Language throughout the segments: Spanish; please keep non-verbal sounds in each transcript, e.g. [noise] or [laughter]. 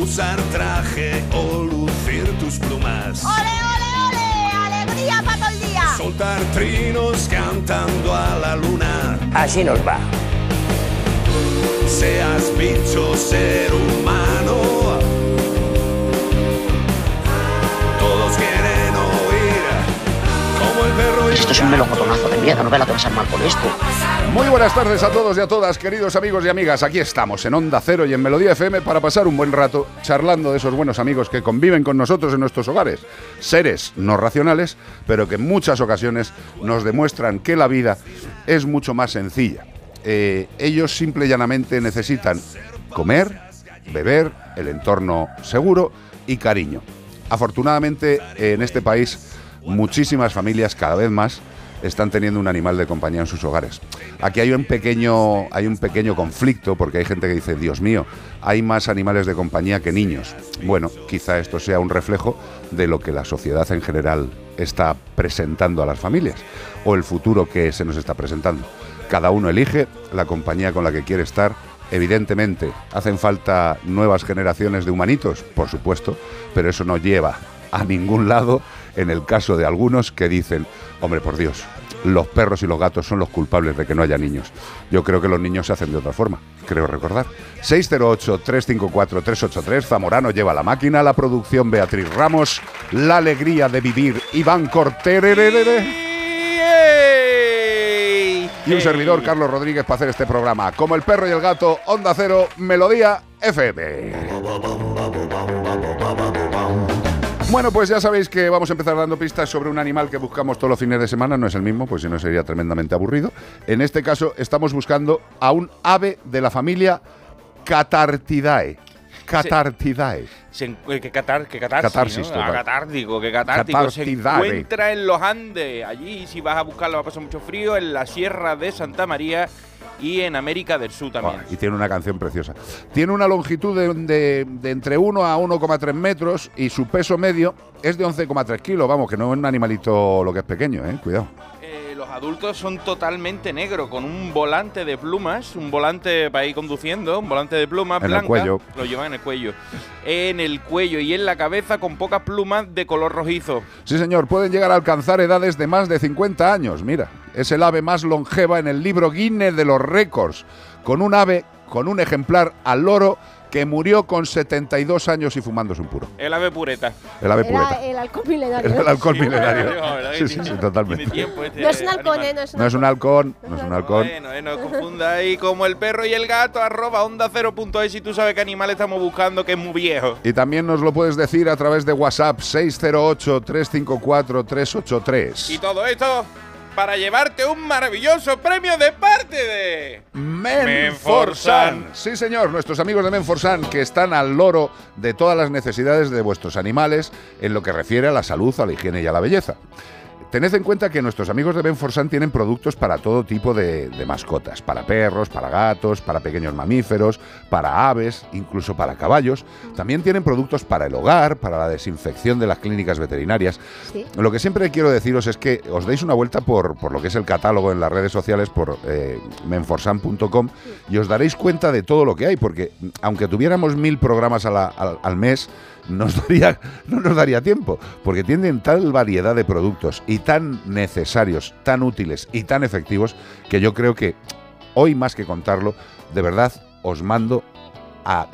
Usar traje o lucir tus plumas. ¡Ole, ole, ole! ¡Alegría para todo el día! Soltar trinos cantando a la luna. Así nos va. Seas bicho, ser humano. Todos quieren oír como el perro y Esto es un melocotonazo de mierda, no ve la que vas a armar con esto. Muy buenas tardes a todos y a todas, queridos amigos y amigas. Aquí estamos en Onda Cero y en Melodía FM para pasar un buen rato charlando de esos buenos amigos que conviven con nosotros en nuestros hogares. Seres no racionales, pero que en muchas ocasiones nos demuestran que la vida es mucho más sencilla. Eh, ellos simple y llanamente necesitan comer, beber, el entorno seguro y cariño. Afortunadamente en este país muchísimas familias cada vez más están teniendo un animal de compañía en sus hogares. Aquí hay un pequeño hay un pequeño conflicto porque hay gente que dice, "Dios mío, hay más animales de compañía que niños." Bueno, quizá esto sea un reflejo de lo que la sociedad en general está presentando a las familias o el futuro que se nos está presentando. Cada uno elige la compañía con la que quiere estar. Evidentemente, hacen falta nuevas generaciones de humanitos, por supuesto, pero eso no lleva a ningún lado en el caso de algunos que dicen, hombre, por Dios, los perros y los gatos son los culpables de que no haya niños. Yo creo que los niños se hacen de otra forma, creo recordar. 608-354-383, Zamorano lleva la máquina, la producción Beatriz Ramos, la alegría de vivir Iván Cortererere. Y un servidor, Carlos Rodríguez, para hacer este programa. Como el perro y el gato, Onda Cero, Melodía FM. Bueno, pues ya sabéis que vamos a empezar dando pistas sobre un animal que buscamos todos los fines de semana. No es el mismo, pues si no sería tremendamente aburrido. En este caso estamos buscando a un ave de la familia Catartidae. Catartidae. Se eh, que catar, que catarsis, Catarsis, ¿no? Ah, catártico, que catártico. Se encuentra en los Andes. Allí, si vas a buscarlo, va a pasar mucho frío. En la Sierra de Santa María y en América del Sur también. Y tiene una canción preciosa. Tiene una longitud de, de- de entre 1 a 1,3 metros y su peso medio es de 11,3 kilos. Vamos, que no es un animalito lo que es pequeño, eh. Cuidado. Adultos son totalmente negros, con un volante de plumas, un volante para ir conduciendo, un volante de plumas En el cuello. Lo llevan en el cuello. En el cuello y en la cabeza con pocas plumas de color rojizo. Sí, señor, pueden llegar a alcanzar edades de más de 50 años. Mira, es el ave más longeva en el libro Guinness de los récords, con un ave, con un ejemplar al loro que murió con 72 años y fumándose un puro. El ave pureta. El ave pureta. el halcón milenario. El, alcohol Sí, milenario. la verdad que Sí, sí, sí, totalmente. este No es un halcón, animal. ¿eh? No es un No es un halcón, no es un halcón. Bueno, eh, no confundáis como el perro y el gato, arroba onda cero punto es si tú sabes qué animal estamos buscando que es muy viejo. Y también nos lo puedes decir a través de WhatsApp 608-354-383. Y todo esto para llevarte un maravilloso premio de parte de... Menforsan. Sí, señor, nuestros amigos de Menforsan que están al loro de todas las necesidades de vuestros animales en lo que refiere a la salud, a la higiene y a la belleza. Tened en cuenta que nuestros amigos de Benforsan tienen productos para todo tipo de, de mascotas, para perros, para gatos, para pequeños mamíferos, para aves, incluso para caballos. También tienen productos para el hogar, para la desinfección de las clínicas veterinarias. Sí. Lo que siempre quiero deciros es que os deis una vuelta por, por lo que es el catálogo en las redes sociales, por eh, menforsan.com, y os daréis cuenta de todo lo que hay, porque mm, aunque tuviéramos mil programas a la- al, al mes, no nos daría tiempo, porque tienen tal variedad de productos y tan necesarios, tan útiles y tan efectivos, que yo creo que hoy más que contarlo, de verdad os mando a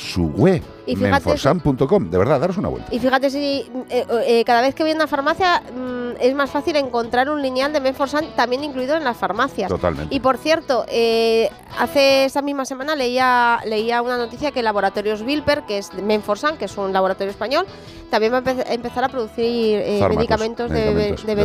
su web, menforsan.com, de verdad, daros una vuelta. Y fíjate si eh, eh, cada vez que voy a una farmacia mm, es más fácil encontrar un lineal de Menforsan también incluido en las farmacias. Totalmente. Y por cierto, eh, hace esa misma semana leía, leía una noticia que Laboratorios Wilper, que es Menforsan, que es un laboratorio español, también va a empe- empezar a producir eh, medicamentos, de, medicamentos de de veterinaria.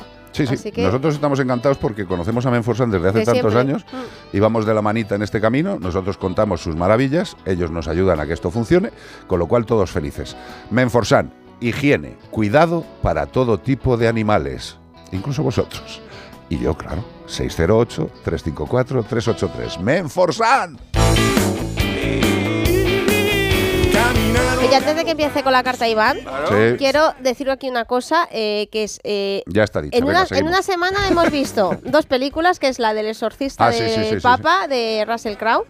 veterinaria. Sí, sí. Que- Nosotros estamos encantados porque conocemos a Menforsan desde hace De tantos siempre. años Mm. y vamos de la manita en este camino. Nosotros contamos sus maravillas, ellos nos ayudan a que esto funcione, con lo cual todos felices. Menforsan, higiene, cuidado para todo tipo de animales, incluso vosotros. Y yo, claro, 608-354-383. Menforsan. Oye, antes de que empiece con la carta Iván. Sí, quiero decir aquí una cosa eh, que es... eh, ya está dicho. en, venga, una, en una semana hemos visto [laughs] dos películas, que es la del exorcista Ah, de sí, sí, sí, sí, Papa, de Russell Crowe,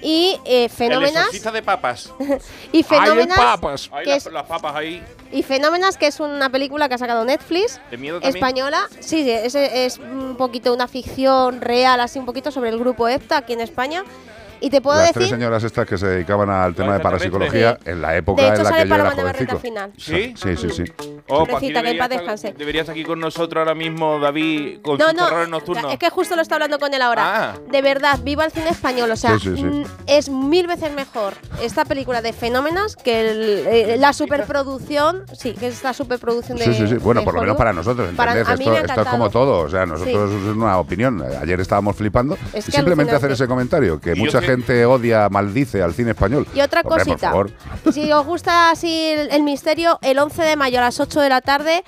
y eh, El Fenómenas, exorcista de papas. [laughs] y Fenómenas, papas. Ahí que las, es, las papas ahí. y Fenómenas, que es una película que ha sacado Netflix, De miedo también. española. Sí, sí, es, es un poquito una ficción real, así un poquito sobre el grupo EPTA aquí en España. Y te puedo Las tres decir, señoras estas que se dedicaban al tema de parapsicología en la época de en hecho la sale que yo era jovencico. al final. ¿Sí? Sí, sí, sí. Oh, pues Pobrecita, que en paz descanse. Debería estar aquí con nosotros ahora mismo, David, con No, sus no, nocturnos. es que justo lo está hablando con él ahora. Ah. De verdad, viva el cine español. O sea, Sí, sí, sí. mm, es mil veces mejor esta película de Fenómenos que el- eh, la superproducción. Sí, que es esta superproducción de. Sí, sí, sí. Bueno, por lo menos para nosotros, Para- ¿entendés? a mí esto, esto es como todo. O sea, nosotros es una opinión. Ayer estábamos flipando. Es y simplemente hacer ese comentario, que mucha gente odia, maldice al cine español. Y otra Hombre, por cosita. favor. Si os gusta así el, el misterio, el 11 de mayo a las 8 de la tarde,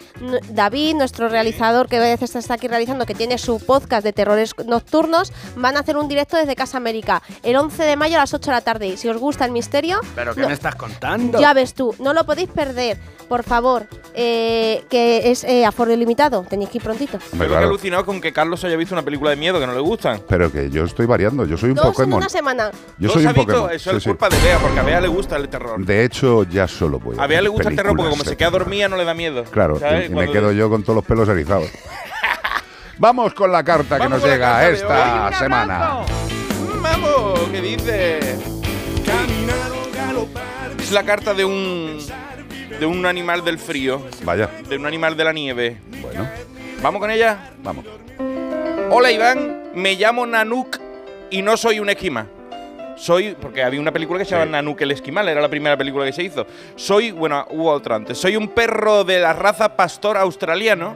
David, nuestro realizador que a veces está aquí realizando, que tiene su podcast de terrores nocturnos, van a hacer un directo desde Casa América. El 11 de mayo a las 8 de la tarde. Y si os gusta el misterio, ¿Pero qué no- me estás contando? Ya ves tú, no lo podéis perder, por favor, eh, que es eh, aforo ilimitado, tenéis que ir prontito. Claro. alucinado con que Carlos haya visto una película de miedo que no le gustan. Pero que yo estoy variando. Yo soy un Dos en Pokémon. una semana. Yo ¿No soy un? Pokémon. Eso sí, es sí. culpa de Bea, porque a Bea le gusta el terror. De hecho, ya solo voy a A Bea le gusta el terror porque como se queda dormida no le da miedo. Claro, ¿sabes? y- y me quedo yo con todos los pelos erizados. [laughs] Vamos con la carta que Vamos nos llega esta semana. Vamos, ¿qué dice? Es la carta de un de un animal del frío, Vaya, de un animal de la nieve. bueno, ¿Vamos con ella? vamos. Hola Iván, me llamo Nanuk y no soy un esquimal. Soy, porque había una película que se llama Sí. Nanuk el esquimal, era la primera película que se hizo. Soy, bueno, hubo otra antes. Soy un perro de la raza pastor australiano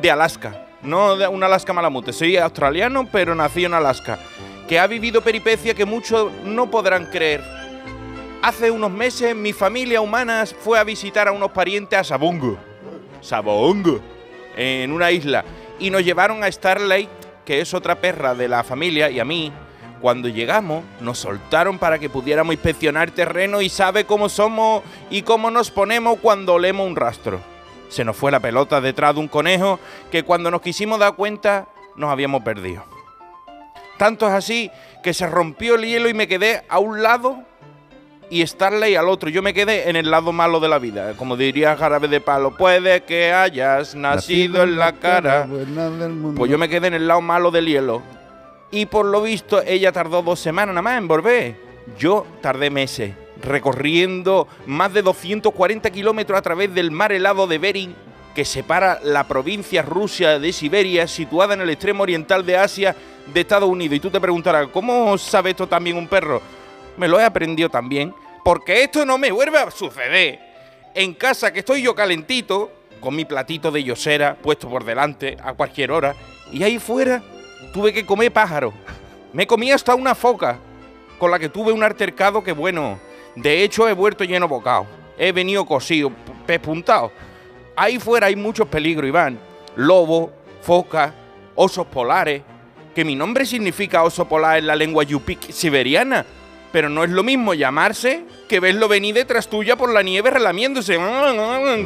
de Alaska. No de un Alaska malamute. Soy australiano, pero nací en Alaska. Que ha vivido peripecia que muchos no podrán creer. Hace unos meses mi familia humana fue a visitar a unos parientes a Sabongo. Sabongo. En una isla. Y nos llevaron a Starlight, que es otra perra de la familia, y a mí. Cuando llegamos, nos soltaron para que pudiéramos inspeccionar terreno y sabe cómo somos y cómo nos ponemos cuando olemos un rastro. Se nos fue la pelota detrás de un conejo que cuando nos quisimos dar cuenta nos habíamos perdido. Tanto es así que se rompió el hielo y me quedé a un lado y Starley al otro. Yo me quedé en el lado malo de la vida. Como diría Jarabe de Palo, puede que hayas nacido en la cara. Pues yo me quedé en el lado malo del hielo. Y por lo visto ella tardó dos semanas nada más en volver. Yo tardé meses, recorriendo más de 240 kilómetros a través del mar helado de Bering, que separa la provincia Rusia de Siberia, situada en el extremo oriental de Asia de Estados Unidos. Y tú te preguntarás, ¿cómo sabe esto también un perro? Me lo he aprendido también, porque esto no me vuelve a suceder. En casa que estoy yo calentito, con mi platito de yosera puesto por delante a cualquier hora, y ahí fuera tuve que comer pájaro. Me comí hasta una foca, con la que tuve un altercado que bueno, de hecho he vuelto lleno bocado. He venido cosido, pespuntado. Ahí fuera hay muchos peligros, Iván. Lobo, foca, osos polares. Que mi nombre significa oso polar en la lengua yupik siberiana. Pero no es lo mismo llamarse que verlo venir detrás tuya por la nieve relamiéndose,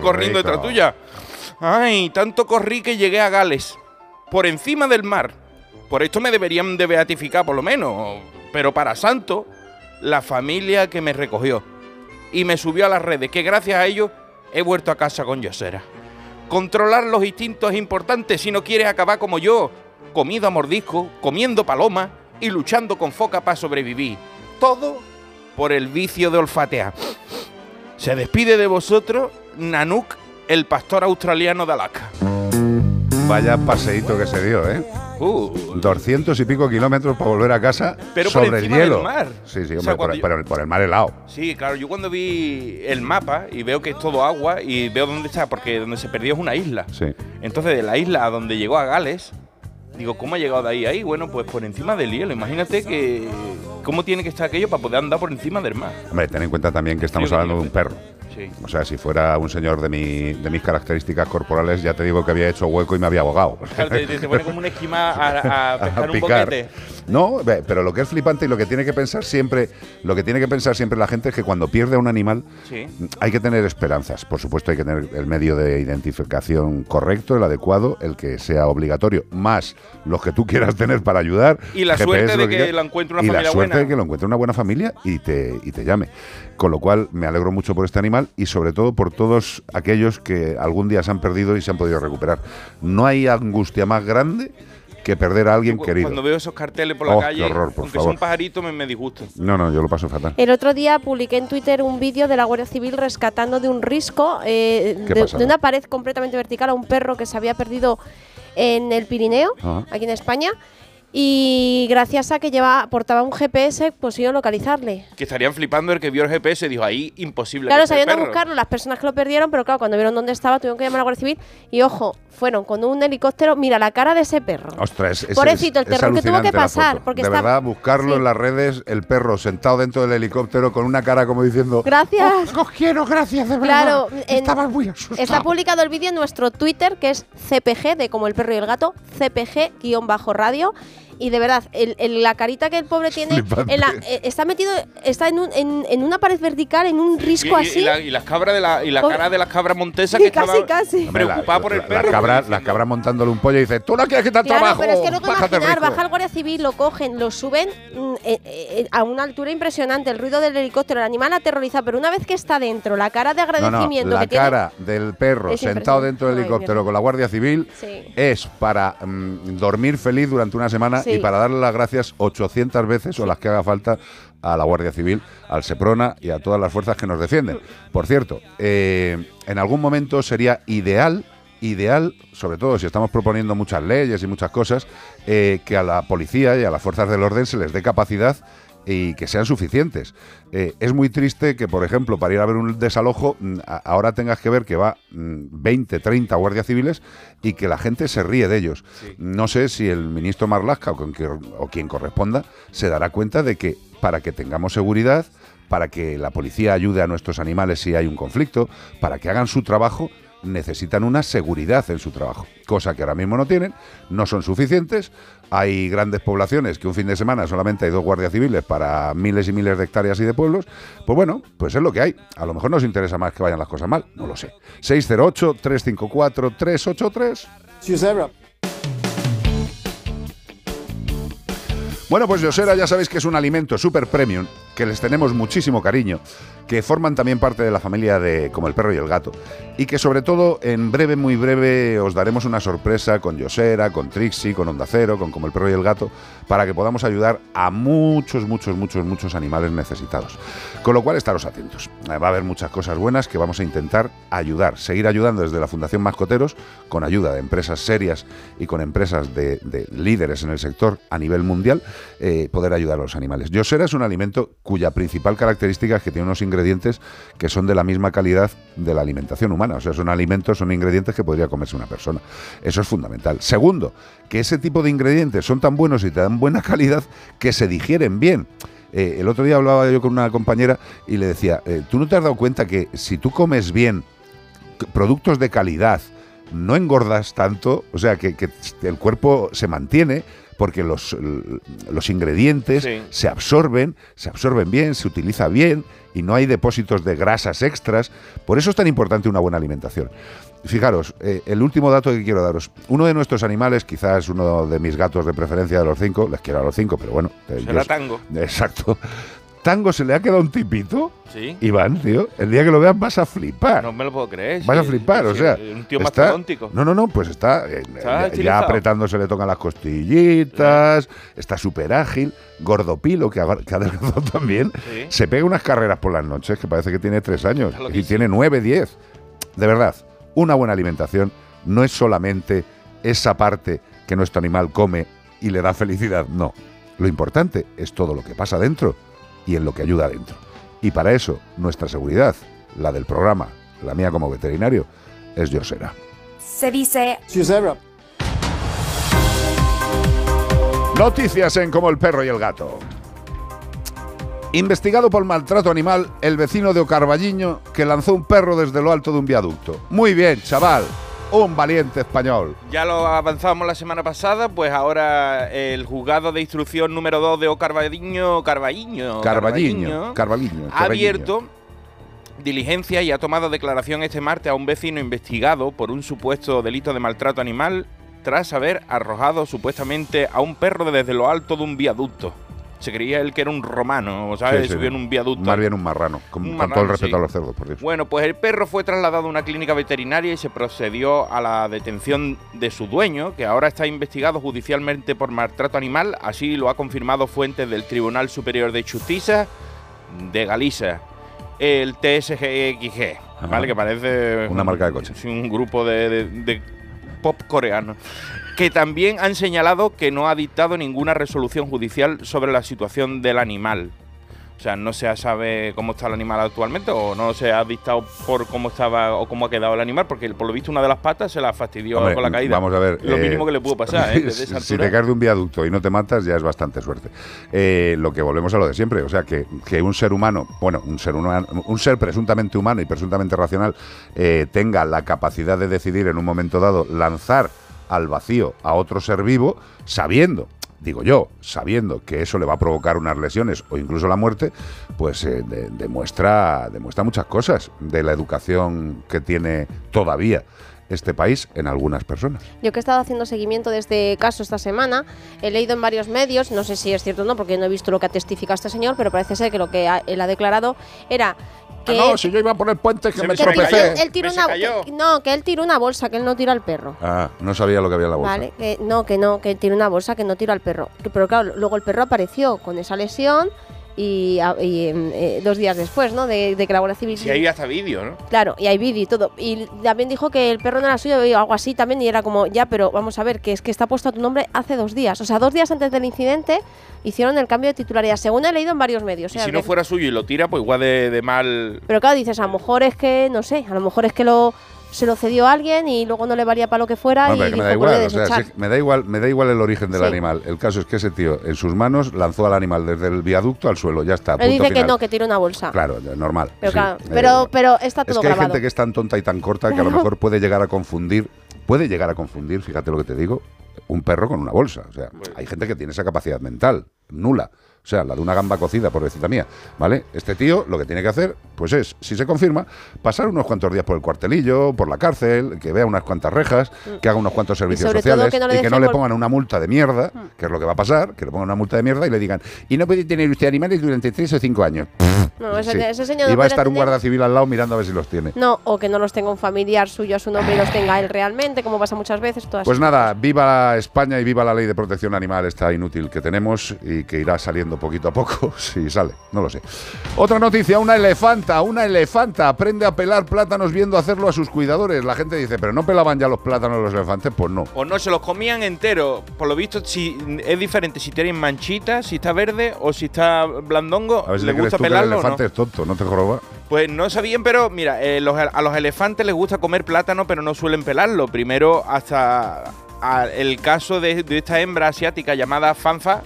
corriendo detrás tuya. Ay, tanto corrí que llegué a Gales, por encima del mar. Por esto me deberían de beatificar por lo menos. Pero para santo, la familia que me recogió y me subió a las redes, que gracias a ello he vuelto a casa con Yosera. Controlar los instintos es importante si no quieres acabar como yo, comido a mordisco, comiendo paloma y luchando con foca para sobrevivir. Todo por el vicio de olfatear. Se despide de vosotros Nanuk, el pastor australiano de Alaska. Vaya paseíto que se dio, ¿eh? Uh, 200 y pico kilómetros para volver a casa Pero por sobre el encima del hielo. mar. Sí, sí, O hombre, sea, por, el, yo- por el- por el mar helado. Sí, claro, yo cuando vi el mapa y veo que es todo agua y veo dónde está, porque donde se perdió es una isla. Sí. Entonces, de la isla a donde llegó a Gales, digo, ¿cómo ha llegado de ahí ahí? Bueno, pues por encima del hielo. Imagínate que cómo tiene que estar aquello para poder andar por encima del mar. Hombre, ten en cuenta también que estamos hablando de un perro. Sí. O sea, si fuera un señor de, mi, de mis características corporales, ya te digo que había hecho hueco y me había abogado. Claro, te, te pone como un esquima a, a [laughs] pescar un picar. boquete. No, pero lo que es flipante y lo que tiene que pensar siempre, lo que tiene que pensar siempre la gente es que cuando pierde a un animal Sí. hay que tener esperanzas. Por supuesto hay que tener el medio de identificación correcto, el adecuado, el que sea obligatorio, más los que tú quieras tener para ayudar. Y la GPS, suerte de que lo encuentre una y familia la suerte buena. de que lo encuentre una buena familia y te, y te llame. Con lo cual me alegro mucho por este animal y sobre todo por todos aquellos que algún día se han perdido y se han podido recuperar. No hay angustia más grande que perder a alguien querido. Cuando veo esos carteles por la Oh, calle, horror, por aunque sea favor. un pajarito, me, me disgusta. No, no, yo lo paso fatal. El otro día publiqué en Twitter un vídeo de la Guardia Civil rescatando de un risco, eh, ¿Qué de, una pared completamente vertical, a un perro que se había perdido en el Pirineo, Ajá. aquí en España. Y gracias a que lleva, portaba un GPS, consiguió localizarle. Que estarían flipando el que vio el GPS y dijo, ahí imposible. Claro, perro". buscarlo las personas que lo perdieron, pero claro, cuando vieron dónde estaba, tuvieron que llamar a la Guardia Civil. Y ojo, fueron con un helicóptero. Mira la cara de ese perro. Ostras, es, Pobrecito, es- el es terror que tuvo que pasar, porque de está- verdad, buscarlo sí. en las redes, el perro sentado dentro del helicóptero con una cara como diciendo Gracias. "Oh, os quiero, gracias, de verdad. Claro, en- Estaba muy asustado. Está publicado el vídeo en nuestro Twitter, que es CPG, de como el perro y el gato, CPG-radio. Y de verdad, el- el- la carita que el pobre [laughs] tiene, en la- eh, está metido, está en, un- en- en una pared vertical, en un risco y- y así. la, y las cabras de la, y la cara de las cabras montesas Sí, que casi, estaban casi. Preocupadas por el la- perro. Las cabras, diciendo, las cabras montándole un pollo y dice, tú no quieres quitar Claro, trabajo. pero es que no puedo bájate, imaginar, rico". baja el Guardia Civil, lo cogen, lo suben mm, eh, eh, a una altura impresionante, el ruido del helicóptero, el animal aterrorizado, pero una vez que está dentro, la cara de No, no, agradecimiento la que tiene... cara del perro sentado dentro del helicóptero con la Guardia Civil Sí. es para mm, dormir feliz durante una semana Sí. Y para darle las gracias 800 veces o las que haga falta a la Guardia Civil, al Seprona y a todas las fuerzas que nos defienden. Por cierto, eh, en algún momento sería ideal, ideal, sobre todo si estamos proponiendo muchas leyes y muchas cosas, eh, que a la policía y a las fuerzas del orden se les dé capacidad y que sean suficientes. Eh, es muy triste que, por ejemplo, para ir a ver un desalojo, mm, ahora tengas que ver que va mm, 20, 30 guardias civiles y que la gente se ríe de ellos. No sé si el ministro Marlasca o, con que- o quien corresponda se dará cuenta de que para que tengamos seguridad, para que la policía ayude a nuestros animales si hay un conflicto, para que hagan su trabajo, necesitan una seguridad en su trabajo, cosa que ahora mismo no tienen, no son suficientes. Hay grandes poblaciones que un fin de semana solamente hay dos guardias civiles para miles y miles de hectáreas y de pueblos. Pues bueno, pues es lo que hay. A lo mejor nos interesa más que vayan las cosas mal, no lo sé. 608-354-383. Bueno, pues Yosera ya sabéis que es un alimento super premium, que les tenemos muchísimo cariño, que forman también parte de la familia de como el perro y el gato, y que sobre todo en breve, muy breve, os daremos una sorpresa con Yosera, con Trixie, con Onda Cero, con como el perro y el gato, para que podamos ayudar a muchos, muchos, muchos, muchos animales necesitados. Con lo cual, estaros atentos. Eh, Va a haber muchas cosas buenas que vamos a intentar ayudar, seguir ayudando desde la Fundación Mascoteros, con ayuda de empresas serias y con empresas de, de líderes en el sector a nivel mundial, eh, poder ayudar a los animales. Yosera es un alimento cuya principal característica es que tiene unos ingredientes que son de la misma calidad de la alimentación humana. O sea, son alimentos, son ingredientes que podría comerse una persona. Eso es fundamental. Segundo, que ese tipo de ingredientes son tan buenos y te dan buena calidad que se digieren bien. Eh, el otro día hablaba yo con una compañera y le decía, eh, ¿tú no te has dado cuenta que si tú comes bien productos de calidad, no engordas tanto, o sea, que el cuerpo se mantiene porque los, los ingredientes Sí. se absorben, se absorben bien, se utiliza bien y no hay depósitos de grasas extras. Por eso es tan importante una buena alimentación. Fijaros, eh, el último dato que quiero daros. Uno de nuestros animales, quizás uno de mis gatos de preferencia de los cinco, les quiero a los cinco, pero bueno. eh, Será yo- tango. [laughs] Exacto. Tango se le ha quedado un tipito. Sí. Iván, tío, el día que lo veas vas a flipar. No me lo puedo creer. Vas a sí, flipar, o sea. Un tío está- mastodóntico. No, no, no, pues está, eh, ya- ya, apretándose le tocan las costillitas, está súper ágil, gordopilo, que ha, que ha adelgazado [laughs] también. Se pega unas carreras por las noches que parece que tiene tres años y tiene nueve, diez. De verdad, una buena alimentación no es solamente esa parte que nuestro animal come y le da felicidad. No. Lo importante es todo lo que pasa dentro y en lo que ayuda dentro. Y para eso, nuestra seguridad, la del programa, la mía como veterinario, es Yosera. Se dice Noticias en Como el perro y el gato. Investigado por maltrato animal, el vecino de Ocarballiño que lanzó un perro desde lo alto de un viaducto. Muy bien, chaval. Un valiente español. Ya lo avanzábamos la semana pasada, pues ahora el juzgado de instrucción número 2 de Ocarballiño, Carballiño, Carballiño. Carballiño. ha abierto diligencia y ha tomado declaración este martes a un vecino investigado por un supuesto delito de maltrato animal tras haber arrojado supuestamente a un perro desde lo alto de un viaducto. Se creía él que era un romano, ¿sabes? Sí. Subió en un viaducto. Más bien un marrano, con, Un con marrano, todo el respeto a los cerdos, por Dios. Bueno, pues el perro fue trasladado a una clínica veterinaria y se procedió a la detención de su dueño, que ahora está investigado judicialmente por maltrato animal, así lo ha confirmado fuentes del Tribunal Superior de Justicia de Galicia, el TSGXG, Ajá. ¿vale? Que parece Una marca de coche. sí, un grupo de, de- de pop coreano. Que también han señalado que no ha dictado ninguna resolución judicial sobre la situación del animal. O sea, no se sabe cómo está el animal actualmente o no se ha dictado por cómo estaba o cómo ha quedado el animal, porque por lo visto una de las patas se la fastidió Hombre, con la caída. Vamos a ver. Lo eh, mínimo que le pudo pasar, ¿eh? [laughs] Desde esa si te caes de un viaducto y no te matas, ya es bastante suerte. Eh, lo que volvemos a lo de siempre, o sea, que, que un ser humano, bueno, un ser humano, un ser presuntamente humano y presuntamente racional, eh, tenga la capacidad de decidir en un momento dado lanzar al vacío a otro ser vivo, sabiendo digo yo, sabiendo que eso le va a provocar unas lesiones o incluso la muerte, pues eh, de- demuestra, demuestra muchas cosas de la educación que tiene todavía este país en algunas personas. Yo que he estado haciendo seguimiento de este caso esta semana, he leído en varios medios, no sé si es cierto o no, porque no he visto lo que ha testificado este señor, pero parece ser que lo que él ha declarado era que... Ah, no, si yo iba a poner puentes que Se me que tiró- tropecé. él, él tiró una, que- no, que él tiró una bolsa, que él no tira al perro. Ah, no sabía lo que había en la bolsa. Vale, que no, que no, que tiene una bolsa que no tira al perro. Que- Pero claro, luego el perro apareció con esa lesión y, y, em, eh, dos días después, ¿no? De, de que la Guardia Civil. Si hay hasta vídeo, ¿no? Claro, y hay vídeo y todo. Y también dijo que el perro no era suyo y algo así también. Y era como, ya, pero vamos a ver, que es que está puesto a tu nombre hace dos días. O sea, dos días antes del incidente hicieron el cambio de titularidad, según he leído en varios medios. Y ¿eh? si no fuera suyo y lo tira, pues igual de, de mal. Pero claro, dices, a lo mejor es que, no sé, a lo mejor es que lo se lo cedió a alguien y luego no le valía para lo que fuera Hombre, y que dijo, me da "Pues voy a igual, o sea, desechar". si- me da igual, me da igual el origen del Sí. animal. El caso es que ese tío en sus manos lanzó al animal desde el viaducto al suelo, ya está. Él punto dice que no, que tira una bolsa. Claro, normal. Pero sí, claro, eh, pero, pero está es todo que hay gente que es tan tonta y tan corta que a lo [laughs] mejor puede llegar a confundir, puede llegar a confundir, fíjate lo que te digo, un perro con una bolsa. O sea, hay gente que tiene esa capacidad mental nula. O sea, la de una gamba cocida, por decirte mía. ¿Vale? Este tío lo que tiene que hacer, pues es, si se confirma, pasar unos cuantos días por el cuartelillo, por la cárcel, que vea unas cuantas rejas, que haga unos cuantos servicios Mm. sociales que no le y que no le pongan una multa de mierda, que es lo que va a pasar, que le pongan una multa de mierda y le digan, y no puede tener usted animales durante tres o cinco años. No, ese, Sí. ese señor y va a estar un tener- civil al lado mirando a ver si los tiene. No, o que no los tenga un familiar suyo a su nombre y los tenga él realmente, como pasa muchas veces. Todas Pues nada, viva España y viva la ley de protección animal, esta inútil que tenemos y que irá saliendo poquito a poco, [laughs] si sale, no lo sé. Otra noticia, una elefanta, una elefanta aprende a pelar plátanos viendo hacerlo a sus cuidadores. La gente dice, pero no pelaban ya los plátanos los elefantes, pues no. O no, se los comían enteros. Por lo visto, si es diferente si tienen manchitas, si está verde o si está blandongo. A ver si ¿Le gusta tú que el pelarlo o no? elefante es tonto, no te joroba. Pues no sabían, pero mira, eh, los- a los elefantes les gusta comer plátano, pero no suelen pelarlo. Primero, hasta a- el caso de, de esta hembra asiática llamada Fanfa,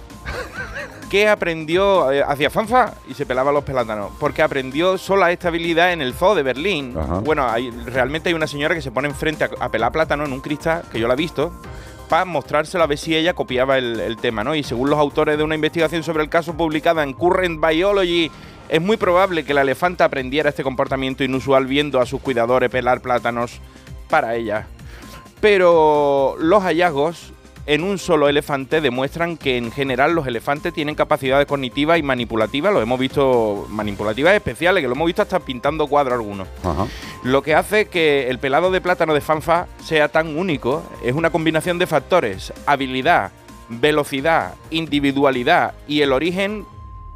que aprendió, eh, hacía Fanfa y se pelaba los plátanos, porque aprendió sola esta habilidad en el zoo de Berlín. Ajá. Bueno, hay- realmente hay una señora que se pone enfrente a, a pelar plátano en un cristal, que yo la he visto, para mostrárselo a ver si ella copiaba el, el tema, ¿no? Y según los autores de una investigación sobre el caso publicada en Current Biology, es muy probable que la elefanta aprendiera este comportamiento inusual viendo a sus cuidadores pelar plátanos para ella. Pero los hallazgos en un solo elefante demuestran que en general los elefantes tienen capacidades cognitivas y manipulativas, lo hemos visto, manipulativas especiales, que lo hemos visto hasta pintando cuadros algunos. Ajá. Lo que hace que el pelado de plátano de Fanfa sea tan único es una combinación de factores, habilidad, velocidad, individualidad y el origen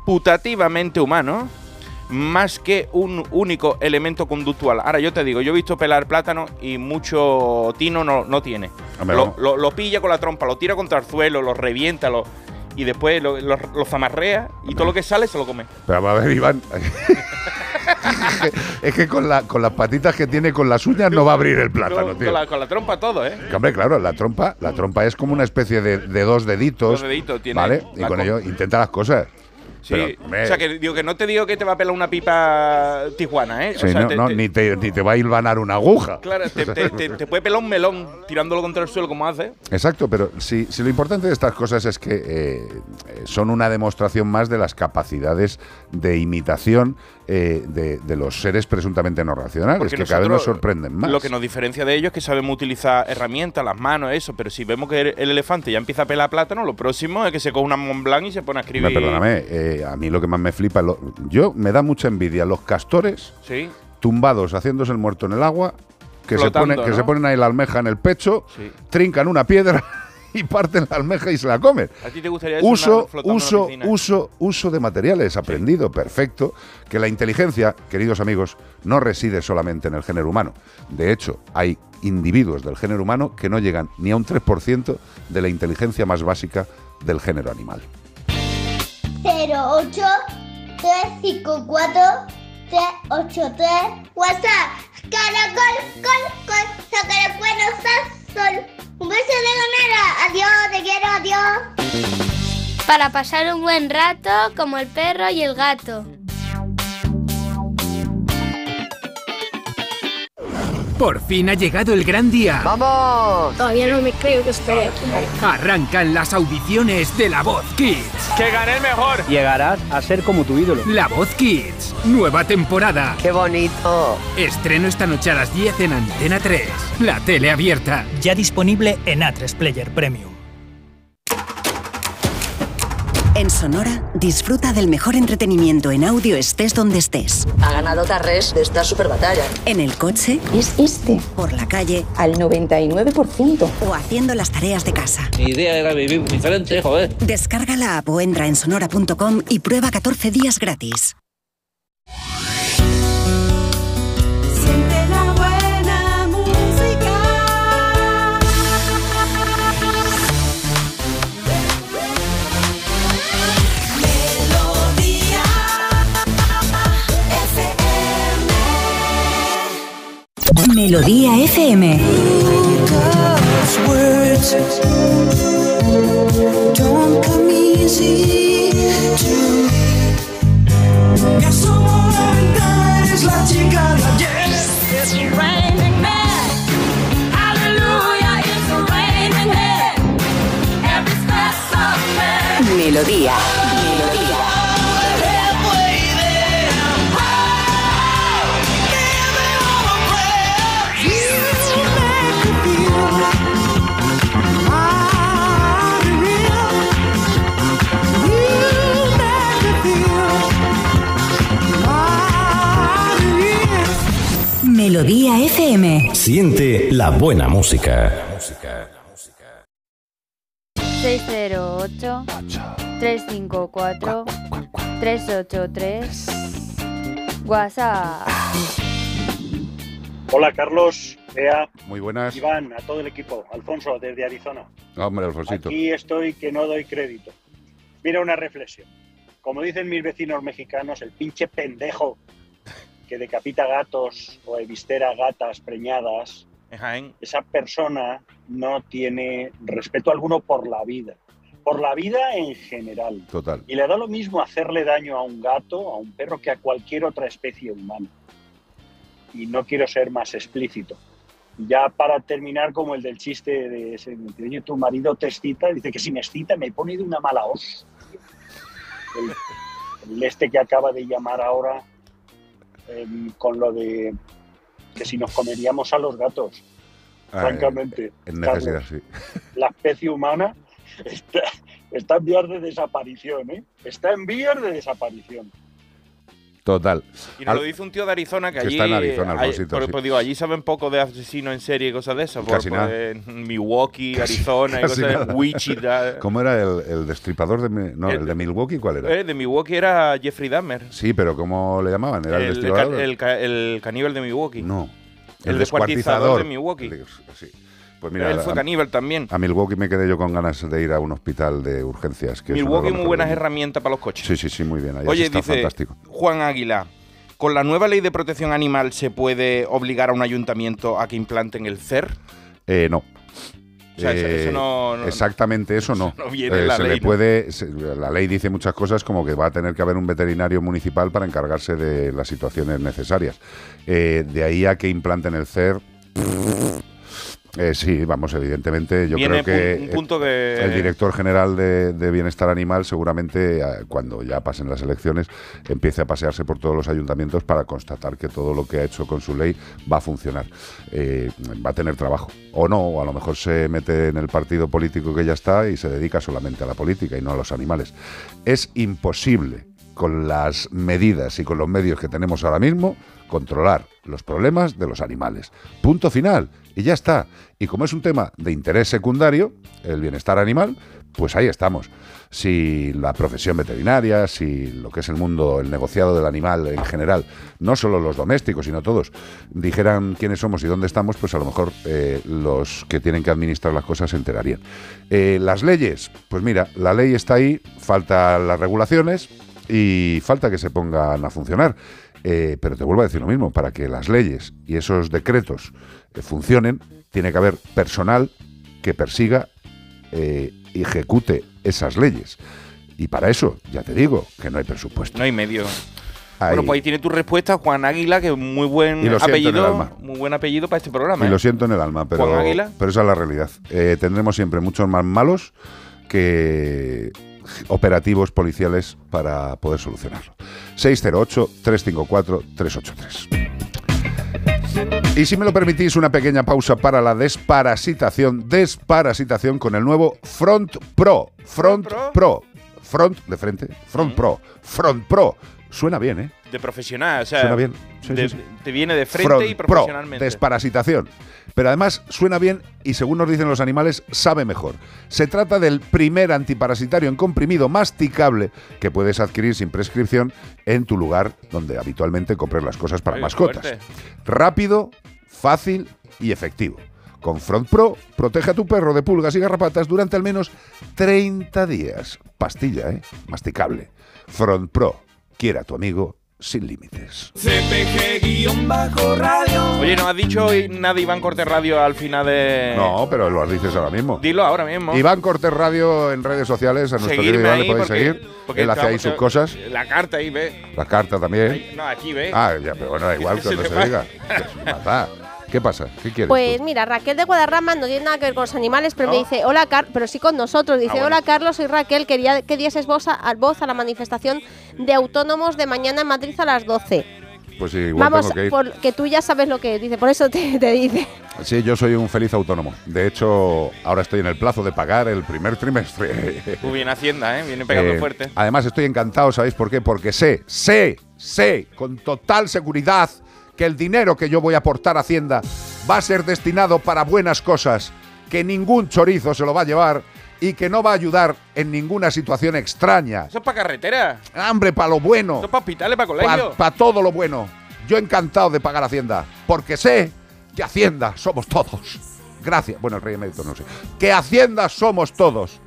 putativamente humano, más que un único elemento conductual. Ahora yo te digo, yo he visto pelar plátano y mucho tino no, no tiene. Lo, lo- lo pilla con la trompa, lo tira contra el suelo, lo revienta, lo, y después lo, lo- zamarrea y todo lo que sale se lo come. Pero a ver, Iván. [laughs] es que con, la, con las patitas que tiene con las uñas no va a abrir el plátano, tío. con la, con la trompa todo, ¿eh? Que, hombre, claro, la trompa, la trompa es como una especie de, de dos deditos. Dos deditos tiene ¿Vale? Y con ello intenta las cosas. Sí, Pero, hombre, o sea, que digo que no te digo que te va a pelar una pipa tijuana, ¿eh? O sea, no, te- no, te- ni, te, ni te va a hilvanar una aguja. Claro, te, puede pelar un melón tirándolo contra el suelo como hace. Exacto, pero si, si lo importante de estas cosas es que eh, son una demostración más de las capacidades de imitación eh, de, de los seres presuntamente no racionales, Porque que cada vez nos sorprenden más. Lo que nos diferencia de ellos es que sabemos utilizar herramientas, las manos, eso. Pero si vemos que el, el elefante ya empieza a pelar plátano, lo próximo es que se coge una Mont Blanc y se pone a escribir. Perdóname, eh, a mí lo que más me flipa, lo- yo me da mucha envidia los castores Sí, tumbados haciéndose el muerto en el agua, que, se, que ¿no? se ponen ahí la almeja en el pecho, sí. trincan una piedra [laughs] y parten la almeja y se la comen. ¿A ti te gustaría eso Uso, una- uso, uso, uso de materiales, aprendido, perfecto. Que la inteligencia, queridos amigos, no reside solamente en el género humano. De hecho, hay individuos del género humano que no llegan ni a un 3% de la inteligencia más básica del género animal. 08 354 383 WhatsApp. Caracol, col, col, Un beso de ganera. Adiós, te quiero, adiós. Para pasar un buen rato como el perro y el gato. Por fin ha llegado el gran día. ¡Vamos! Todavía no me creo que estoy aquí. Arrancan las audiciones de La Voz Kids. ¡Que gane el mejor! Llegarás a ser como tu ídolo. La Voz Kids. Nueva temporada. ¡Qué bonito! Estreno esta noche a las 10 en Antena 3. La tele abierta. Ya disponible en A3 Player Premium. En Sonora, disfruta del mejor entretenimiento en audio estés donde estés. Ha ganado Tarrés de esta super batalla. En el coche, Es este, por la calle al 99%. o haciendo las tareas de casa. Mi idea era vivir diferente, joder. Descarga la app o entra en sonora.com y prueba 14 días gratis. Melodía FM. Don't come easy to me. Ya somos la ventana, eres la chica de ayer. It's Melodía FM. Siente la buena música. 608 354 383 WhatsApp. Hola Carlos, Bea, Muy buenas. Iván, a todo el equipo. Alfonso, desde Arizona. Hombre, Alfonsito. Aquí estoy que no doy crédito. Mira una reflexión. Como dicen mis vecinos mexicanos, el pinche pendejo que decapita gatos o evistera gatas preñadas, En Jaén. esa persona no tiene respeto alguno por la vida, por la vida en general. Total. Y le da lo mismo hacerle daño a un gato, a un perro, que a cualquier otra especie humana. Y no quiero ser más explícito. Ya para terminar, como el del chiste de ese, oye, tu marido te excita, dice que si me excita me pone de una mala hostia. El, el este que acaba de llamar ahora em, con lo de que si nos comeríamos a los gatos. Ah, Francamente, En necesidad, Carlos, sí. la especie humana [laughs] está, está en vías de desaparición, ¿eh? Está en vías de desaparición. Total. Y nos Al- lo dice un tío de Arizona que Que allí. está en Arizona, el hay- Rosito, pero- sí. pues digo, allí saben poco de asesinos en serie y cosas de eso. Por, Casi nada. pues, en Milwaukee, Arizona y Casi cosas nada. de Wichita. [laughs] ¿Cómo era el, el destripador de... No, El- el de Milwaukee, ¿cuál era? Eh, de Milwaukee era Jeffrey Dahmer. Sí, pero ¿cómo le llamaban? ¿Era el, el, destripador? ca- el ca- el caníbal de Milwaukee. No. El, descuartizador de Milwaukee. Sí. Pues mira, Él fue a- caníbal también. A Milwaukee me quedé yo con ganas de ir a un hospital de urgencias. Que Milwaukee, muy buenas herramientas para los coches. Sí, sí, sí, muy bien. Allá Oye, está dice fantástico. Juan Águila, ¿con la nueva ley de protección animal se puede obligar a un ayuntamiento a que implanten el CER? Eh, no. O sea, eso- eso no- no- exactamente eso no. [laughs] no viene en la se ley, le puede, se- la ley dice muchas cosas como que va a tener que haber un veterinario municipal para encargarse de las situaciones necesarias. Eh, de ahí a que implanten el CER. Eh, sí, vamos, evidentemente, yo Viene creo que pu- un punto que- el director general de, de Bienestar Animal seguramente eh, cuando ya pasen las elecciones empiece a pasearse por todos los ayuntamientos para constatar que todo lo que ha hecho con su ley va a funcionar. Eh, va a tener trabajo. O no, o a lo mejor se mete en el partido político que ya está y se dedica solamente a la política y no a los animales. Es imposible con las medidas y con los medios que tenemos ahora mismo, controlar los problemas de los animales. Punto final. Y ya está. Y como es un tema de interés secundario, el bienestar animal, pues ahí estamos. Si la profesión veterinaria, si lo que es el mundo, el negociado del animal en general, no solo los domésticos, sino todos, dijeran quiénes somos y dónde estamos, pues a lo mejor eh, los que tienen que administrar las cosas se enterarían. Eh, las leyes, pues mira, la ley está ahí, faltan las regulaciones, y falta que se pongan a funcionar. Eh, pero te vuelvo a decir lo mismo, para que las leyes y esos decretos eh, funcionen, tiene que haber personal que persiga eh, y ejecute esas leyes. Y para eso, ya te digo, que no hay presupuesto. No hay medio. Ahí. Bueno, pues ahí tiene tu respuesta, Juan Águila, que es muy buen Y lo apellido. Muy buen apellido para este programa. Y ¿eh? lo siento en el alma, pero, Juan Águila. pero esa es la realidad. Eh, tendremos siempre muchos más malos que operativos policiales para poder solucionarlo. 608-354-383. Y si me lo permitís, una pequeña pausa para la desparasitación. Desparasitación con el nuevo Front Pro. Front Pro. Front de frente. Front Pro. Front Pro. Suena bien, ¿eh? De profesional, o sea. Suena bien. Sí, de- sí, sí. Te viene de frente Front y Pro, profesionalmente. desparasitación. Pero además suena bien y según nos dicen los animales, sabe mejor. Se trata del primer antiparasitario en comprimido masticable que puedes adquirir sin prescripción en tu lugar donde habitualmente compres las cosas para mascotas. fuerte. Rápido, fácil y efectivo. Con Front Pro, protege a tu perro de pulgas y garrapatas durante al menos 30 días. Pastilla, ¿eh? Masticable. Front Pro. Quiera a tu amigo sin límites. CPG-radio. Oye, ¿no has dicho hoy nada Iván Cortés Radio al final de. No, pero lo dices ahora mismo. Dilo ahora mismo. Iván Cortés Radio en redes sociales, a nuestro querido Iván le podéis porque- seguir. porque Él hace ahí sus cosas. La carta ahí, ve. La carta también. Ahí- no, aquí ve. Ah, ya, pero bueno, da igual Que se cuando se va. diga. [laughs] ¿Qué pasa? ¿Qué quieres? Pues tú? mira, Raquel de Guadarrama no tiene nada que ver con los animales, pero me dice, hola Carlos, pero sí con nosotros. Dice, Ah, bueno. hola Carlos, soy Raquel, quería que dieses voz a, a- voz a la manifestación de autónomos de mañana en Madrid a las 12. Pues sí, igual Vamos, tengo que ir. tú ya sabes lo que dice, por eso te, te dice. Sí, yo soy un feliz autónomo. De hecho, ahora estoy en el plazo de pagar el primer trimestre. Muy bien Hacienda, ¿eh? Viene pegando Eh, fuerte. Además, estoy encantado, ¿sabéis por qué? Porque sé, sé, sé con total seguridad que el dinero que yo voy a aportar a Hacienda va a ser destinado para buenas cosas, que ningún chorizo se lo va a llevar y que no va a ayudar en ninguna situación extraña. Eso es para carretera. Hambre para lo bueno, Eso es para hospitales, para colegios. para todo lo bueno. Yo encantado de pagar Hacienda, porque sé que Hacienda somos todos. Gracias. Bueno, el rey emérito no sé. Que Hacienda somos todos.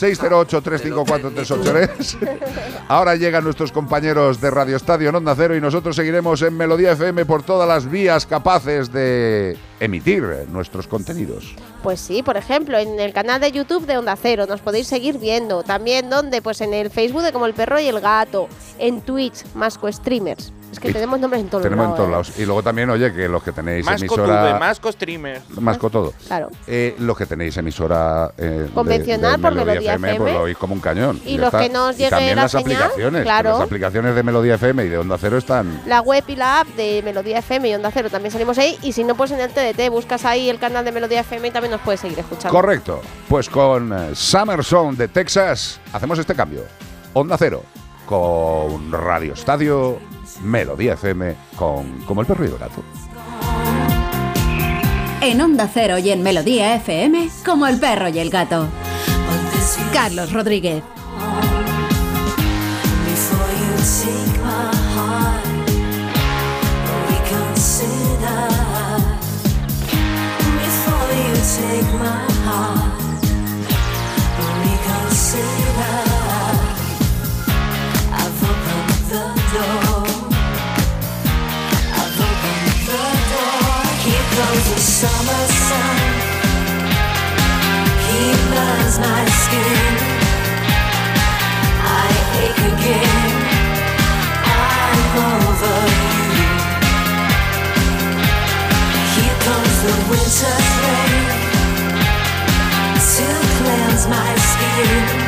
608-354-383. [laughs] Ahora llegan nuestros compañeros de Radio Estadio en Onda Cero y nosotros seguiremos en Melodía FM por todas las vías capaces de emitir nuestros contenidos. Pues sí, por ejemplo, en el canal de YouTube de Onda Cero nos podéis seguir viendo. También, ¿dónde? Pues en el Facebook de Como el Perro y el Gato. En Twitch, Masco Streamers. Es que Y tenemos nombres en todos Tenemos en lados. todos ¿eh? lados. Y luego también, oye, que los que tenéis Masco emisora... Tube, Masco Streamer. Masco todo. Claro. Eh, los que tenéis emisora eh, de- Convencional de por Melodía Melodía FM, pues FM. lo oís como un cañón. Y los está. que no os Y llegue también la las señal, aplicaciones. claro. Las aplicaciones de Melodía FM y de Onda Cero están. La web y la app de Melodía FM y Onda Cero también salimos ahí. Y si no, pues en el TDT buscas ahí el canal de Melodía FM y también nos puedes seguir escuchando. Correcto. Pues con eh, Summer Song de Texas hacemos este cambio. Onda Cero con Radio Estadio Melodía FM con Como el perro y el gato. En Onda Cero y en Melodía FM, como el perro y el gato. Carlos Rodríguez. Before summer sun. He burns my skin. I ache again. I'm over you. Here comes the winter rain to cleanse my skin.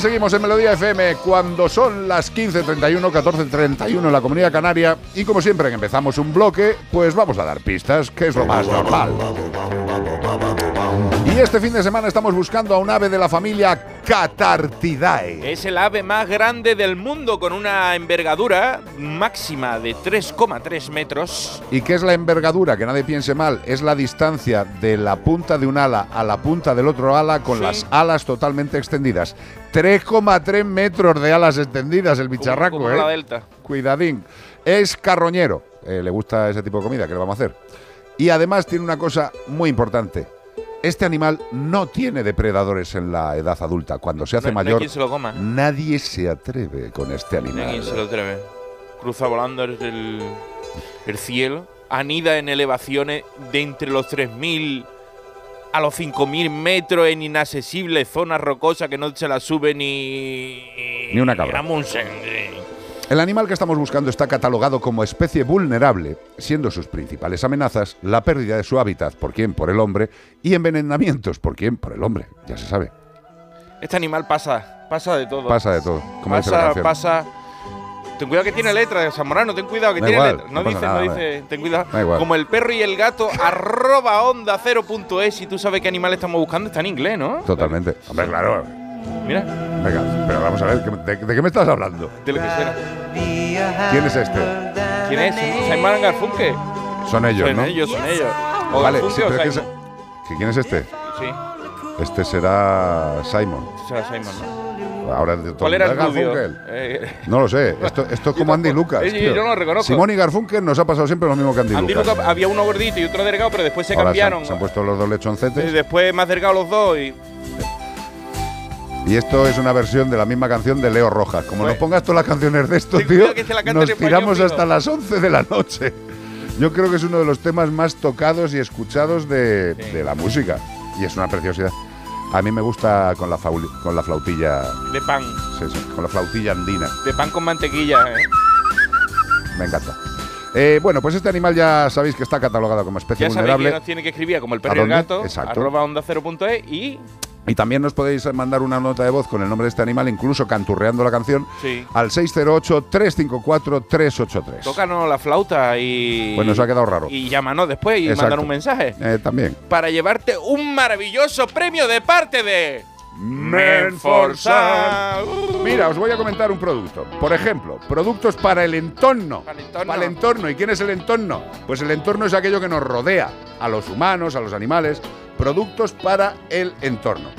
Seguimos en Melodía FM cuando son las 15.31, 14.31 en la Comunidad Canaria y como siempre que empezamos un bloque, pues vamos a dar pistas, que es lo más normal. Y este fin de semana estamos buscando a un ave de la familia Catartidae. Es el ave más grande del mundo con una envergadura máxima de 3,3 metros. ¿Y qué es la envergadura? Que nadie piense mal, es la distancia de la punta de un ala a la punta del otro ala con Sí. las alas totalmente extendidas. 3,3 metros de alas extendidas el bicharraco, como ¿eh? la delta. Cuidadín. Es carroñero. Eh, le gusta ese tipo de comida, ¿qué le vamos a hacer? Y además tiene una cosa muy importante. Este animal no tiene depredadores en la edad adulta. Cuando se hace No- no mayor, quien se lo coma. nadie se atreve con este No animal. quien se lo atreve. Cruza volando el, el cielo. Anida en elevaciones de entre los 3.000 a los 5.000 metros en inaccesibles zonas rocosas que no se la sube ni... Ni una cabra. El animal que estamos buscando está catalogado como especie vulnerable, siendo sus principales amenazas la pérdida de su hábitat, por quién, por el hombre, y envenenamientos, por quién, por el hombre, ya se sabe. Este animal pasa, pasa de todo. Pasa de todo, como dice la pasa, canción. pasa. Ten cuidado que tiene letra, Zamorano, ten cuidado que Da tiene igual, letra. no No, pasa dice, nada, no dice, ten cuidado. Como el perro y el gato, [laughs] arroba onda 0.es. Si tú sabes qué animal estamos buscando, está en inglés, ¿no? Totalmente. Hombre, claro. Mira, Venga, pero vamos a ver, ¿de, de qué me estás hablando? de lo que será. ¿Quién es este? ¿Quién es? Simon Garfunkel. Son ellos, son ¿no? ellos, son ellos. O Vale, Garfunkel sí, o pero es que Simon. se- ¿que ¿quién es este? Sí, Este será Simon. será Simon, ¿no? Ahora de ¿Cuál era el? Garfunkel. Eh, No lo sé, esto, esto es como Andy Lucas. Eh, tío. yo no lo reconozco. Simón y Garfunkel nos ha pasado siempre lo mismo que Andy, Andy Lucas. Lucas, había uno gordito y otro delgado, pero después se Ahora cambiaron. han, se han puesto los dos Y lechoncetes. después más delgados los dos y Y esto es una versión de la misma canción de Leo Rojas. Como Pues- nos pongas todas las canciones de esto, tío, nos tiramos hasta las 11 de la noche. Yo creo que es uno de los temas más tocados y escuchados de, Sí. de la música. Y es una preciosidad. A mí me gusta con la, con la flautilla, de pan. sí, sí, con la flautilla andina. De pan con mantequilla, ¿eh? Me encanta. Eh, bueno, pues este animal ya sabéis que está catalogado como especie Ya sabéis vulnerable. que nos tiene que escribir como el ¿A perro y el gato, Exacto. arroba onda cero punto es y Y también nos podéis mandar una nota de voz con el nombre de este animal, incluso canturreando la canción, Sí. al 608-354-383. tócanos la flauta y. Pues nos ha quedado raro. Y llámanos después y mandar un mensaje. Eh, también. Para llevarte un maravilloso premio de parte de. Menforsan. Mira, os voy a comentar un producto. Por ejemplo, productos para el entorno. Para el entorno. Para el entorno. ¿Y quién es el entorno? Pues el entorno es aquello que nos rodea, a los humanos, a los animales. Productos para el entorno.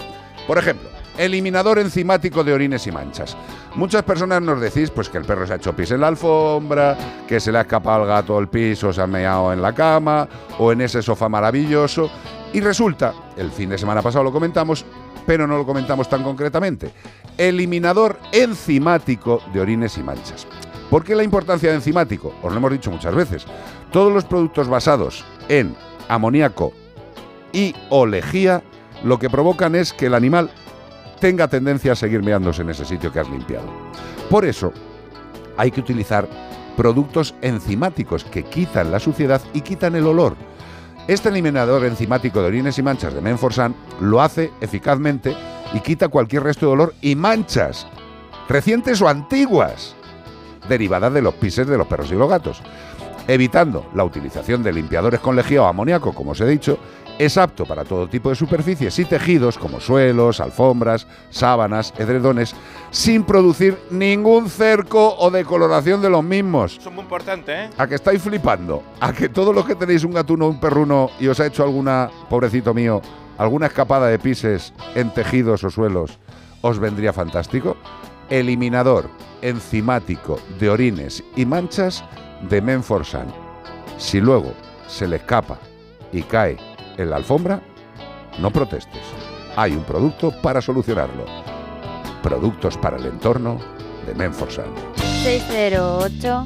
Por ejemplo, eliminador enzimático de orines y manchas. Muchas personas nos decís pues que el perro se ha hecho pis en la alfombra, que se le ha escapado al gato al piso, se ha meado en la cama o en ese sofá maravilloso. Y resulta, el fin de semana pasado lo comentamos, pero no lo comentamos tan concretamente. Eliminador enzimático de orines y manchas. ¿Por qué la importancia de enzimático? Os lo hemos dicho muchas veces. Todos los productos basados en amoníaco y o lejía lo que provocan es que el animal tenga tendencia a seguir meándose en ese sitio que has limpiado. Por eso hay que utilizar productos enzimáticos que quitan la suciedad y quitan el olor. Este eliminador enzimático de orines y manchas de Menforsan lo hace eficazmente y quita cualquier resto de olor y manchas, recientes o antiguas, derivadas de los pises de los perros y los gatos. Evitando la utilización de limpiadores con lejía o amoníaco, como os he dicho, es apto para todo tipo de superficies y tejidos como suelos, alfombras, sábanas, edredones, sin producir ningún cerco o decoloración de los mismos. Es muy importante, ¿eh? A que estáis flipando, a que todos los que tenéis un gatuno o un perruno y os ha hecho alguna, pobrecito mío, alguna escapada de pises en tejidos o suelos, os vendría fantástico. Eliminador enzimático de orines y manchas de Menforsan. Si luego se le escapa y cae en la alfombra, no protestes. Hay un producto para solucionarlo. Productos para el entorno de Menforsan. 608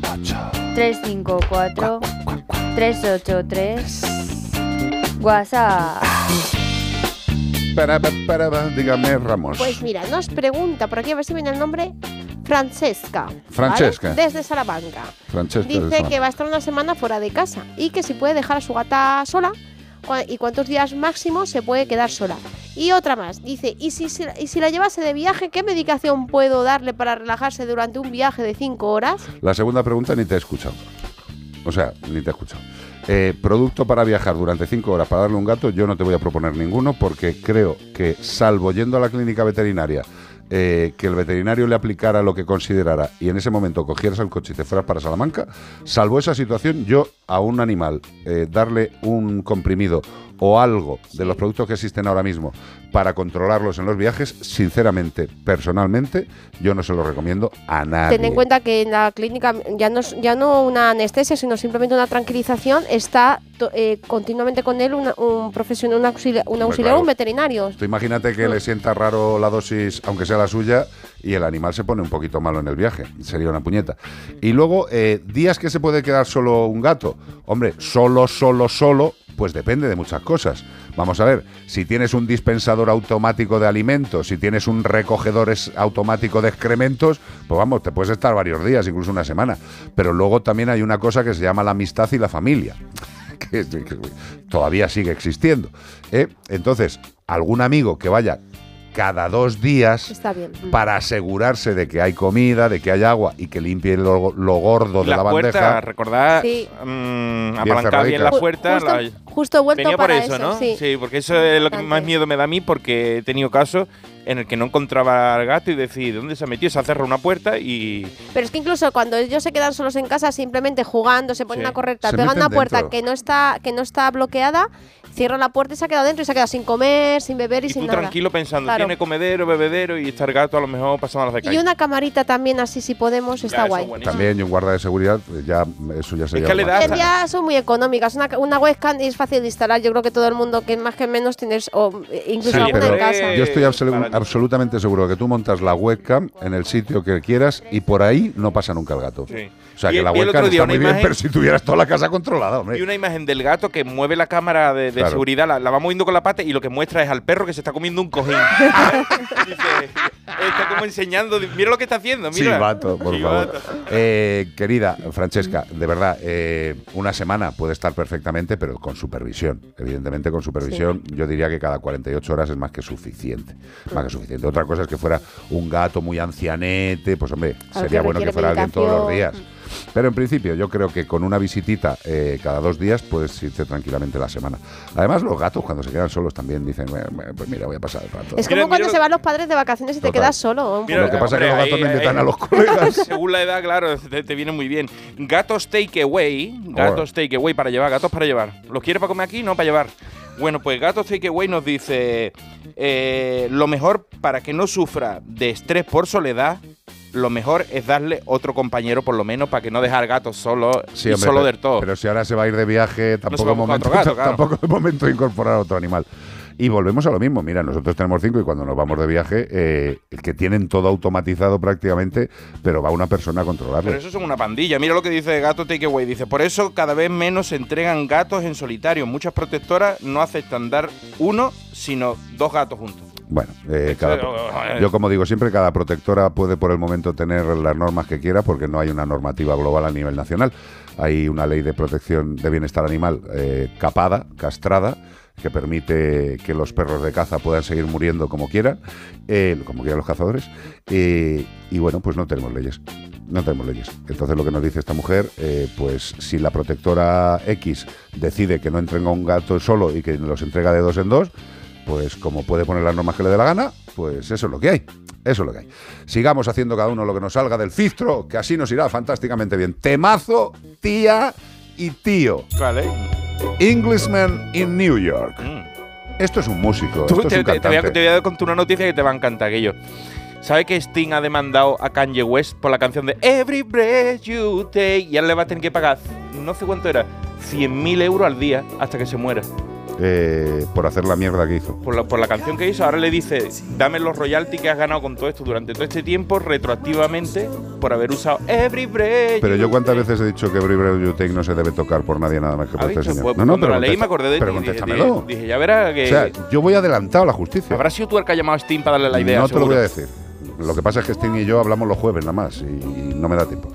354 383 WhatsApp. Para, para, para, para, dígame, Ramos. Pues mira, nos pregunta por aquí a ver si viene el nombre Francesca. ¿vale? Francesca. Desde Salamanca. Francesca Dice que va a estar una semana fuera de casa y que si puede dejar a su gata sola y cuántos días máximo se puede quedar sola. Y otra más, dice, ¿y si, se- y si la llevase de viaje, qué medicación puedo darle para relajarse durante un viaje de 5 horas? La segunda pregunta ni te he escuchado. O sea, ni te he escuchado. Eh, producto para viajar durante cinco horas para darle un gato, yo no te voy a proponer ninguno porque creo que, salvo yendo a la clínica veterinaria, eh, que el veterinario le aplicara lo que considerara y en ese momento cogieras el coche y te fueras para Salamanca, salvo esa situación, yo a un animal eh, darle un comprimido o algo de los productos que existen ahora mismo para controlarlos en los viajes, sinceramente, personalmente, yo no se lo recomiendo a nadie. Ten en cuenta que en la clínica ya no, ya no una anestesia, sino simplemente una tranquilización, está eh, continuamente con él una- un profesional, un auxiliar, un, auxiliar, claro. un veterinario. Tú imagínate que le sienta raro la dosis, aunque sea la suya, y el animal se pone un poquito malo en el viaje. Sería una puñeta. Y luego, eh, días que se puede quedar solo un gato. Hombre, solo, solo, solo, pues depende de muchas cosas. Vamos a ver, si tienes un dispensador automático de alimentos, si tienes un recogedor automático de excrementos, pues vamos, te puedes estar varios días, incluso una semana. Pero luego también hay una cosa que se llama la amistad y la familia [laughs] que, que todavía sigue existiendo. ¿eh? Entonces, algún amigo que vaya cada dos días Está bien. para asegurarse de que hay comida, de que hay agua y que limpie lo, lo gordo de la, puerta, bandeja. recordad, Sí. mm, apalancar bien la puerta. justo, la- justo he vuelto Venía por para eso, ¿no? sí. porque eso es lo que más miedo me da a mí porque he tenido casos en el que no encontraba al gato y decir, ¿dónde se ha metido? Se ha cerrado una puerta y... Pero es que incluso cuando ellos se quedan solos en casa, simplemente jugando, se ponen Sí. a correr, pegan una puerta dentro. que no está que no está bloqueada, cierran la puerta y se ha quedado dentro y se ha quedado sin comer, sin beber y, Y sin tú nada. tranquilo pensando, Claro. tiene comedero, bebedero y está el gato a lo mejor pasando las de Y calle. una camarita también así si podemos, está guay. buenísimo. También y un guarda de seguridad, pues ya eso ya sería. que le algo da más. hasta- Ya son muy económicas. Una, una webcam es fácil de instalar. Yo creo que todo el mundo, que más que menos, tienes, o eh, incluso Sí, alguna pero en casa. yo estoy absolu- para- absolutamente seguro que tú montas la webcam en el sitio que quieras y por ahí no pasa nunca el gato. Sí. O sea Vi- que la webcam otro día está una muy bien, imagen- pero si tuvieras toda la casa controlada, hombre. Y una imagen del gato que mueve la cámara de- Claro. seguridad, la, la va moviendo con la pata y lo que muestra es al perro que se está comiendo un cojín. [laughs] [laughs] Dice, está como enseñando, mira lo que está haciendo, mira. Silbato, por Silbato. favor. Eh, querida Francesca, de verdad, eh, una semana puede estar perfectamente, pero con supervisión. Evidentemente, con supervisión, yo diría que cada 48 horas es más que suficiente. Más que suficiente. Otra cosa es que fuera un gato muy ancianete, pues hombre, sería bueno que fuera alguien todos los días. Pero en principio, yo creo que con una visitita eh, cada dos días puedes irte tranquilamente la semana. Además, los gatos, cuando se quedan solos, también dicen, "Bueno, pues mira, voy a pasar el rato. Es como cuando se van los padres de vacaciones y te Total. quedas solo. Mira, Lo que pasa es que los gatos no ahí- invitan ahí- a los [laughs] colegas. Según la edad, claro, te, te viene muy bien. Gatos Takeaway, gatos Takeaway para llevar, gatos para llevar. ¿Los quieres para comer aquí? No, para llevar. Bueno, pues Gatos Takeaway nos dice, eh, lo mejor para que no sufra de estrés por soledad, lo mejor es darle otro compañero por lo menos para que no dejar al gato solo Sí, y hombre, solo pero- del todo. Pero si ahora se va a ir de viaje, tampoco, a es momento, otro gato, [laughs] claro. tampoco es momento de incorporar a otro animal. Y volvemos a lo mismo. Mira, nosotros tenemos cinco y cuando nos vamos de viaje, eh, que tienen todo automatizado prácticamente, pero va una persona a controlarlo. Pero eso son una pandilla. Mira lo que dice Gato Takeaway. Dice, por eso cada vez menos se entregan gatos en solitario. Muchas protectoras no aceptan dar uno, sino dos gatos juntos. Bueno, eh, cada- eh, yo como digo siempre, cada protectora puede por el momento tener las normas que quiera porque no hay una normativa global a nivel nacional. Hay una ley de protección de bienestar animal eh, capada, castrada, que permite que los perros de caza puedan seguir muriendo como quieran, eh, como quieran los cazadores. eh, y bueno, pues no tenemos leyes. No tenemos leyes. Entonces lo que nos dice esta mujer, eh, pues si la protectora X decide que no entrega un gato solo y que los entrega de dos en dos, pues como puede poner las normas que le dé la gana, pues eso es lo que hay. Eso es lo que hay. Sigamos haciendo cada uno lo que nos salga del filtro, que así nos irá fantásticamente bien. Temazo, tía y tío. Vale. Englishman in New York. Esto es un músico, Tú- esto es te, un te- te voy a, te voy a contar una noticia que te va a encantar, aquello. ¿Sabe que Sting ha demandado a Kanye West por la canción de Every Breath You Take? Y ahora le va a tener que pagar, no sé cuánto era, 100.000 euros al día hasta que se muera. Eh, por hacer la mierda que hizo. Por la, por la canción que hizo, ahora le dice, dame los royalties que has ganado con todo esto durante todo este tiempo, retroactivamente, por haber usado Every Breath Pero yo cuántas veces he dicho que Every Breath You Take no se debe tocar por nadie nada más que por este señor. pues, cuando la leí me acordé de. Pero y dije-. Dije, dije, ya verás que... O sea, yo voy adelantado a la justicia. Habrá sido tú el que ha llamado a Sting para darle la idea, No te lo voy a decir. Lo que pasa es que Sting y yo hablamos los jueves nada más y no me da tiempo.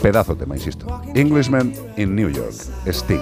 Pedazo tema, insisto. Englishman in New York. Sting.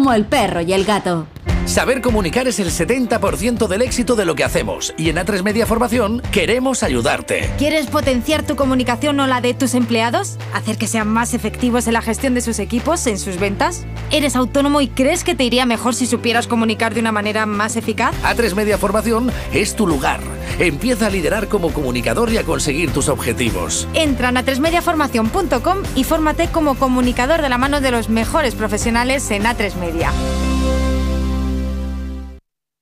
Como el perro y el gato. Saber comunicar es el 70% del éxito de lo que hacemos y en A3 Media Formación queremos ayudarte. ¿Quieres potenciar tu comunicación o la de tus empleados? ¿Hacer que sean más efectivos en la gestión de sus equipos, en sus ventas? ¿Eres autónomo y crees que te iría mejor si supieras comunicar de una manera más eficaz? A3 Media Formación es tu lugar. Empieza a liderar como comunicador y a conseguir tus objetivos. Entra en atresmediaformación.com y fórmate como comunicador de la mano de los mejores profesionales en A3 Media.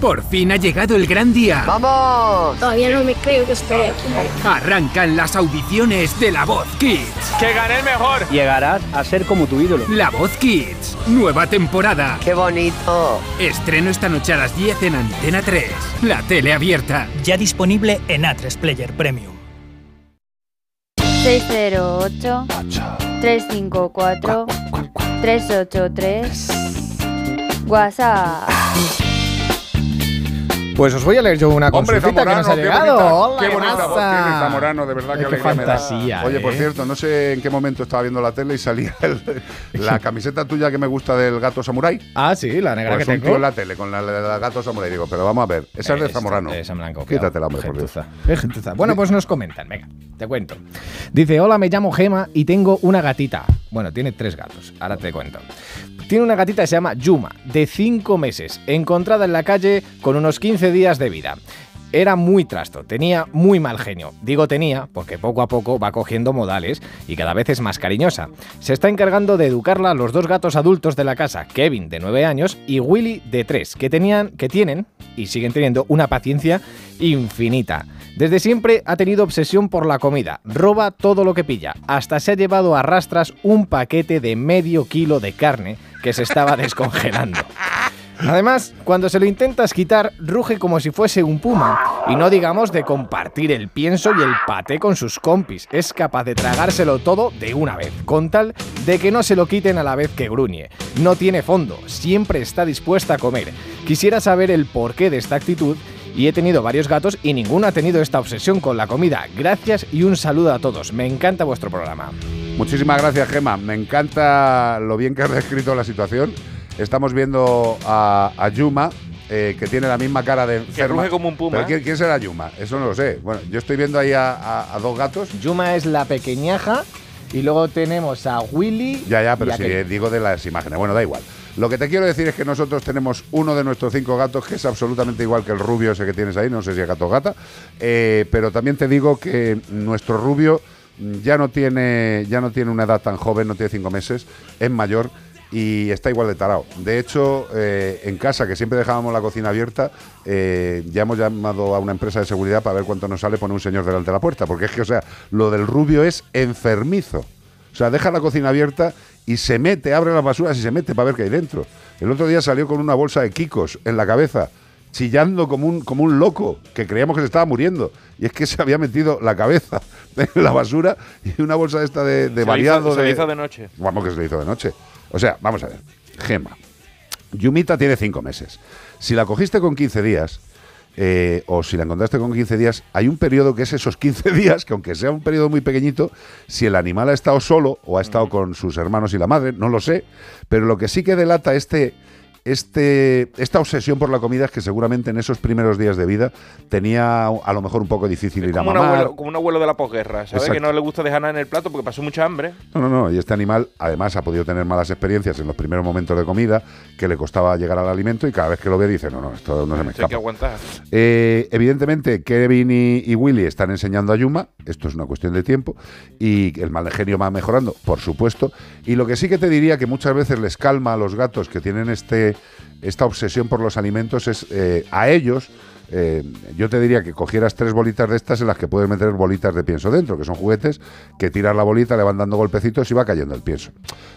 Por fin ha llegado el gran día. ¡Vamos! Todavía no me creo que estoy aquí. Arrancan las audiciones de La Voz Kids. ¡Que gane el mejor! Llegarás a ser como tu ídolo. La Voz Kids, nueva temporada. ¡Qué bonito! Estreno esta noche a las 10 en Antena 3, la tele abierta. Ya disponible en A3 Player Premium. 608 354 383 WhatsApp. Pues os voy a leer yo una Hombre, consultita que nos ha qué llegado. bonita- Hola, qué bonita voz tiene Zamorano, de verdad que Qué fantasía, Oye, por ¿eh? cierto, no sé en qué momento estaba viendo la tele y salía el- la [laughs] camiseta tuya que me gusta del gato samurái. Ah, sí, la negra Pues que un tengo. tío en la tele con la, la- la gato samurái. Digo, pero vamos a ver, esa es de Zamorano. esa me la han copiado. Quítatela, hombre, por Dios. Gentuza. Qué gentuza. Bueno, pues nos comentan, venga, te cuento. Dice, hola, me llamo Gema y tengo una gatita. Bueno, tiene tres gatos, ahora te cuento. Tiene una gatita que se llama Yuma, de 5 meses, encontrada en la calle con unos 15 días de vida. Era muy trasto, tenía muy mal genio. Digo tenía porque poco a poco va cogiendo modales y cada vez es más cariñosa. Se está encargando de educarla a los dos gatos adultos de la casa, Kevin de 9 años y Willy de 3, que tenían que tienen y siguen teniendo una paciencia infinita. Desde siempre ha tenido obsesión por la comida, roba todo lo que pilla, hasta se ha llevado a rastras un paquete de medio kilo de carne que se estaba descongelando. Además, cuando se lo intentas quitar, ruge como si fuese un puma. Y no digamos de compartir el pienso y el paté con sus compis. Es capaz de tragárselo todo de una vez, con tal de que no se lo quiten a la vez que gruñe. No tiene fondo, siempre está dispuesta a comer. Quisiera saber el porqué de esta actitud y he tenido varios gatos y ninguno ha tenido esta obsesión con la comida. Gracias y un saludo a todos. Me encanta vuestro programa. Muchísimas gracias, Gema. Me encanta lo bien que has descrito la situación. Estamos viendo a, a Yuma, eh, que tiene la misma cara de enferma. ruge como un puma. ¿Pero quién, quién será Yuma? Eso no lo sé. Bueno, yo estoy viendo ahí a, a- a dos gatos. Yuma es la pequeñaja y luego tenemos a Willy. Ya, ya, pero si digo de las imágenes. Bueno, da igual. Lo que te quiero decir es que nosotros tenemos uno de nuestros cinco gatos que es absolutamente igual que el rubio ese que tienes ahí, no sé si es gato o gata, eh, pero también te digo que nuestro rubio ya no tiene ya no tiene una edad tan joven, no tiene cinco meses, es mayor y está igual de tarao. De hecho, eh, en casa, que siempre dejábamos la cocina abierta, eh, ya hemos llamado a una empresa de seguridad para ver cuánto nos sale poner un señor delante de la puerta, porque es que, o sea, lo del rubio es enfermizo. O sea, deja la cocina abierta y se mete, abre las basuras y se mete para ver qué hay dentro. El otro día salió con una bolsa de kikos en la cabeza, chillando como un, como un loco, que creíamos que se estaba muriendo. Y es que se había metido la cabeza [laughs] en la basura y una bolsa esta de, de Se variado. hizo- se le de- hizo de noche. Vamos que se le hizo de noche. O sea, vamos a ver. Gema. Yumita tiene cinco meses. Si la cogiste con 15 días, eh, o si la encontraste con 15 días, hay un periodo que es esos 15 [laughs] días, que aunque sea un periodo muy pequeñito, si el animal ha estado solo o ha estado con sus hermanos y la madre, no lo sé, pero lo que sí que delata este, este, esta obsesión por la comida es que seguramente en esos primeros días de vida tenía a lo mejor un poco difícil ir a un, mamar. abuelo, como un abuelo de la posguerra, ¿sabes? Exacto. Que no le gusta dejar nada en el plato porque pasó mucha hambre. No, no, no. Y este animal, además, ha podido tener malas experiencias en los primeros momentos de comida, que le costaba llegar al alimento y cada vez que lo ve dice, no, no, esto no se me Esto hay que escapa. aguantar. Eh, evidentemente, Kevin y, y Willy están enseñando a Yuma, esto es una cuestión de tiempo, y el mal de genio va mejorando, por supuesto. Y lo que sí que te diría que muchas veces les calma a los gatos que tienen este, esta obsesión por los alimentos es eh, a ellos. eh, yo te diría que cogieras tres bolitas de estas en las que puedes meter bolitas de pienso dentro, que son juguetes, que tiras la bolita, le van dando golpecitos y va cayendo el pienso.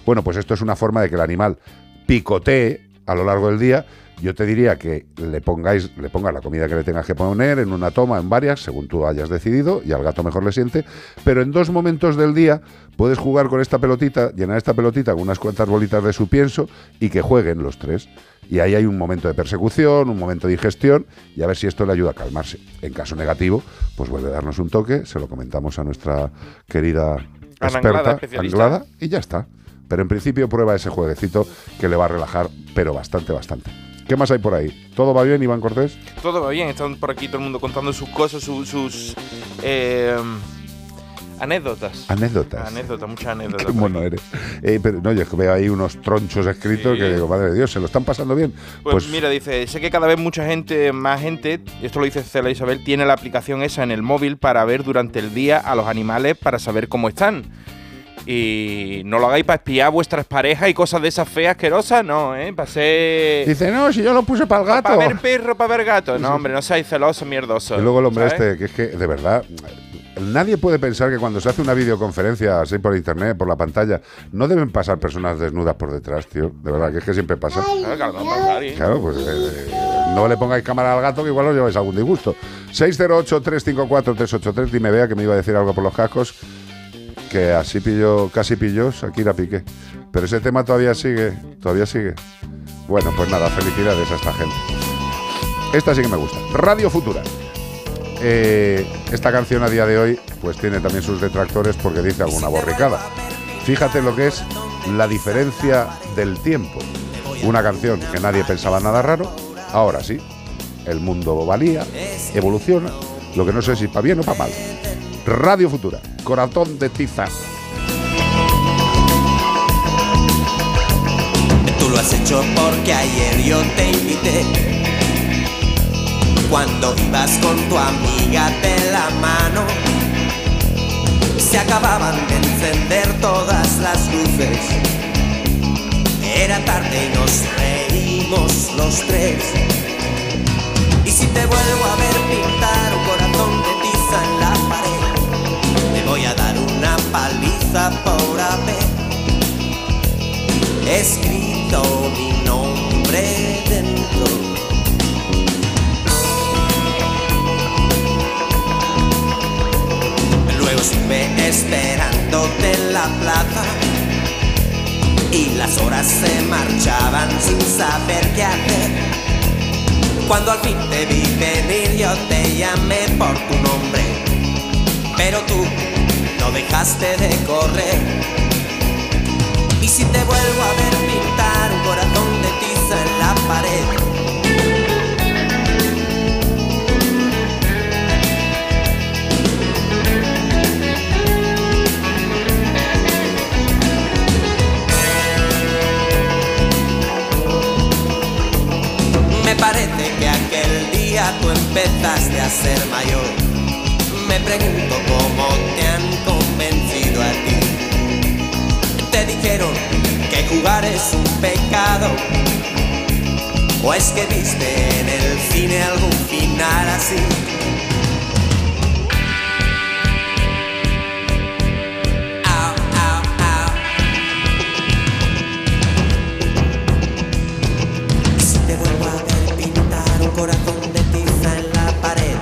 Bueno, pues esto es una forma de que el animal picotee a lo largo del día, yo te diría que le pongáis, le pongas la comida que le tengas que poner en una toma, en varias, según tú hayas decidido, y al gato mejor le siente. Pero en dos momentos del día puedes jugar con esta pelotita, llenar esta pelotita con unas cuantas bolitas de su pienso y que jueguen los tres. Y ahí hay un momento de persecución, un momento de digestión, y a ver si esto le ayuda a calmarse. En caso negativo, pues vuelve a darnos un toque, se lo comentamos a nuestra querida experta. Anglada, y ya está. Pero en principio prueba ese jueguecito que le va a relajar, pero bastante, bastante. ¿Qué más hay por ahí? ¿Todo va bien, Iván Cortés? Todo va bien, están por aquí todo el mundo contando sus cosas, su- sus eh, anécdotas. Anécdotas. Anécdotas, muchas anécdotas. Qué mono eres. Eh, pero no, yo es que veo ahí unos tronchos escritos Sí. que digo, madre de Dios, ¿se lo están pasando bien? Pues, mira, dice, sé que cada vez mucha gente, más gente, esto lo dice Cela Isabel, tiene la aplicación esa en el móvil para ver durante el día a los animales para saber cómo están. Y no lo hagáis para espiar vuestras parejas y cosas de esas feas asquerosas, no, ¿eh? Para ser... Dice, no, si yo lo puse para el gato. Para ver perro, para ver gato. No, hombre, no seáis celosos, mierdosos. Y luego el hombre ¿sabes? este, que es que, de verdad, nadie puede pensar que cuando se hace una videoconferencia así por internet, por la pantalla, no deben pasar personas desnudas por detrás, tío. De verdad, que es que siempre pasa. Claro, a ¿eh? Claro, pues eh, no le pongáis cámara al gato que igual os lleváis algún disgusto. 608-354-383, dime vea que me iba a decir algo por los cascos. Que así pilló, casi pilló Shakira Piqué. Pero ese tema todavía sigue, todavía sigue. Bueno, pues nada, felicidades a esta gente. Esta sí que me gusta. Radio Futura. Eh, esta canción a día de hoy pues tiene también sus detractores porque dice alguna borricada. Fíjate lo que es la diferencia del tiempo. Una canción que nadie pensaba nada raro, ahora sí. El mundo valía, evoluciona, lo que no sé si para bien o para mal. Radio Futura, corazón de tiza. Tú lo has hecho porque ayer yo te invité. Cuando ibas con tu amiga de la mano, se acababan de encender todas las luces. Era tarde y nos reímos los tres. Y si te vuelvo a ver pintar por haber escrito mi nombre dentro. Luego estuve esperándote en la plaza y las horas se marchaban sin saber qué hacer. Cuando al fin te vi venir yo te llamé por tu nombre, pero tú no dejaste de correr. Y si te vuelvo a ver pintar un corazón de tiza en la pared. Me parece que aquel día tú empezaste a ser mayor. Me pregunto cómo te dijeron que jugar es un pecado. ¿O es que viste en el cine algún final así? Si te vuelvo a ver pintar un corazón de tiza en la pared.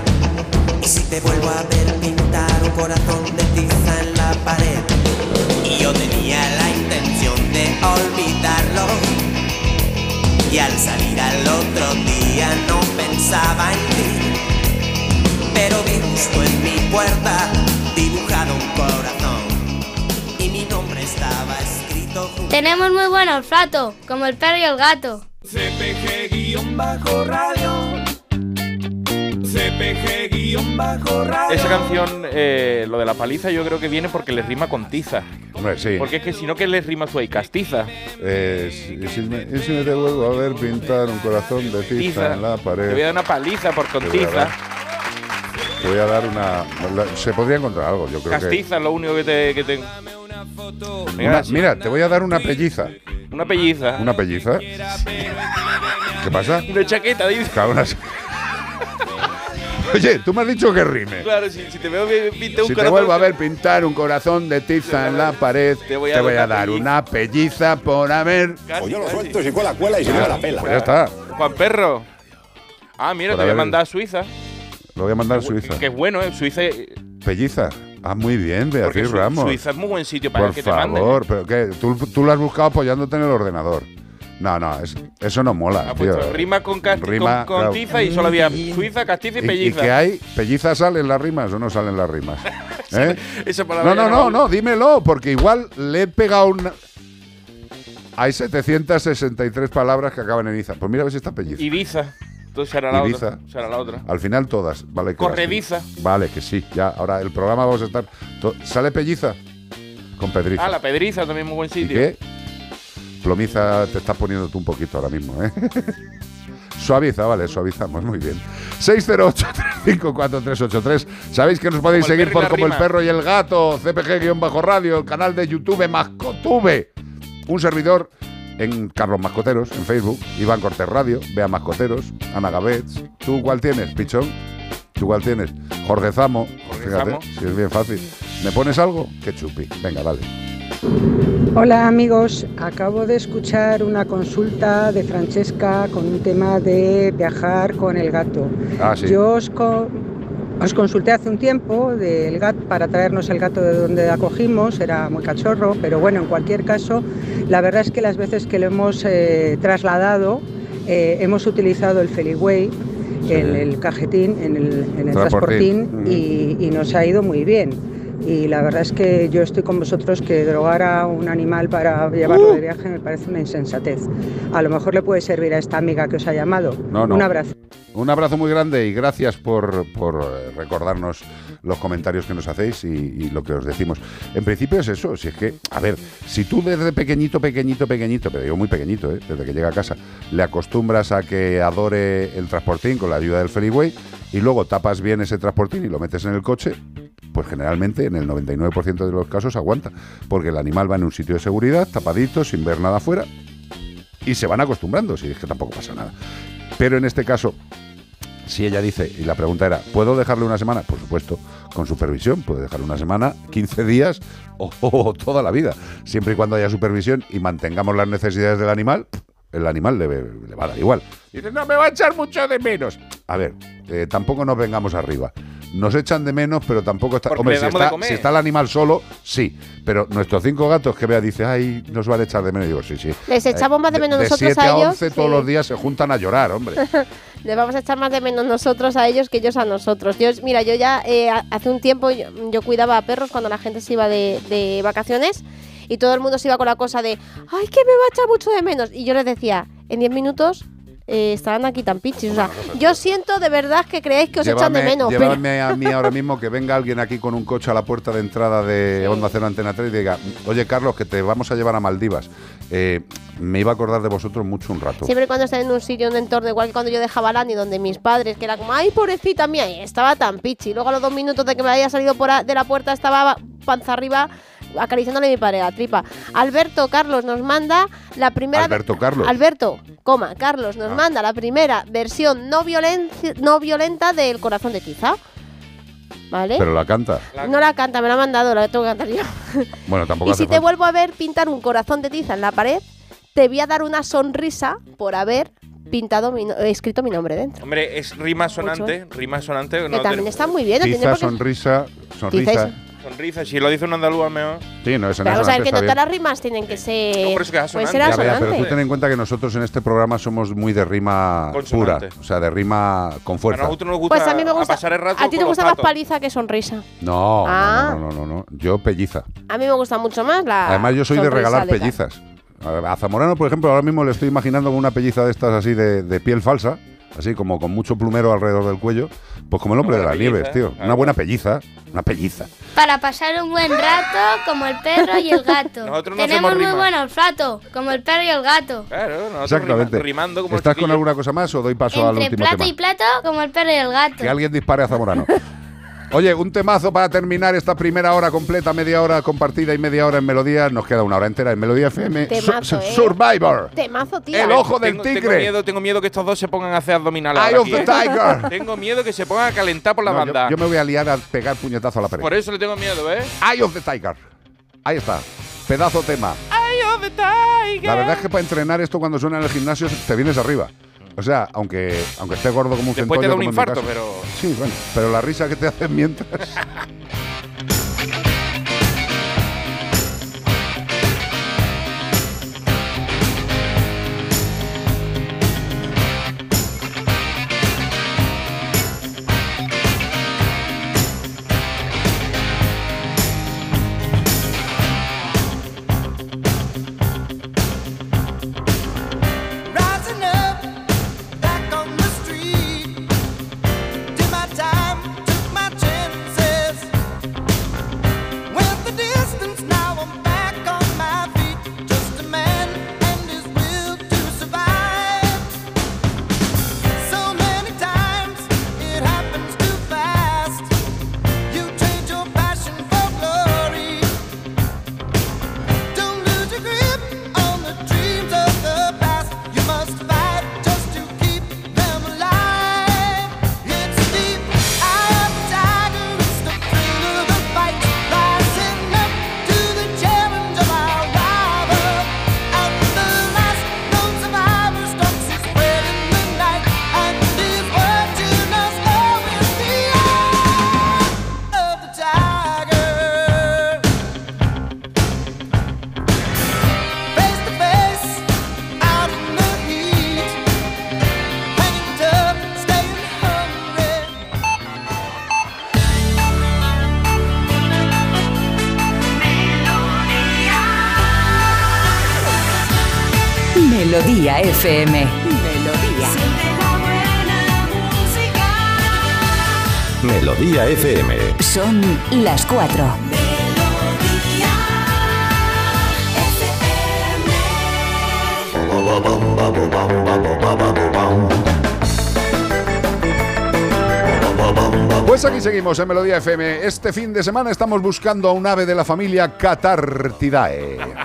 Si te vuelvo a ver pintar un corazón de tiza en la pared. Y yo tenía la intención de olvidarlo. Y al salir al otro día no pensaba en ti. Pero vi justo en mi puerta dibujado un corazón. Y mi nombre estaba escrito junto Tenemos muy buen olfato, como el perro y el gato. CPG-radio. CPG-radio. Esa canción, eh, lo de la paliza, yo creo que viene porque le rima con tiza. Hombre, sí. Porque es que si no, que le rima tú ahí? Castiza. Eh, si, si me, y si me te vuelvo a ver pintar un corazón de tiza, Tiza. en la Te voy a pared. dar una paliza por con tiza. Te voy a dar una. Se podría encontrar algo, yo creo que. Castiza es lo único que te. Que te... Una- mira, te voy a dar una pelliza. Una pelliza. ¿Una pelliza? ¿Qué pasa? Una chaqueta, dice. Una- [laughs] Oye, tú me has dicho que rime. Claro, si, si te veo bien, pinta un Si te corazón- vuelvo a ver pintar un corazón de tiza en la pared, te voy a, dar una dar una pelliza por haber. Casi, Pues yo lo casi. suelto, si cuela, cuela, y si no, la pela. Pues ya está. Juan Perro. Ah, mira, Por te voy a mandar a Suiza. Lo voy a mandar a Suiza. Que es bueno, ¿eh? Suiza, eh, Pelliza. Ah, muy bien, Beatriz Ramos. Suiza es muy buen sitio para Por que te manden. favor, pero ¿qué? ¿Tú, tú lo has buscado apoyándote en el ordenador. No, no, es- eso no mola, tío. puesto rima con, casti- Rima, con, con claro. tiza y solo había Suiza, castiza y ¿Y, y pelliza. qué hay? ¿Pelliza salen las rimas o no salen las rimas? [laughs] ¿Eh? Esa palabra No, no, no, no, dímelo, porque igual le he pegado una... Hay 763 palabras que acaban en Iza. Pues mira a ver si está pelliza. Ibiza. Entonces será la Ibiza. otra. Será la otra. Al final todas, vale. que Corrediza. las- Vale, que sí, ya. Ahora el programa vamos a estar... ¿Sale pelliza? Con Pedriza. Ah, la Pedriza también muy buen ¿Y sitio. qué? Plomiza te estás poniendo tú un poquito ahora mismo, ¿eh? [laughs] Suaviza, vale, suavizamos, muy bien. 608-354-383. Sabéis que nos podéis Como seguir por Como el. Perro y el Gato, CPG-Radio, el canal de YouTube Mascotube. Un servidor en Carlos Mascoteros, en Facebook, Iván Cortés Radio, Vea Mascoteros, Ana Gavets. ¿Tú cuál tienes, pichón? ¿Tú cuál tienes? Jorge Zamo. Fíjate, Zamo. si es bien fácil. ¿Me pones algo? Qué chupi. Venga, dale. Hola amigos, acabo de escuchar una consulta de Francesca con un tema de viajar con el gato. Ah, sí. Yo os, co- os consulté hace un tiempo del gato para traernos el gato de donde acogimos, era muy cachorro, pero bueno, en cualquier caso, la verdad es que las veces que lo hemos eh, trasladado, eh, hemos utilizado el Feliway, en el cajetín, en el, en el Transportín. transportín, y, y nos ha ido muy bien. Y la verdad es que yo estoy con vosotros que drogar a un animal para llevarlo Uh. de viaje me parece una insensatez. A lo mejor le puede servir a esta amiga que os ha llamado. No, no. Un abrazo. Un abrazo muy grande y gracias por, por, eh, recordarnos los comentarios que nos hacéis y, y lo que os decimos. En principio es eso, si es que, a ver, si tú desde pequeñito, pequeñito, pequeñito, pero yo muy pequeñito, ¿eh? desde que llega a casa, le acostumbras a que adore el transportín con la ayuda del Ferryway y luego tapas bien ese transportín y lo metes en el coche, pues generalmente en el 99% de los casos aguanta, porque el animal va en un sitio de seguridad, tapadito, sin ver nada afuera, y se van acostumbrando, si es que tampoco pasa nada. Pero en este caso, si ella dice, y la pregunta era, ¿puedo dejarle una semana? Por supuesto, con supervisión, puede dejarle una semana, 15 días o, [laughs] o toda la vida, siempre y cuando haya supervisión y mantengamos las necesidades del animal, el animal le, le va a dar igual. Y dice, no, me va a echar mucho de menos. A ver, eh, tampoco nos vengamos arriba. Nos echan de menos, pero tampoco está. Porque Hombre, si de está, comer. si está el animal solo, sí. Pero nuestros cinco gatos que vea dice, ay, nos van a echar de menos. Digo, sí, sí. Les echamos más de menos de nosotros 7 a ellos, 11 todos sí. los días se juntan a llorar, hombre. [laughs] Les vamos a echar más de menos nosotros a ellos que ellos a nosotros. Yo, mira, yo ya eh, ha- hace un tiempo yo, yo cuidaba a perros cuando la gente se iba de, de vacaciones y todo el mundo se iba con la cosa de, ay, que me va a echar mucho de menos. Y yo les decía, en 10 minutos eh, estarán aquí tan pichis. O sea, yo siento de verdad que creéis que os echan de menos. pero- llévame a mí ahora mismo que venga alguien aquí con un coche a la puerta de entrada de Onda Cero Antena 3 y diga, oye Carlos, que te vamos a llevar a Maldivas. Eh, me iba a acordar de vosotros mucho un rato. Siempre cuando están en un sitio, en un entorno, igual que cuando yo dejaba a Lani, donde mis padres, que era como, ay, pobrecita mía, estaba tan pichi. Luego a los dos minutos de que me había salido por a- de la puerta, estaba panza arriba acariciándole a mi padre la tripa. Alberto Carlos nos manda la primera... Alberto Carlos. Alberto, coma, Carlos nos Ah. manda la primera versión no, violen- no violenta del Corazón de Tiza. ¿Vale? Pero la canta. No la canta, me la ha mandado, la tengo que cantar yo. [laughs] Bueno, tampoco Y si te falta. vuelvo a ver pintar un corazón de tiza en la pared, te voy a dar una sonrisa por haber pintado mi no- eh, escrito mi nombre dentro. Hombre, es rima sonante, rima sonante. Que también está muy bien, tiene Tiza, sonrisa, sonrisa. Tiza Sonrisa, si lo dice un andaluz, al mejor. Sí, no, no Pero vamos a ver que no todas las rimas tienen que ser. por eso que es puede asonante. ser Ya, pero tú ten en cuenta que nosotros en este programa somos muy de rima Consonante. pura, o sea, de rima con fuerza. A nosotros nos gusta Pues a mí me gusta. pasar el rato a ti te gusta más paliza que sonrisa. No, Ah. no, no, no, no, no, yo pelliza. A mí me gusta mucho más la. Además, yo soy de regalar pellizas. A a Zamorano, por ejemplo, ahora mismo le estoy imaginando con una pelliza de estas así de, de piel falsa, así como con mucho plumero alrededor del cuello, pues como el hombre de las pelliza, nieves, tío. claro. Una buena pelliza, una pelliza. Para pasar un buen rato como el perro y el gato. Nosotros no Tenemos muy rima. buen olfato como el perro y el gato. Claro, nosotros Exactamente. rima- rimando como ¿Estás con alguna cosa más o doy paso al Entre último plato tema? y plato como el perro y el gato. Que alguien dispare a Zamorano. Oye, un temazo para terminar esta primera hora completa, media hora compartida y media hora en Melodía. Nos queda una hora entera en Melodía FM. Temazo, Su- ¿eh? Survivor. Temazo, tío. El ojo del tengo, tigre. Tengo miedo, tengo miedo que estos dos se pongan a hacer abdominales. Eye of aquí, the ¿eh? tiger. [laughs] Tengo miedo que se pongan a calentar por la No, yo- banda. yo, me voy a liar a pegar puñetazo a la pared. Por eso le tengo miedo, ¿ves? Eye of the Tiger. Ahí está. Pedazo tema. Eye of the tiger. La verdad es que para entrenar esto cuando suena en el gimnasio te vienes arriba. O sea, aunque, aunque esté gordo como un Después te centollo, da un infarto, pero. Sí, bueno, pero la risa que te hacen mientras. [laughs] Melodía FM. Melodía. Melodía FM. Son las 4. Pues aquí seguimos en Melodía FM. Este fin de semana estamos buscando a un ave de la familia Catartidae.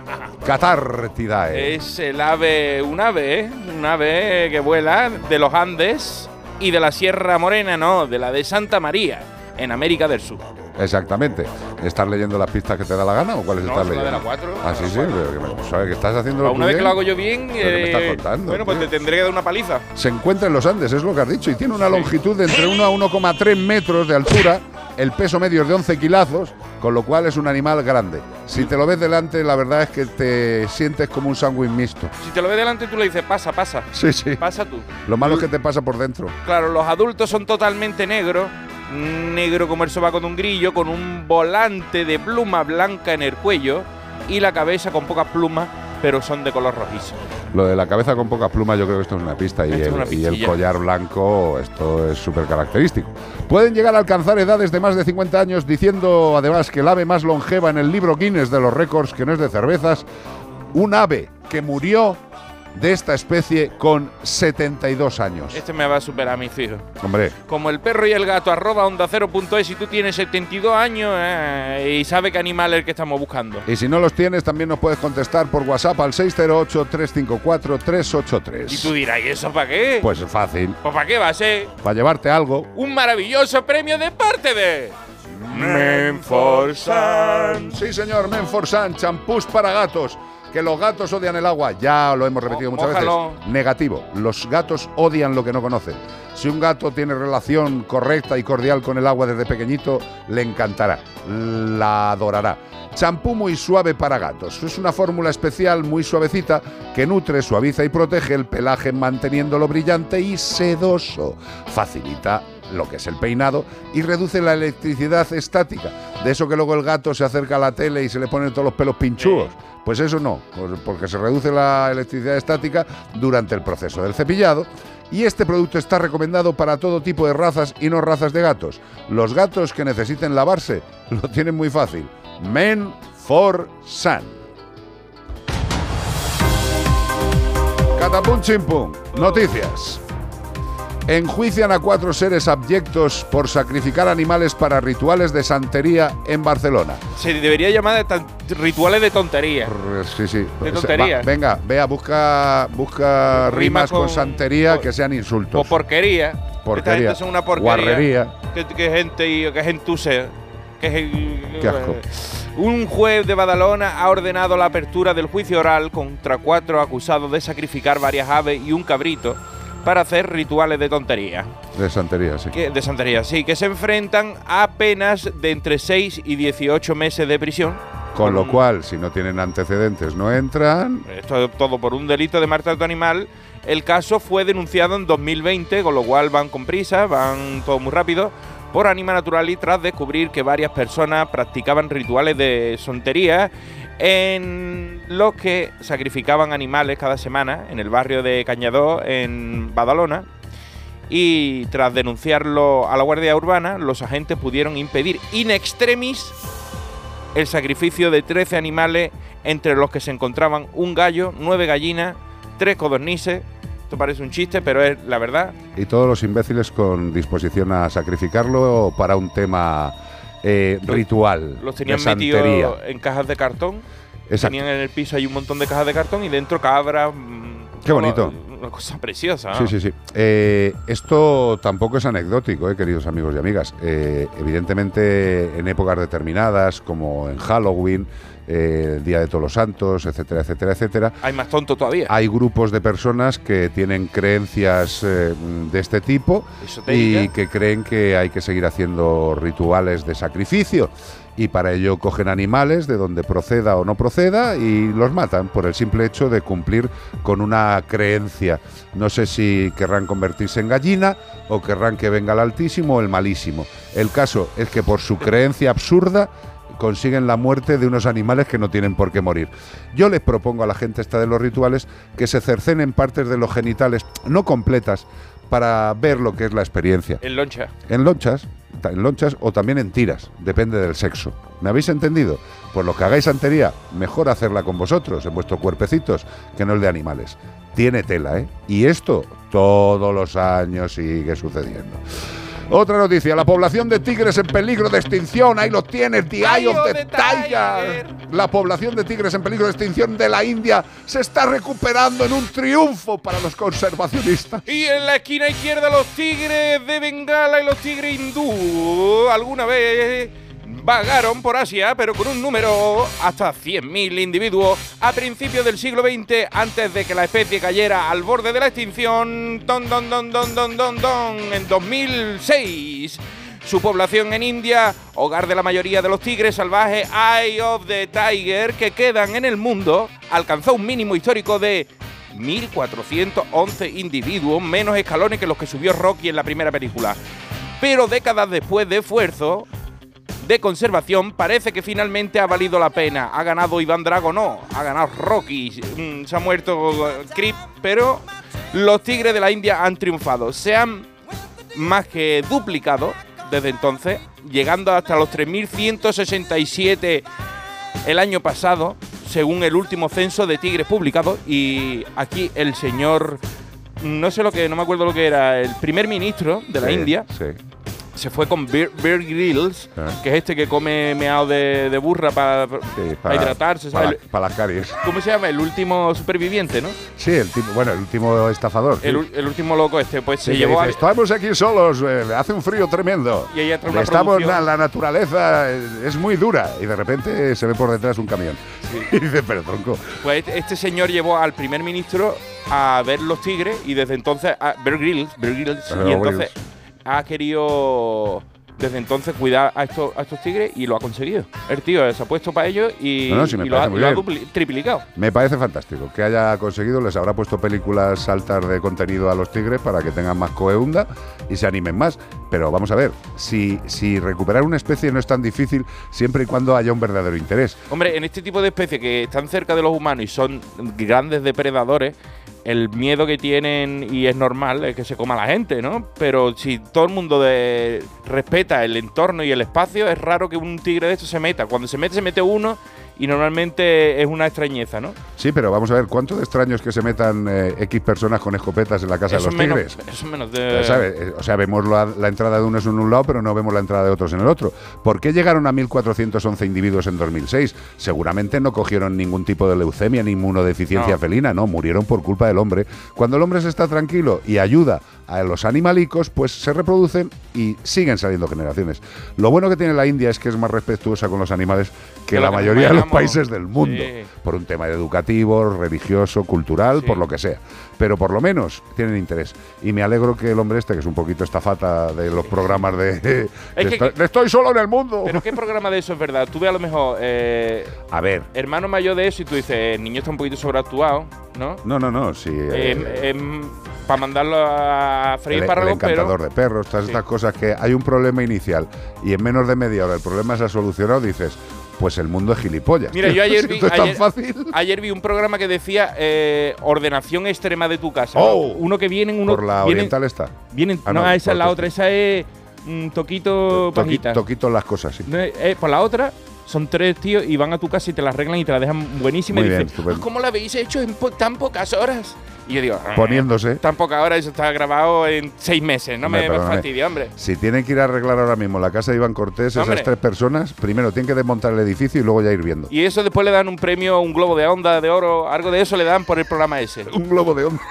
Catartidae. Es el ave, un ave, ¿eh? Un ave que vuela de los Andes y de la Sierra Morena, no, de la de Santa María, en América del Sur. Exactamente. ¿Estás leyendo las pistas que te da la gana o cuáles No, estás la de leyendo? la cuatro, Ah, la sí, sí. pero que ¿Sabes que estás haciendo Una vez que lo hago yo bien, ¿Pero qué me estás eh, contando, bueno, pues tío? te tendré que dar una paliza. Se encuentra en los Andes, es lo que has dicho, y tiene una longitud de entre 1 a 1,3 metros de altura. El peso medio es de 11 kilazos, con lo cual es un animal grande. Si te lo ves delante, la verdad es que te sientes como un sándwich mixto. Si te lo ves delante, tú le dices, pasa, pasa. Sí, sí. Pasa tú. Lo malo es que te pasa por dentro. Claro, los adultos son totalmente negros, negro como el sobaco de un grillo, con un volante de pluma blanca en el cuello y la cabeza con pocas plumas, pero son de color rojizo. Lo de la cabeza con pocas plumas, yo creo que esto es una pista. Y, el, una y el collar blanco, esto es súper característico. Pueden llegar a alcanzar edades de más de 50 años, diciendo además que el ave más longeva en el libro Guinness de los récords, que no es de cervezas, un ave que murió de esta especie con 72 años. Este me va a superar a mis hijos. Hombre, Como el perro y el gato, arroba onda si tú tienes 72 años eh, y sabe qué animal es el que estamos buscando. y si no los tienes, también nos puedes contestar por WhatsApp al 608-354-383. Y tú dirás, ¿y eso para qué? Pues fácil, Pues para qué va a ser para llevarte algo. un maravilloso premio de parte de Menforsan. Sí, señor, Menforsan, champús para gatos. Que los gatos odian el agua, ya lo hemos repetido muchas mójalo. veces. Negativo, los gatos odian lo que no conocen. Si un gato tiene relación correcta y cordial con el agua desde pequeñito, le encantará, la adorará. Champú muy suave para gatos. Es una fórmula especial muy suavecita que nutre, suaviza y protege el pelaje manteniéndolo brillante y sedoso. Facilita lo que es el peinado y reduce la electricidad estática. De eso que luego el gato se acerca a la tele y se le ponen todos los pelos pinchudos. Pues eso no, por- porque se reduce la electricidad estática durante el proceso del cepillado. Y este producto está recomendado para todo tipo de razas y no razas de gatos. Los gatos que necesiten lavarse [laughs] lo tienen muy fácil. Men for Sun. Catapum chimpum. Noticias. Enjuician a cuatro seres abyectos por sacrificar animales para rituales de santería en Barcelona. Se debería llamar de rituales de tontería. Pues Sí, sí. De sea, tontería. va, venga, vea, busca, busca Rimas rimas con, con- santería que sean insultos. O porquería. Porquería. Esta gente son una porquería. Guarrería. Que, que gente y que Qué asco. Un juez de Badalona ha ordenado la apertura del juicio oral contra cuatro acusados de sacrificar varias aves y un cabrito para hacer rituales de tontería. De santería, sí. Que- de santería, sí, que se enfrentan a penas de entre 6 y 18 meses de prisión. Con lo cual, si no tienen antecedentes, no entran. Esto todo por un delito de maltrato animal. El caso fue denunciado en 2020, con lo cual van con prisa, van todo muy rápido, por Anima Natural y tras descubrir que varias personas practicaban rituales de sontería en los que sacrificaban animales cada semana en el barrio de Cañadó, en Badalona. Y tras denunciarlo a la Guardia Urbana, los agentes pudieron impedir in extremis el sacrificio de 13 animales, entre los que se encontraban un gallo, nueve gallinas, tres codornices. Esto parece un chiste, pero es la verdad. Y todos los imbéciles con disposición a sacrificarlo para un tema eh, ritual. Los tenían metidos en cajas de cartón. Exacto. Tenían en el piso ahí un montón de cajas de cartón y dentro cabras. mm, Qué bonito. Una, una cosa preciosa. Sí, sí, sí. Eh, esto tampoco es anecdótico, eh, queridos amigos y amigas. Eh, evidentemente, en épocas determinadas, como en Halloween, eh, el Día de Todos los Santos, etcétera, etcétera, etcétera, Hay más tonto todavía. hay grupos de personas que tienen creencias eh, de este tipo y que creen que hay que seguir haciendo rituales de sacrificio. Y para ello cogen animales de donde proceda o no proceda y los matan por el simple hecho de cumplir con una creencia. No sé si querrán convertirse en gallina o querrán que venga el altísimo o el malísimo. El caso es que por su creencia absurda consiguen la muerte de unos animales que no tienen por qué morir. Yo les propongo a la gente esta de los rituales que se cercenen partes de los genitales, no completas, para ver lo que es la experiencia. En loncha. En lonchas, en lonchas o también en tiras, depende del sexo. ¿Me habéis entendido? Pues lo que hagáis santería, mejor hacerla con vosotros, en vuestros cuerpecitos, que no el de animales. Tiene tela, ¿eh? Y esto todos los años sigue sucediendo. Otra noticia, la población de tigres en peligro de extinción, ahí lo tienes, The Eye of the Tiger. La población de tigres en peligro de extinción de la India se está recuperando en un triunfo para los conservacionistas. Y en la esquina izquierda los tigres de Bengala y los tigres hindú alguna vez vagaron por Asia, pero con un número hasta 100.000 individuos a principios del siglo XX, antes de que la especie cayera al borde de la extinción. Don, don, don, don, don, don, don, en 2006. Su población en India, hogar de la mayoría de los tigres salvajes Eye of the Tiger que quedan en el mundo, alcanzó un mínimo histórico de 1.411 individuos, menos escalones que los que subió Rocky en la primera película. Pero décadas después de esfuerzo de conservación, parece que finalmente ha valido la pena. Ha ganado Iván Drago, no, ha ganado Rocky, mm, se ha muerto eh, Creep, pero los tigres de la India han triunfado. Se han más que duplicado desde entonces, llegando hasta los 3.167 el año pasado, según el último censo de tigres publicado. Y aquí el señor, no sé lo que, no me acuerdo lo que era, el primer ministro de la Sí, India. sí. Se fue con Bear, Bear Grylls, Ah. que es este que come meado de, de burra para hidratarse, para, ¿sabes? para las caries. [laughs] ¿Cómo se llama? El último superviviente, ¿no? Sí, el tipo, bueno, el último estafador. sí. El, ul- el último loco este, pues Sí, se llevó dice, a... Estamos aquí solos, eh, hace un frío tremendo. Y ella trae una Estamos, la, la naturaleza eh, es muy dura. Y de repente se ve por detrás un camión. [laughs] Y dice, pero tronco. Pues este- este señor llevó al primer ministro a ver los tigres y desde entonces, a Bear Grylls, Bear Grylls, y entonces. Ha querido desde entonces cuidar a estos, a estos tigres y lo ha conseguido. El tío se ha puesto para ello y, No, no, sí me y lo, ha, lo triplicado. Me parece fantástico que haya conseguido, les habrá puesto películas altas de contenido a los tigres para que tengan más coeunda y se animen más. Pero vamos a ver, si, si recuperar una especie no es tan difícil siempre y cuando haya un verdadero interés. Hombre, en este tipo de especies que están cerca de los humanos y son grandes depredadores, el miedo que tienen, y es normal, es que se coma la gente, ¿no? Pero si todo el mundo de- respeta el entorno y el espacio, es raro que un tigre de estos se meta. Cuando se mete, se mete uno y normalmente es una extrañeza, ¿no? Sí, pero vamos a ver, ¿cuánto de extraños que se metan eh, X personas con escopetas en la casa Eso de los menos- tigres? eso menos de-. Eh, O sea, vemos la, la entrada de unos en un lado, pero no vemos la entrada de otros en el otro. ¿Por qué llegaron a 1.411 individuos en 2006? Seguramente no cogieron ningún tipo de leucemia ni inmunodeficiencia No. felina, no, murieron por culpa del hombre. Cuando el hombre se está tranquilo y ayuda a los animalicos, pues se reproducen y siguen saliendo generaciones. Lo bueno que tiene la India es que es más respetuosa con los animales que Que la que mayoría de los países del mundo, Sí. por un tema educativo, religioso, cultural, por lo que sea. Pero por lo menos tienen interés. Y me alegro que el hombre este, que es un poquito estafata de los programas de... de [laughs] Es que- estoy, solo en el mundo. Pero ¿qué programa de eso es verdad? Tú ves a lo mejor eh, A ver. hermano mayor de eso y tú dices, el niño está un poquito sobreactuado, ¿no? No, no, no, sí. eh, para mandarlo a freír el, el pero... encantador de perros, todas estas cosas que hay un problema inicial y en menos de media hora el problema se ha solucionado, dices, pues el mundo es gilipollas. Mira, yo [laughs] ayer vi, ayer, fácil. ayer vi un programa que decía eh, ordenación extrema de tu casa. ¿no? Oh. Uno que vienen, uno Por la vienen- oriental está. Vienen, Ah, no, no, esa es la otra, esa es un toquito Toqui- toquito las cosas, sí. Eh, por la otra, son tres tíos y van a tu casa y te la arreglan y te la dejan buenísima Muy y bien, dicen. "Ah, ¿cómo la habéis hecho en po- tan pocas horas? Y yo digo, "Ah, Poniéndose. Tan pocas horas, eso está grabado en seis meses, no Hombre, me, fastidie, hombre. Si tienen que ir a arreglar ahora mismo la casa de Iván Cortés, esas tres personas, primero tienen que desmontar el edificio y luego ya ir viendo. Y eso después le dan un premio, un globo de onda, de oro, algo de eso le dan por el programa ese. [laughs] Un globo de onda. [laughs]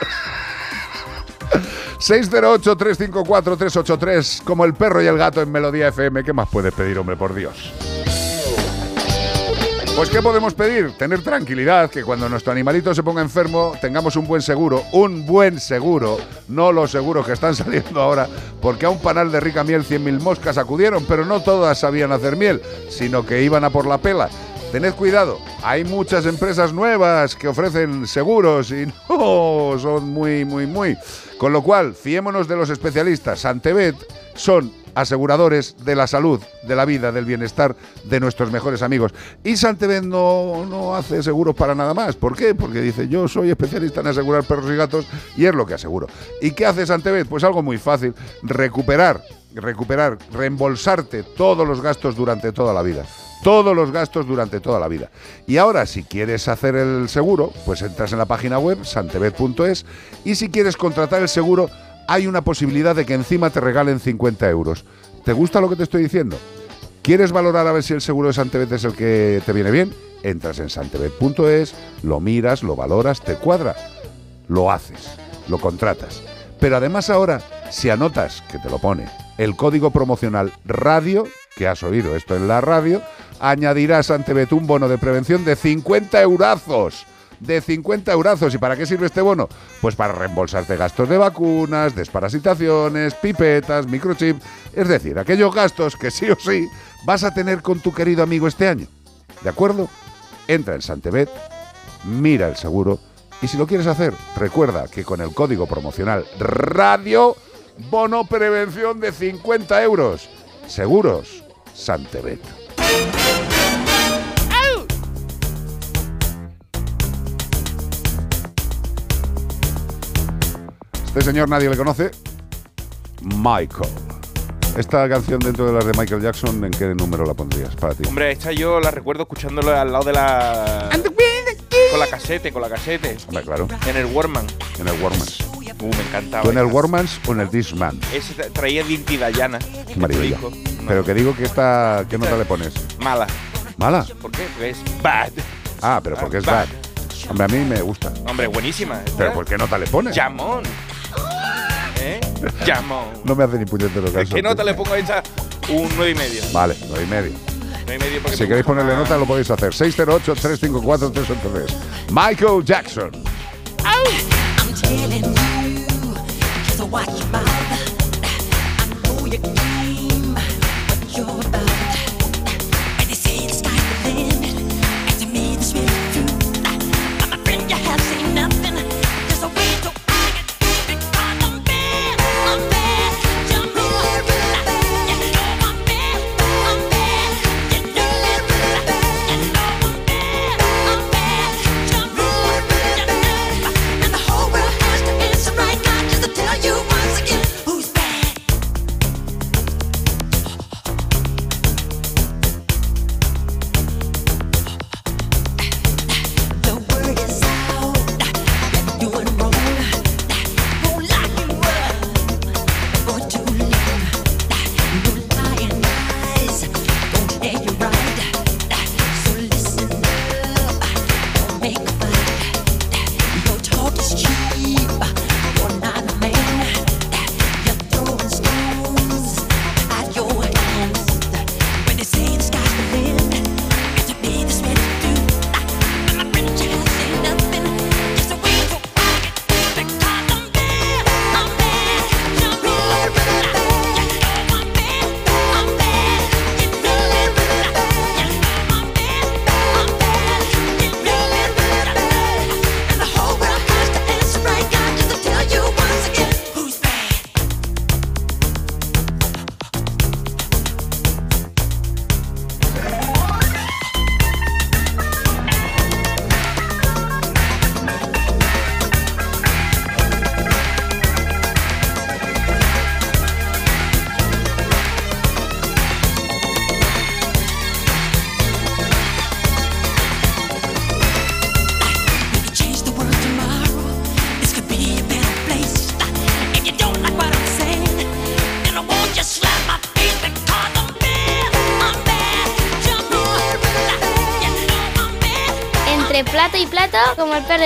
608-354-383, como el perro y el gato en Melodía FM. ¿Qué más puedes pedir, hombre, por Dios? Pues ¿qué podemos pedir? Tener tranquilidad, que cuando nuestro animalito se ponga enfermo tengamos un buen seguro, un buen seguro, no los seguros que están [laughs] saliendo ahora, porque a un panal de rica miel 100.000 moscas acudieron, pero no todas sabían hacer miel, sino que iban a por la pela. Tened cuidado, hay muchas empresas nuevas que ofrecen seguros y [laughs] no son muy, muy, muy. Con lo cual, fiémonos de los especialistas. Santebet son aseguradores de la salud, de la vida, del bienestar de nuestros mejores amigos. Y Santebet no, no hace seguros para nada más. ¿Por qué? Porque dice, yo soy especialista en asegurar perros y gatos y es lo que aseguro. ¿Y qué hace Santebet? Pues algo muy fácil, recuperar, recuperar, reembolsarte todos los gastos durante toda la vida. Todos los gastos durante toda la vida. Y ahora, si quieres hacer el seguro, pues entras en la página web santebet.es y si quieres contratar el seguro, hay una posibilidad de que encima te regalen 50 euros. ¿Te gusta lo que te estoy diciendo? ¿Quieres valorar a ver si el seguro de Santebet es el que te viene bien? Entras en santebet.es, lo miras, lo valoras, te cuadra, lo haces, lo contratas. Pero además ahora, si anotas, que te lo pone, el código promocional radio, que has oído esto en la radio, añadirás ante un bono de prevención de 50 eurazos. De 50 eurazos. ¿Y para qué sirve este bono? Pues para reembolsarte gastos de vacunas, desparasitaciones, pipetas, microchip. Es decir, aquellos gastos que sí o sí vas a tener con tu querido amigo este año. ¿De acuerdo? Entra en Santebet, mira el seguro y si lo quieres hacer, recuerda que con el código promocional radio, bono prevención de 50 euros. Seguros, Santebet. Este señor nadie le conoce. Michael. Esta canción dentro de las de Michael Jackson, ¿en qué número la pondrías para ti? Hombre, esta yo la recuerdo escuchándolo al lado de la. Con la casete, con la casete. Hombre, claro. En el Warman. En el Warmans. Uh, me encantaba. ¿Tú en el. Warmans o en el Disman? Ese tra- traía Dayana. Qué maravilla. Pero que digo que esta, ¿qué nota le pones? Mala. ¿Mala? ¿Por qué? Porque es bad. Ah, pero porque es Bad. bad. Hombre, a mí me gusta. Hombre, buenísima. ¿Pero por qué nota le pones? Jamón. ¿Eh? Jamón. No me hace ni puñetero caso. ¿Qué nota le pongo a esta? Un 9 y medio. Vale, nueve y medio. 9 y medio porque Si queréis ponerle nota, lo podéis hacer. 608-354-383. Michael Jackson. I'm telling you, watch your mouth. I know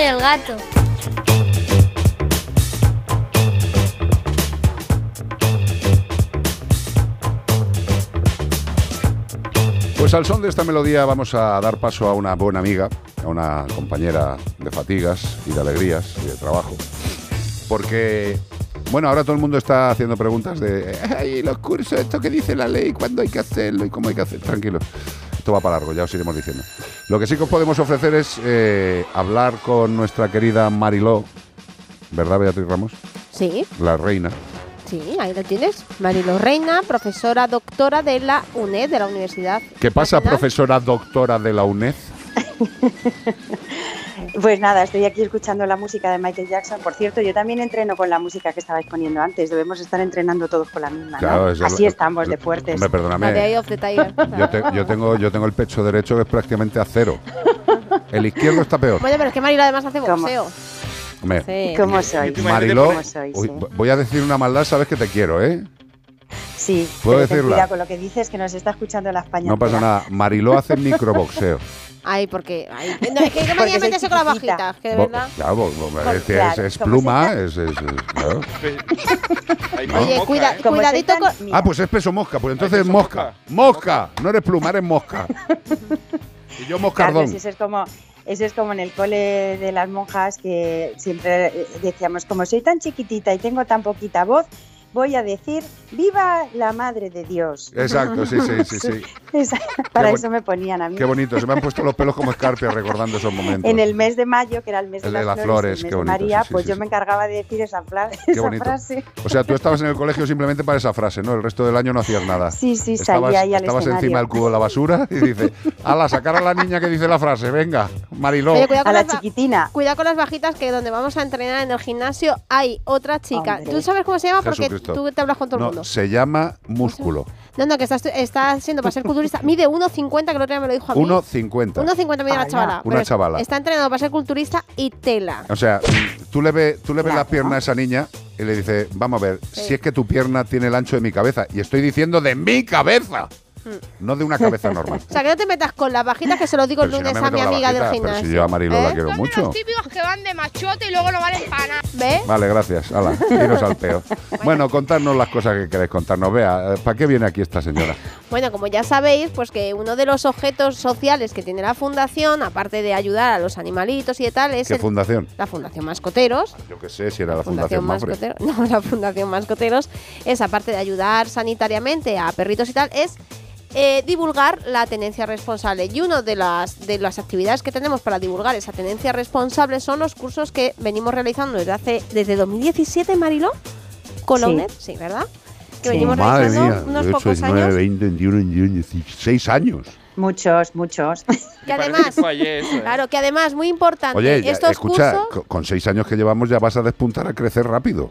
como el perro y el gato. Pues al son de esta melodía vamos a dar paso a una buena amiga, a una compañera de fatigas y de alegrías y de trabajo. Porque, bueno, ahora todo el mundo está haciendo preguntas de, ay, los cursos, esto que dice la ley, cuándo hay que hacerlo y cómo hay que hacerlo. Tranquilo, esto va para largo, ya os iremos diciendo. Lo que sí que os podemos ofrecer es eh, hablar con nuestra querida Mariló, ¿verdad, Beatriz Ramos? Sí, La reina. sí, ahí lo tienes. Marilo Reina, profesora doctora de la UNED, de la Universidad. ¿Qué pasa, Nacional. profesora doctora de la UNED? [laughs] Pues nada, estoy aquí escuchando la música de Michael Jackson. Por cierto, yo también entreno con la música que estabais poniendo antes. Debemos estar entrenando todos con la misma, ¿no? Claro, Así lo- estamos de fuertes. Hombre, perdóname. Of the Tiger. [laughs] Yo, te- yo tengo, yo tengo el pecho derecho que es prácticamente a cero. El izquierdo está peor. Bueno, pero es que Marilo además hace boxeo. Hombre, Sí. ¿Cómo sois? Mariló, voy a decir una maldad, sabes que te quiero, ¿eh? Sí, ¿Puedo decirla? cuidado con lo que dices, que nos está escuchando la España. No pasa nada. Mariló hace microboxeo. [laughs] Ay, porque. Ay, [laughs] no, es que qué manía meterse con las bajitas, que de Bo- verdad. claro, bo- bo- Por- es, que claro, es, pluma, es, es- es- claro. [laughs] Oye, cuida- cuidadito con. mira, Ah, pues es peso mosca, pues entonces mosca. Mosca, no eres pluma, eres mosca. [laughs] Y yo moscardón. Carlos, eso es como eso es como en el cole de las monjas que siempre eh, decíamos como soy tan chiquitita y tengo tan poquita voz voy a decir viva la madre de Dios Exacto, sí, sí, sí, sí. [laughs] Para eso me ponían a mí Qué bonito, se me han puesto los pelos como escarpias recordando esos momentos. en el mes de mayo que era el mes de, El de las, las flores, flores, el mes qué de bonito, María sí, sí, pues sí, yo sí. me encargaba de decir esa, Qué esa bonito. frase O sea, tú estabas en el colegio simplemente para esa frase, ¿no? El resto del año no hacías nada. Sí, sí, estabas, salía ahí al Estabas escenario. encima del cubo de la basura y dices, ala, sacar a la niña que dice la frase, venga, Mariló. Oye, cuidado a con la chiquitina Cuidado con las bajitas que donde vamos a entrenar en el gimnasio hay otra chica. Hombre. ¿Tú sabes cómo se llama? Porque Tú te hablas con todo el mundo. se llama músculo. No, no, que está, está siendo para ser culturista. Mide 1,50, que el otro día me lo dijo a mí. 1,50. 1,50 mide la Ala. chavala. Una pero chavala. Está entrenado para ser culturista y tela. O sea, tú le ves, tú le ves Claro. las piernas a esa niña y le dices, vamos a ver, si es que tu pierna tiene el ancho de mi cabeza. Y estoy diciendo de mi cabeza, no de una cabeza normal. [laughs] O sea, que no te metas con las bajitas, que se lo digo el Pero si no lunes a mi amiga del bajita, gimnasio. Pero si yo a Marilo la ¿Eh? quiero mucho. típicos que van de machote y luego no valen para nada. ¿Ves? Vale, gracias. Hala, [laughs] iros al peo. Bueno, contadnos las cosas que queréis contarnos. Vea, eh, ¿para qué viene aquí esta señora? Bueno, como ya sabéis, pues que uno de los objetos sociales que tiene la fundación, aparte de ayudar a los animalitos y de tal, es ¿Qué el- fundación? la Fundación Mascoteros. Yo qué sé si era la Fundación, Mafre. Mascoteros. [laughs] No, la Fundación Mascoteros es, aparte de ayudar sanitariamente a perritos y tal, es eh, divulgar la tenencia responsable. Y una de las, de las actividades que tenemos para divulgar esa tenencia responsable son los cursos que venimos realizando desde hace desde 2017, Mariló, con la Sí. UNED, sí, ¿verdad? Que Sí. venimos Madre realizando mía, unos 8, pocos 19, años. 20, 21, 22, 16 años. muchos muchos [laughs] Que además, fue ayer eso, ¿eh? claro, que además, muy importante, Oye, ya, estos escucha, cursos... co- con 6 años que llevamos ya vas a despuntar a crecer rápido.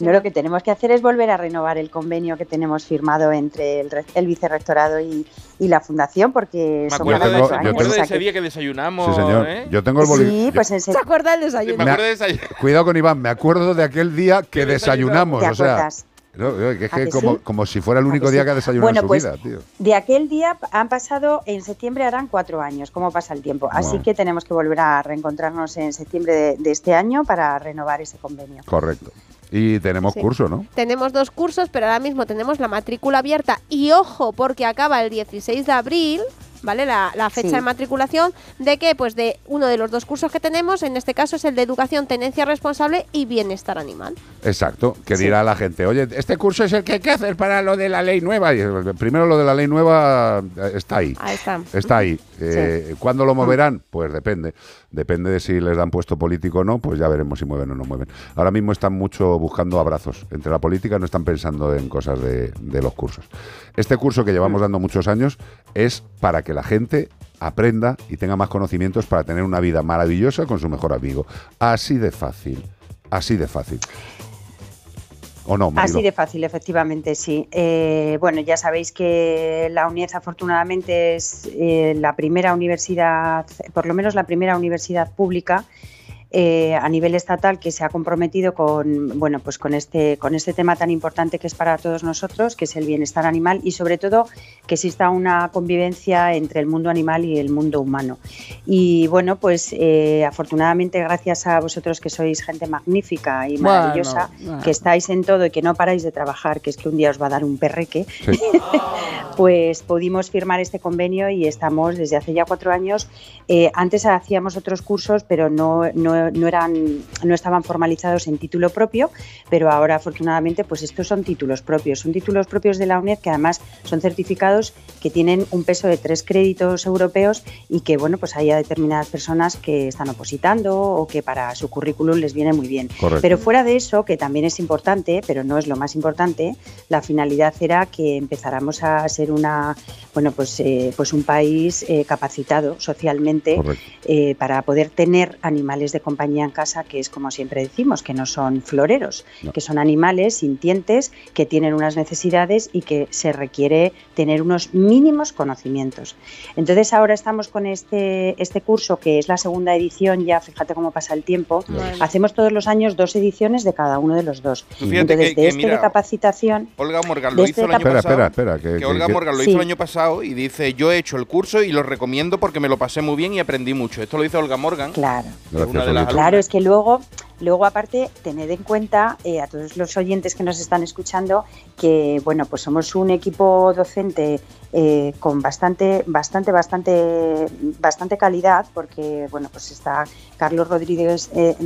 No lo que tenemos que hacer es volver a renovar el convenio que tenemos firmado entre el, re- el vicerrectorado y, y la fundación porque Me son acuerdo, de, me acuerdo o de ese día que desayunamos. Sí, señor. ¿eh? Yo tengo el boli. sí pues se- ¿Se acuerda del desayuno? Me acuerdo de. Cuidado con Iván, me acuerdo de aquel día que ¿Qué desayunamos. ¿Te O sea, acuerdas? No, no, que es ¿A que que como, sí? como si fuera el ¿A único que día sí? que ha desayunado Bueno, en su pues, vida, tío. De aquel día han pasado, en septiembre harán cuatro años, cómo pasa el tiempo. Así que tenemos que volver a reencontrarnos en septiembre de, de este año para renovar ese convenio. Correcto. Y tenemos Sí. curso, ¿no? Tenemos dos cursos, pero ahora mismo tenemos la matrícula abierta. Y ojo, porque acaba el 16 de abril, ¿vale? La, la fecha Sí. de matriculación. ¿De qué? Pues de uno de los dos cursos que tenemos. En este caso es el de Educación, Tenencia Responsable y Bienestar Animal. Exacto. Que Sí. dirá la gente, oye, este curso es el que hay que hacer para lo de la ley nueva. Y primero lo de la ley nueva eh, está ahí. Ahí está. Está ahí. Eh, ¿Cuándo lo moverán? Pues depende. Depende de si les dan puesto político o no, pues ya veremos si mueven o no mueven. Ahora mismo están mucho buscando abrazos. Entre la política no están pensando en cosas de, de los cursos. Este curso que llevamos dando muchos años es para que la gente aprenda y tenga más conocimientos para tener una vida maravillosa con su mejor amigo. Así de fácil. Así de fácil. ¿O no? Así de fácil, efectivamente, sí. Eh, bueno, ya sabéis que la UNED afortunadamente es eh, la primera universidad, por lo menos la primera universidad pública eh, a nivel estatal que se ha comprometido con, bueno, pues con, este, con este tema tan importante que es para todos nosotros, que es el bienestar animal y sobre todo que exista una convivencia entre el mundo animal y el mundo humano. Y bueno, pues eh, afortunadamente gracias a vosotros que sois gente magnífica y maravillosa, bueno. que estáis en todo y que no paráis de trabajar, que es que un día os va a dar un perreque, [laughs] pues pudimos firmar este convenio y estamos desde hace ya cuatro años. eh, antes hacíamos otros cursos, pero no, no, no eran, no estaban formalizados en título propio, pero ahora afortunadamente pues estos son títulos propios, son títulos propios de la UNED que además son certificados que tienen un peso de tres créditos europeos y que bueno pues hay a determinadas personas que están opositando o que para su currículum les viene muy bien. Correcto. Pero fuera de eso, que también es importante, pero no es lo más importante, la finalidad era que empezáramos a ser una, bueno, pues, eh, pues un país eh, capacitado socialmente eh, para poder tener animales de compañía en casa, que es como siempre decimos, que no son floreros, No. que son animales sintientes que tienen unas necesidades y que se requiere tener unos mínimos conocimientos. Entonces ahora estamos con este, este curso, que es la segunda edición, ya fíjate cómo pasa el tiempo. Hacemos todos los años dos ediciones de cada uno de los dos. Fíjate Entonces, que- de que este mira, de capacitación... Olga Morgan de lo este hizo el año Espera, pasado. espera, espera. Que, Que que- Olga que- Morgan lo Sí. hizo el año pasado y dice, yo he hecho el curso y lo recomiendo porque me lo pasé muy bien y aprendí mucho. Esto lo hizo Olga Morgan. Claro. es una de las Claro, es que luego, luego aparte, tened en cuenta eh, a todos los oyentes que nos están escuchando que, bueno, pues somos un equipo docente eh, con bastante, bastante, bastante, bastante calidad, porque, bueno, pues está Carlos Rodríguez, eh,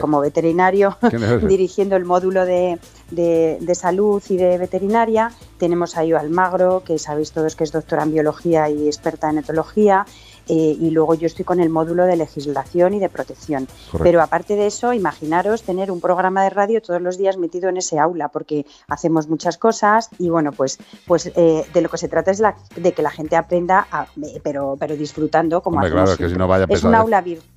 como veterinario [laughs] [laughs] dirigiendo el módulo de, de- de salud y de veterinaria. Tenemos a Io Almagro, que sabéis todos que es doctora en biología y experta en etología. Eh, y luego yo estoy con el módulo de legislación y de protección. Correcto. Pero aparte de eso, imaginaros tener un programa de radio todos los días metido en ese aula, porque hacemos muchas cosas y bueno, pues, pues eh, de lo que se trata es la- de que la gente aprenda, a- eh, pero, pero disfrutando como Hombre, hacemos claro, que si no vaya Es un aula virtual.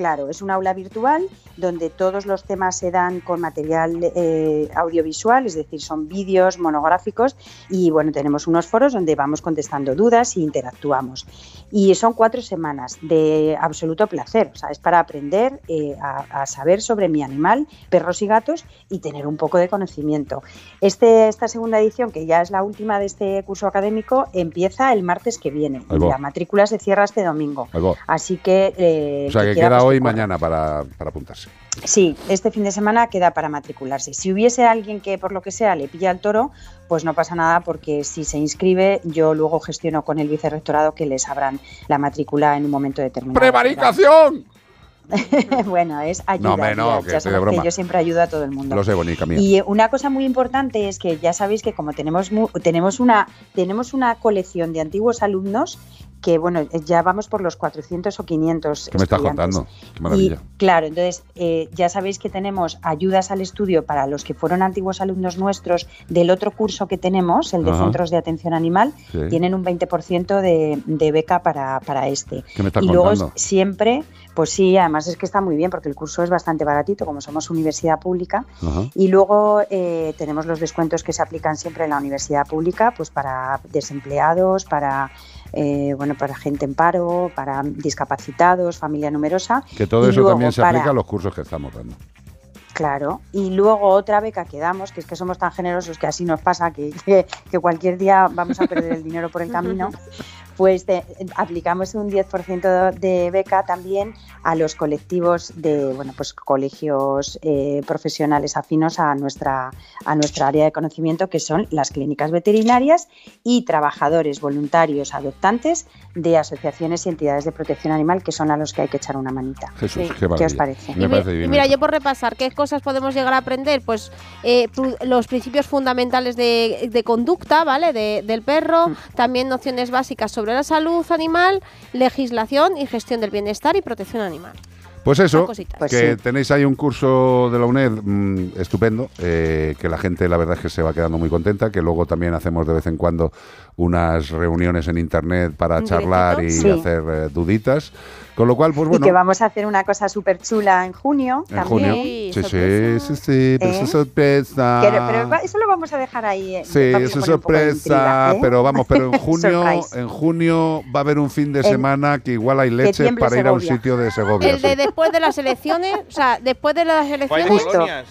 Claro, es un aula virtual donde todos los temas se dan con material eh, audiovisual, es decir, son vídeos monográficos y bueno, tenemos unos foros donde vamos contestando dudas e interactuamos. Y son cuatro semanas de absoluto placer, o sea, es para aprender eh, a, a saber sobre mi animal, perros y gatos y tener un poco de conocimiento. Este, esta segunda edición, que ya es la última de este curso académico, empieza el martes que viene la matrícula se cierra este domingo. Así que... eh, O sea, que queda hoy y mañana para, para apuntarse. Sí, este fin de semana queda para matricularse. Si hubiese alguien que por lo que sea le pilla el toro, pues no pasa nada porque si se inscribe yo luego gestiono con el vicerrectorado que les abran la matrícula en un momento determinado. ¡Prevaricación! [laughs] bueno, es ayuda. No, hombre, no, ya- que ya que yo siempre ayudo a todo el mundo. Lo sé, Bonica mía. Y eh, una cosa muy importante es que ya sabéis que como tenemos tenemos una tenemos una colección de antiguos alumnos que bueno, ya vamos por los 400 o 500 ¿Qué me estás contando? Qué maravilla. Y claro, entonces eh, ya sabéis que tenemos ayudas al estudio para los que fueron antiguos alumnos nuestros del otro curso que tenemos, el de Ajá. Centros de Atención Animal, Sí. tienen un 20% de, de beca para, para este. ¿Qué me estás y luego siempre, pues sí, además es que está muy bien porque el curso es bastante baratito, como somos universidad pública. Ajá. Y luego eh, tenemos los descuentos que se aplican siempre en la universidad pública, pues para desempleados, para eh, bueno, para gente en paro, para discapacitados, familia numerosa. Que todo Y eso también se para- aplica a los cursos que estamos dando. Claro, y luego otra beca que damos, que es que somos tan generosos que así nos pasa, que, que- que cualquier día vamos a perder el dinero por el camino, [laughs] pues te- aplicamos un 10% de beca también a los colectivos de, bueno, pues colegios eh, profesionales afinos a nuestra, a nuestra área de conocimiento, que son las clínicas veterinarias y trabajadores voluntarios adoptantes de asociaciones y entidades de protección animal, que son a los que hay que echar una manita. Jesús, qué ¿Qué os parece? Me parece y mira, yo por repasar, ¿qué cosas podemos llegar a aprender? Pues eh, los principios fundamentales de, de conducta, ¿vale? De- del perro, Mm. también nociones básicas sobre la salud animal, legislación y gestión del bienestar y protección animal. Pues eso. Pues que sí. tenéis ahí un curso de la UNED mm, estupendo, eh, que la gente la verdad es que se va quedando muy contenta, que luego también hacemos de vez en cuando unas reuniones en internet para charlar y. Sí. hacer eh, duditas, Con lo cual, pues Y bueno. que vamos a hacer una cosa súper chula en junio En también. junio. Sí, sí, sí, sí, pero ¿Eh? es sorpresa. Pero va- eso lo vamos a dejar ahí. eh, Sí, es sorpresa, intriga, ¿eh? pero vamos, pero en [laughs] junio, en junio va a haber un fin de En- semana que igual hay leche para ir a un Segovia. sitio de Segovia. El de sí. después de las elecciones, o sea, después de las elecciones. La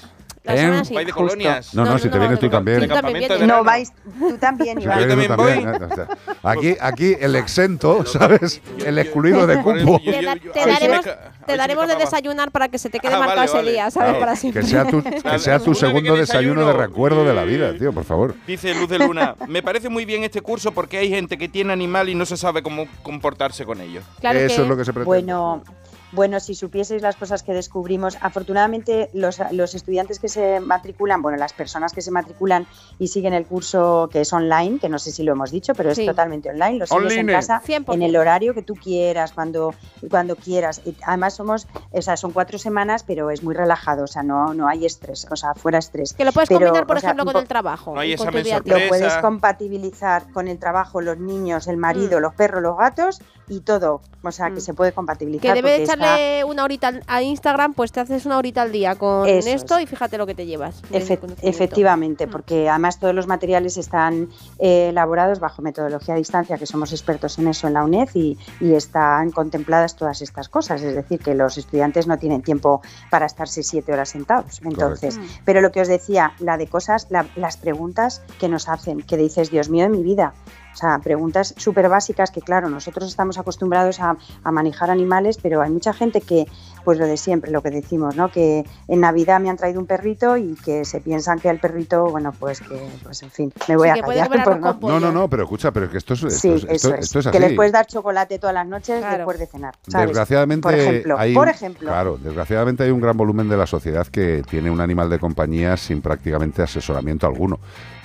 ¿Eh? semana sí. Vais de colonias. No, no, si te vienes tú también. También. No vais, tú también, Si Iván. te vienes tú también, ¿eh? O sea, Aquí, aquí el exento, ¿sabes? El excluido de cupo. Te, da- te daremos, te daremos de desayunar para que se te quede Ah, marcado vale, ese día, ¿sabes? Claro, Para siempre. que sea tu, [laughs] que sea tu segundo desayuno de recuerdo de la vida, tío, por favor. Dice Luz de Luna, me parece muy bien este curso porque hay gente que tiene animal y no se sabe cómo comportarse con ellos. Eso es lo que se pretende. Bueno, bueno, si supieseis las cosas que descubrimos, afortunadamente los, los estudiantes que se matriculan, bueno, las personas que se matriculan y siguen el curso que es online, que no sé si lo hemos dicho, pero es totalmente online, lo sigues en casa 100%. en el horario que tú quieras, cuando, cuando quieras. Y además somos, o sea, son cuatro semanas, pero es muy relajado, o sea, no, no hay estrés, o sea, fuera estrés. Que lo puedes Pero, combinar, por o sea, ejemplo, con el trabajo. No hay con examen lo puedes compatibilizar con el trabajo, los niños, el marido, los perros, los gatos y todo. O sea, que se puede compatibilizar. Que debe de porque una horita al- a Instagram, pues te haces una horita al día con Eso esto es. y fíjate lo que te llevas. Efe- efectivamente, porque además todos los materiales están eh, elaborados bajo metodología a distancia, que somos expertos en eso en la UNED y, y están contempladas todas estas cosas. Es decir, que los estudiantes no tienen tiempo para estarse siete horas sentados. Entonces, Correcto. pero lo que os decía, la de cosas, la- las preguntas que nos hacen, que dices, Dios mío de mi vida. O sea, preguntas súper básicas que, claro, nosotros estamos acostumbrados a, a manejar animales, pero hay mucha gente que, pues lo de siempre, lo que decimos, ¿no? Que en Navidad me han traído un perrito y que se piensan que el perrito, bueno, pues que, pues en fin, me voy Sí, a callar. [laughs] por arroz no- No, no, no, pero escucha, pero es que esto es, esto Sí, es, esto- eso es. esto es que así. les puedes dar chocolate todas las noches después de cenar. ¿sabes? Desgraciadamente por ejemplo, hay por un- ejemplo. claro, desgraciadamente hay un gran volumen de la sociedad que tiene un animal de compañía sin prácticamente asesoramiento alguno.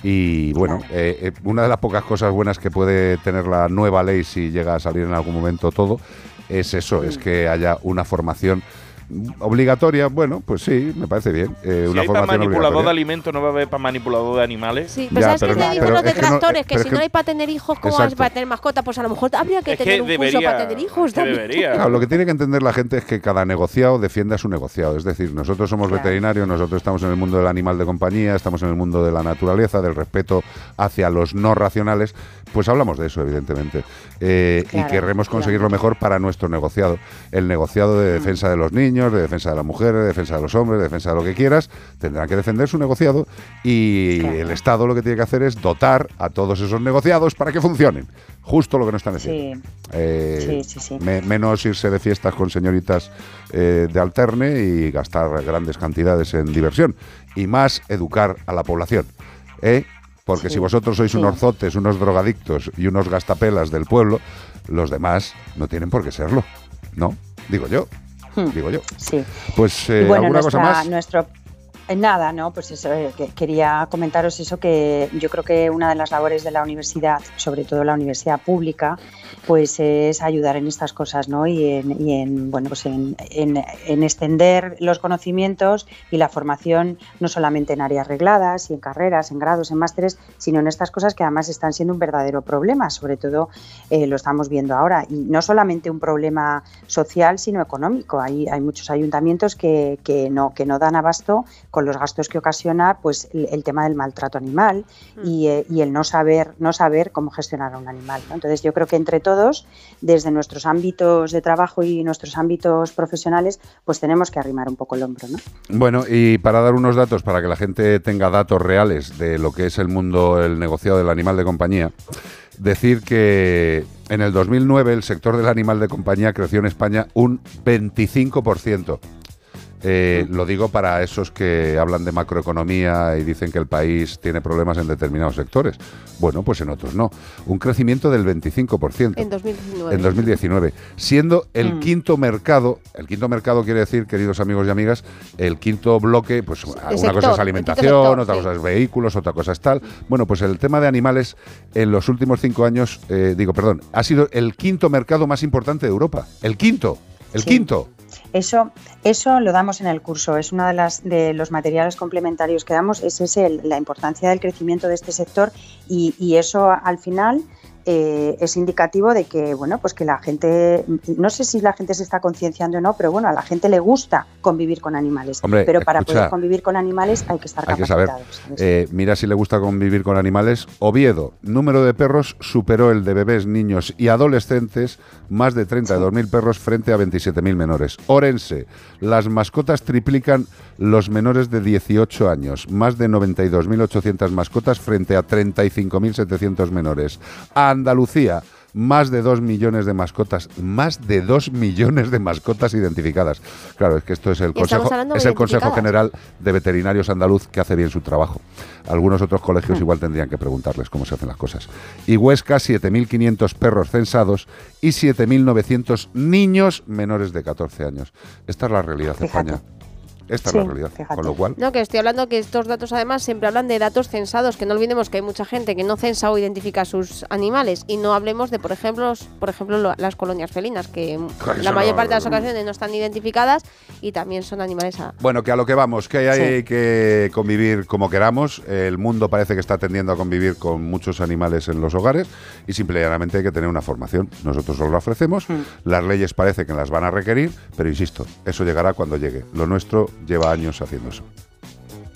Y bueno, eh, eh, una de las pocas cosas buenas que puede tener la nueva ley si llega a salir en algún momento todo es eso, es que haya una formación obligatoria. Bueno, pues sí, me parece bien. eh, Si una hay para formación manipulador de alimentos, no va a haber para manipulador de animales. Sí, pero Ya, ¿sabes pero qué te dicen los es que no- detractores? que si que- no hay para tener hijos, ¿cómo vas para tener mascotas? Pues a lo mejor habría que Es que tener un curso debería- para tener hijos que también. debería. Claro, lo que tiene que entender la gente es que cada negociado defiende a su negociado. Es decir, nosotros somos Claro. veterinarios, nosotros estamos en el mundo del animal de compañía, estamos en el mundo de la naturaleza, del respeto hacia los no racionales. Pues hablamos de eso, evidentemente. Eh, Claro, y querremos conseguir lo mejor para nuestro negociado. El negociado de defensa de los niños, de defensa de las mujeres, de defensa de los hombres, de defensa de lo que quieras, tendrá que defender su negociado y el Estado lo que tiene que hacer es dotar a todos esos negociados para que funcionen. Justo lo que nos están diciendo. Sí. Eh, Sí, sí, sí. me- menos irse de fiestas con señoritas eh, de alterne y gastar grandes cantidades en diversión. Y más educar a la población. ¿eh? Porque si vosotros sois unos zotes, unos drogadictos y unos gastapelas del pueblo, los demás no tienen por qué serlo. ¿No? Digo yo. Hmm. Digo yo. Sí. Pues eh, bueno, alguna nuestra- cosa más. Nuestro, nada, ¿no? Pues eso, eh, que quería comentaros eso, que yo creo que una de las labores de la universidad, sobre todo la universidad pública, pues es ayudar en estas cosas, ¿no? Y en, y en, bueno, pues en, en- en extender los conocimientos y la formación, no solamente en áreas regladas y en carreras, en grados, en másteres, sino en estas cosas que además están siendo un verdadero problema, sobre todo eh, lo estamos viendo ahora. Y no solamente un problema social, sino económico. Hay, hay muchos ayuntamientos que, que no, que no dan abasto con los gastos que ocasiona pues, el, el tema del maltrato animal y, eh, y el no saber, no saber cómo gestionar a un animal. ¿no? Entonces yo creo que entre todos, desde nuestros ámbitos de trabajo y nuestros ámbitos profesionales, pues tenemos que arrimar un poco el hombro. ¿no? Bueno, y para dar unos datos, para que la gente tenga datos reales de lo que es el mundo, el negociado del animal de compañía, decir que en el 2009 el sector del animal de compañía creció en España un 25%. Eh, lo digo para esos que hablan de macroeconomía y dicen que el país tiene problemas en determinados sectores. Bueno, pues en otros no. Un crecimiento del 25%. En 2019. En 2019, siendo el Mm. quinto mercado, el quinto mercado quiere decir, queridos amigos y amigas, el quinto bloque, pues una cosa es alimentación, sector, otra sí. cosa es vehículos, otra cosa es tal. Bueno, pues el tema de animales en los últimos cinco años, eh, digo, perdón, ha sido el quinto mercado más importante de Europa. El quinto, el Sí. quinto. Eso, eso lo damos en el curso. Es uno de, las, de los materiales complementarios que damos. Es ese, la importancia del crecimiento de este sector y, y eso al final eh, es indicativo de que, bueno, pues que la gente, no sé si la gente se está concienciando o no, pero bueno, a la gente le gusta convivir con animales. Hombre, pero para escucha, poder convivir con animales hay que estar Hay que saber. capacitados. Eh, mira si le gusta convivir con animales. Oviedo, número de perros superó el de bebés, niños y adolescentes, más de 32.000 perros frente a 27.000 menores. Orense, las mascotas triplican los menores de 18 años, más de 92.800 mascotas frente a 35.700 menores. Andalucía, más de 2 millones de mascotas, más de 2 millones de mascotas identificadas. Claro, es que esto es el Consejo, es el Consejo. General de Veterinarios Andaluz que hace bien su trabajo. Algunos otros colegios igual tendrían que preguntarles cómo se hacen las cosas. Y Huesca, 7.500 perros censados y 7.900 niños menores de 14 años. Esta es la realidad de Fíjate. España. Esta Sí, es la realidad. fíjate. Con lo cual, No, que estoy hablando que estos datos además siempre hablan de datos censados, que no olvidemos que hay mucha gente que no censa o identifica a sus animales y no hablemos de, por ejemplo, por ejemplo lo- las colonias felinas, que mm, la mayor no- parte de las ocasiones no están identificadas y también son animales a... Bueno, que a lo que vamos, que hay Sí. que convivir como queramos. El mundo parece que está tendiendo a convivir con muchos animales en los hogares y simple y llanamente hay que tener una formación. Nosotros os la ofrecemos, las leyes parece que las van a requerir, pero insisto, eso llegará cuando llegue. Lo nuestro lleva años haciendo eso.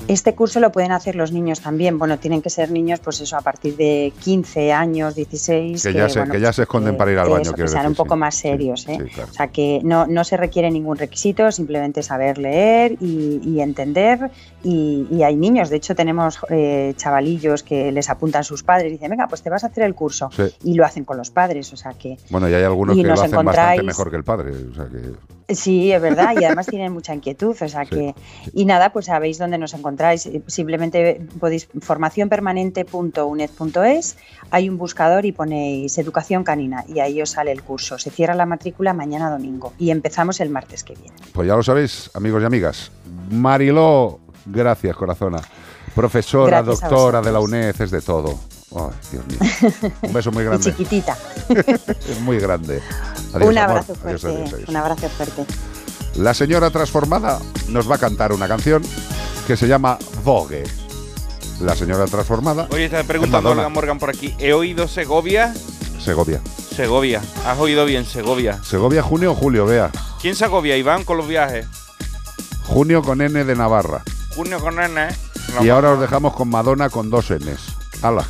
Este curso lo pueden hacer los niños también. Bueno, tienen que ser niños, pues eso, a partir de 15 años, 16. Que ya se- que ya se esconden para ir al baño, que quiero decir, un poco sí. más serios. ¿eh? Sí, claro. O sea, que no, no se requiere ningún requisito, simplemente saber leer y, y entender. Y, y hay niños, de hecho, tenemos eh, chavalillos que les apuntan sus padres y dicen, venga, pues te vas a hacer el curso. Y lo hacen con los padres. O sea, que Bueno, y hay algunos Y que lo hacen bastante mejor que el padre. O sea que Sí, es verdad, y además tienen mucha inquietud, o sea que... Y nada, pues sabéis dónde nos encontráis, simplemente podéis formacionpermanente.uned.es, hay un buscador y ponéis educación canina y ahí os sale el curso. Se cierra la matrícula mañana domingo y empezamos el martes que viene. Pues ya lo sabéis, amigos y amigas. Mariló, gracias, corazona. Profesora, Gracias doctora de la. UNED, es de todo. Ay, Dios mío. Un beso muy [laughs] Y grande. chiquitita. [laughs] Es muy grande. Adiós, un abrazo fuerte, adiós, adiós. un abrazo fuerte. La señora transformada nos va a cantar una canción que se llama Vogue. La señora transformada. Oye, está es preguntando. Olga Morgan por aquí. ¿He oído Segovia? Segovia. Segovia. Has oído bien, Segovia. Segovia, junio o julio, vea. ¿Quién se agobia, Iván, con los viajes? Junio con N de Navarra. Junio con N. ¿eh? Y ahora os dejamos con Madonna con dos Ns. ¡Hala!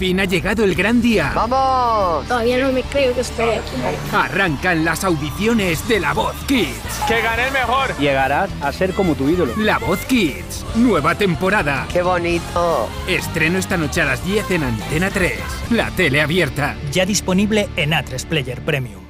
Fin ha llegado el gran día. ¡Vamos! Todavía no me creo que estoy aquí. Arrancan las audiciones de La Voz Kids. ¡Que gane el mejor! Llegarás a ser como tu ídolo. La Voz Kids. Nueva temporada. ¡Qué bonito! Estreno esta noche a las 10 en Antena 3. La tele abierta. Ya disponible en A3 Player Premium.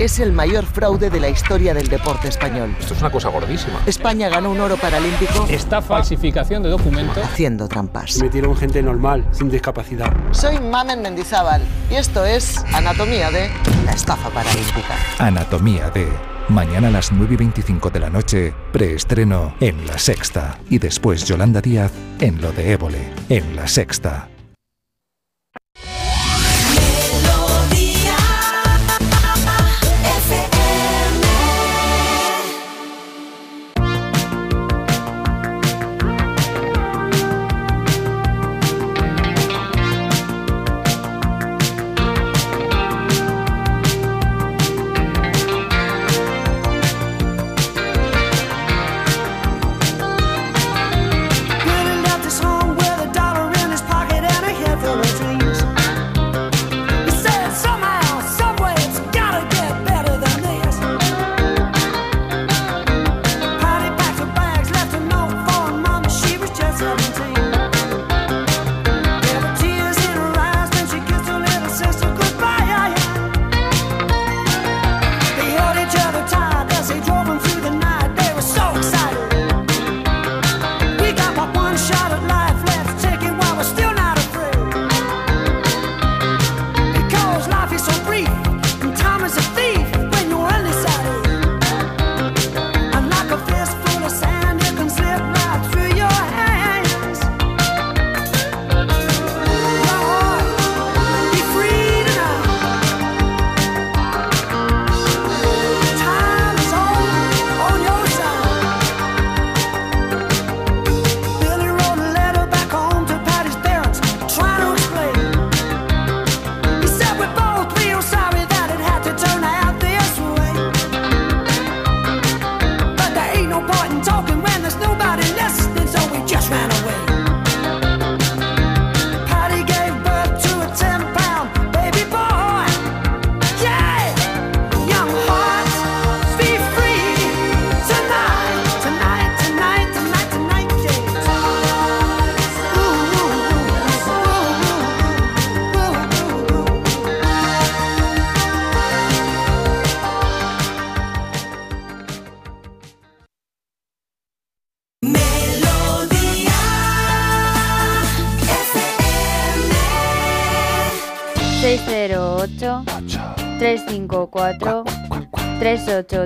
Es el mayor fraude de la historia del deporte español. Esto es una cosa gordísima. España ganó un oro paralímpico Esta falsificación de documentos. haciendo trampas. Metieron gente normal, sin discapacidad. Soy Mamen Mendizábal y esto es Anatomía de la estafa paralímpica. Anatomía de. Mañana a las 9 y 25 de la noche, preestreno en La Sexta. Y después Yolanda Díaz en Lo de Évole, en La Sexta.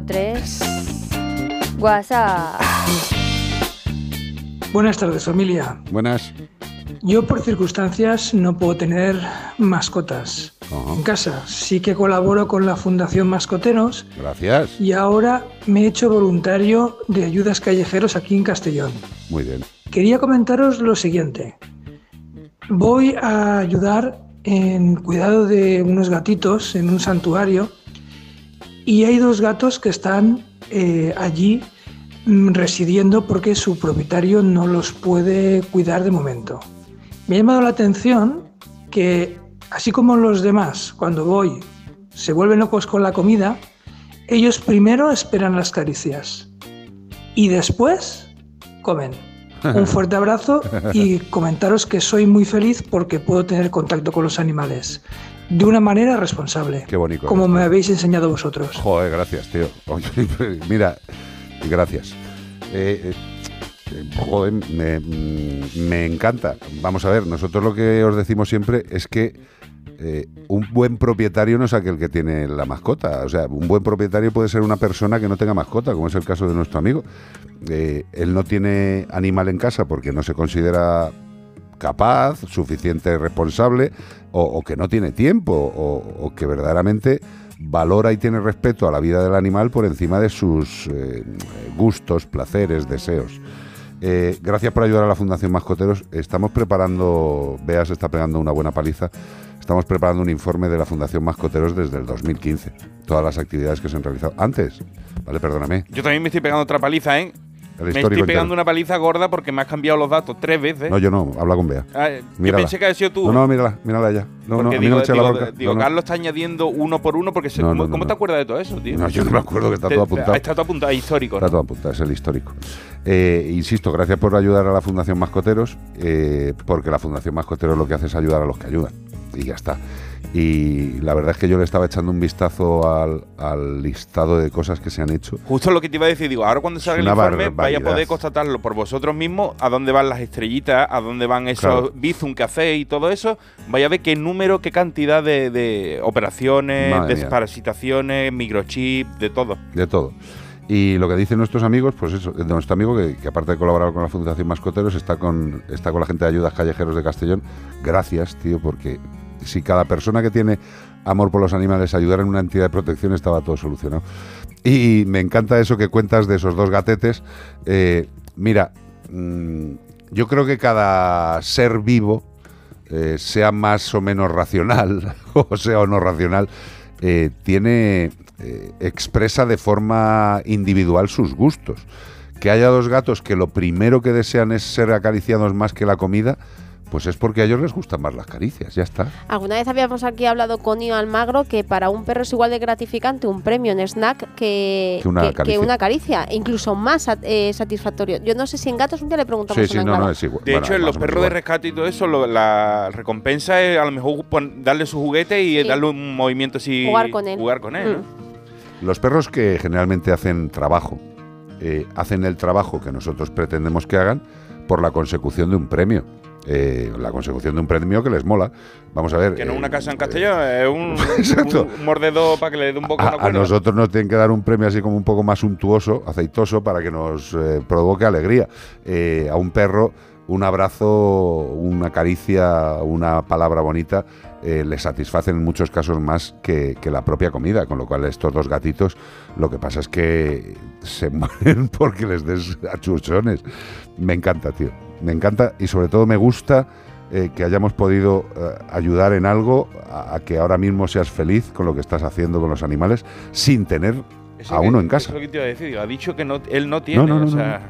383 WhatsApp. Buenas tardes, familia. Buenas. Yo por circunstancias no puedo tener mascotas en casa. Sí que colaboro con la Fundación Mascoteros Gracias. y ahora me he hecho voluntario de ayudas callejeros aquí en Castellón. Muy bien. Quería comentaros lo siguiente. Voy a ayudar en cuidado de unos gatitos en un santuario y hay dos gatos que están eh, allí mm, residiendo porque su propietario no los puede cuidar de momento. Me ha llamado la atención que, así como los demás, cuando voy, se vuelven locos con la comida, ellos primero esperan las caricias y después comen. [laughs] Un fuerte abrazo y comentaros que soy muy feliz porque puedo tener contacto con los animales de una manera responsable, Qué bonito. como me habéis enseñado vosotros. Joder, gracias, tío. [laughs] Mira, gracias. Eh, eh, joder, me, me encanta. Vamos a ver, nosotros lo que os decimos siempre es que eh, un buen propietario no es aquel que tiene la mascota. O sea, un buen propietario puede ser una persona que no tenga mascota, como es el caso de nuestro amigo. Él no tiene animal en casa porque no se considera capaz, suficiente responsable, o, que no tiene tiempo, o, o que verdaderamente valora y tiene respeto a la vida del animal por encima de sus eh, gustos, placeres, deseos. Eh, gracias por ayudar a la Fundación Mascoteros. Estamos preparando, Bea se está pegando una buena paliza, estamos preparando un informe de la Fundación Mascoteros desde el 2015. Todas las actividades que se han realizado. Antes, vale, perdóname. Yo también me estoy pegando otra paliza, ¿eh? El Me estoy pegando entero. una paliza gorda porque me has cambiado los datos tres veces. No, yo no, habla con Bea. Ah, yo pensé que había sido tú. No, no, mírala, mírala ya. No, no, porque digo, no eche la digo- digo, No. Carlos está añadiendo uno por uno porque se- ¿cómo, te acuerdas de todo eso, tío? No, yo no me acuerdo que está Te- todo apuntado. Está todo apuntado, histórico. Está todo apuntado, es el histórico. Eh, insisto, gracias por ayudar a la Fundación Mascoteros, eh, porque la Fundación Mascoteros lo que hace es ayudar a los que ayudan. Y ya está. Y la verdad es que yo le estaba echando un vistazo al, al listado de cosas que se han hecho. Justo lo que te iba a decir, digo, ahora cuando salga el informe vaya a poder constatarlo por vosotros mismos, a dónde van las estrellitas, a dónde van esos Claro. bizum hacéis y todo eso, vaya a ver qué número, qué cantidad de, de operaciones, Madre mía. desparasitaciones, microchip, de todo. de todo. Y lo que dicen nuestros amigos, pues eso, de nuestro amigo que, que aparte de colaborar con la Fundación Mascoteros, está con, está con la gente de Ayudas Callejeros de Castellón. Gracias, tío, porque si cada persona que tiene amor por los animales ayudara en una entidad de protección, estaba todo solucionado. Y me encanta eso que cuentas de esos dos gatetes. Eh, mira, mm, yo creo que cada ser vivo, eh, sea más o menos racional, [laughs] o sea o no racional, eh, tiene expresa de forma individual sus gustos. Que haya dos gatos que lo primero que desean es ser acariciados más que la comida, pues es porque a ellos les gustan más las caricias, ya está. Alguna vez habíamos aquí hablado con Io Almagro que para un perro es igual de gratificante un premio en snack que, Que una que- que caricia. una caricia, incluso más eh, satisfactorio. Yo no sé si en gatos un día le preguntamos Sí, sí, no, no, es igual. De Bueno, hecho, en los perros de rescate y todo eso, lo- la recompensa es a lo mejor pon- darle su juguete y Sí. darle un movimiento así. Jugar con él. Jugar con él, ¿no? Los perros que generalmente hacen trabajo, eh, hacen el trabajo que nosotros pretendemos que hagan por la consecución de un premio. Eh, la consecución de un premio que les mola. Vamos a ver. Que no eh, es una casa en Castellón, es un, [laughs] Exacto. un- un mordedor para que le dé un poco a, a nosotros nos tienen que dar un premio así como un poco más suntuoso, aceitoso, para que nos eh, provoque alegría. Eh, a un perro, un abrazo, una caricia, una palabra bonita, eh, le satisfacen en muchos casos más que, que la propia comida. Con lo cual, estos dos gatitos, lo que pasa es que se [laughs] mueren porque les des achuchones. Me encanta, tío. Me encanta y sobre todo me gusta eh, que hayamos podido eh, ayudar en algo a, a que ahora mismo seas feliz con lo que estás haciendo con los animales sin tener Eso a que- uno en Eso casa. es lo que te iba a decir. Ha dicho que no, él no tiene. No, no, no, o sea,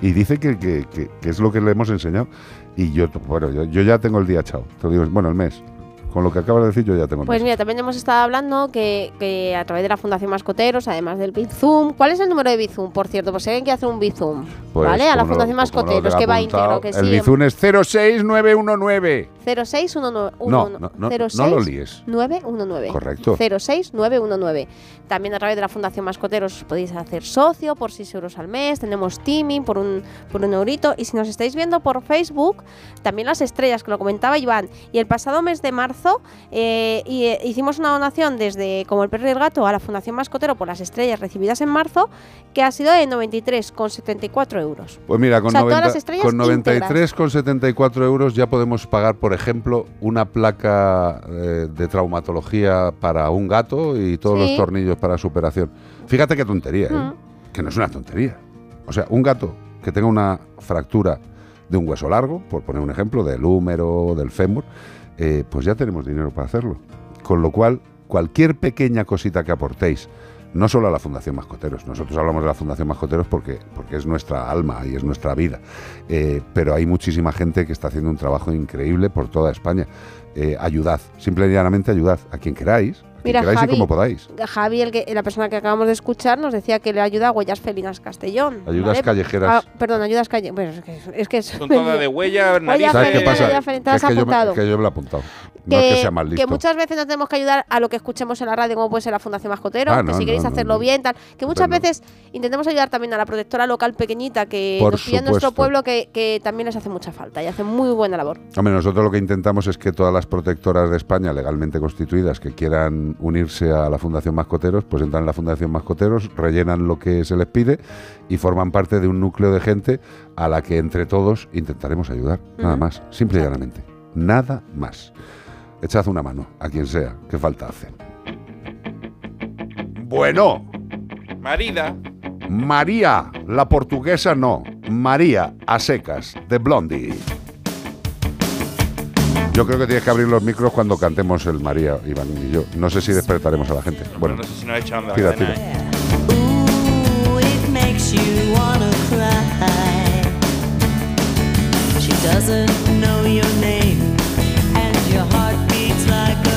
Y dice que, que- que- es lo que le hemos enseñado. Y yo, bueno, yo, yo ya tengo el día echado. Te digo, bueno, el mes. Con lo que acabas de decir, yo ya tengo Pues mira, también hemos estado hablando que, que a través de la Fundación Mascoteros, además del Bizum, ¿cuál es el número de Bizum, por cierto? Pues alguien quiere hacer un Bizum, Pues, ¿vale? A la Fundación no Mascoteros, que va íntegro, que El sí. Bizun es 06919. 06119. No, no, no, no lo líes. 919. Correcto. 06919. También a través de la Fundación Mascoteros os podéis hacer socio por 6 euros al mes. Tenemos teaming por un, por un eurito. Y si nos estáis viendo por Facebook, también las estrellas, que lo comentaba Iván. Y el pasado mes de marzo eh, y, eh, hicimos una donación desde Como el Perro y el Gato a la Fundación Mascotero por las estrellas recibidas en marzo, que ha sido de 93,74 euros. Pues mira, con, O sea, todas 90 las estrellas con 93,74 euros ya podemos pagar, por ejemplo, una placa eh, de traumatología para un gato y todos Sí. los tornillos para su operación. Fíjate qué tontería, ¿eh? Que no es una tontería. O sea, un gato que tenga una fractura de un hueso largo, por poner un ejemplo, del húmero, del fémur, eh, pues ya tenemos dinero para hacerlo. Con lo cual, cualquier pequeña cosita que aportéis, no solo a la Fundación Mascoteros, nosotros hablamos de la Fundación Mascoteros porque, porque es nuestra alma y es nuestra vida, Eh, pero hay muchísima gente que está haciendo un trabajo increíble por toda España. Eh, ayudad, simple y llanamente ayudad a quien queráis, a quien Mira, queráis Javi, y como podáis. Javi, el que, la persona que acabamos de escuchar, nos decía que le ayuda a Huellas Felinas Castellón. Ayudas callejeras. Ah, perdón, ayudas callejeras. Bueno, es que, es que Son todas de huella, [laughs] Huellas narices. ¿Sabes qué pasa? Es que yo, me, que yo me lo he apuntado. No es que sea más que listo. muchas veces no tenemos que ayudar a lo que escuchemos en la radio, como puede ser la Fundación Mascotero, Ah, que no, si queréis no, hacerlo bien, tal. Que muchas veces intentemos ayudar también a la protectora local pequeñita que Por nos pilla en nuestro pueblo, que, que también les hace mucha falta y hace muy buena labor. Hombre, nosotros lo que intentamos es que todas las protectoras de España legalmente constituidas que quieran unirse a la Fundación Mascoteros, pues entran en la Fundación Mascoteros, rellenan lo que se les pide y forman parte de un núcleo de gente a la que entre todos intentaremos ayudar. Nada Ujú. más, simple y llanamente. Nada más. Echad una mano a quien sea, que falta hace. Bueno, Marida. María, la portuguesa no. María a secas, de Blondie. Yo creo que tienes que abrir los micros cuando cantemos el María, Iván y yo. No sé si despertaremos a la gente. Bueno, no sé si nos echan de la tira, cadena, tira. ¿eh? Ooh, it makes makes you wanna cry. She doesn't know your name,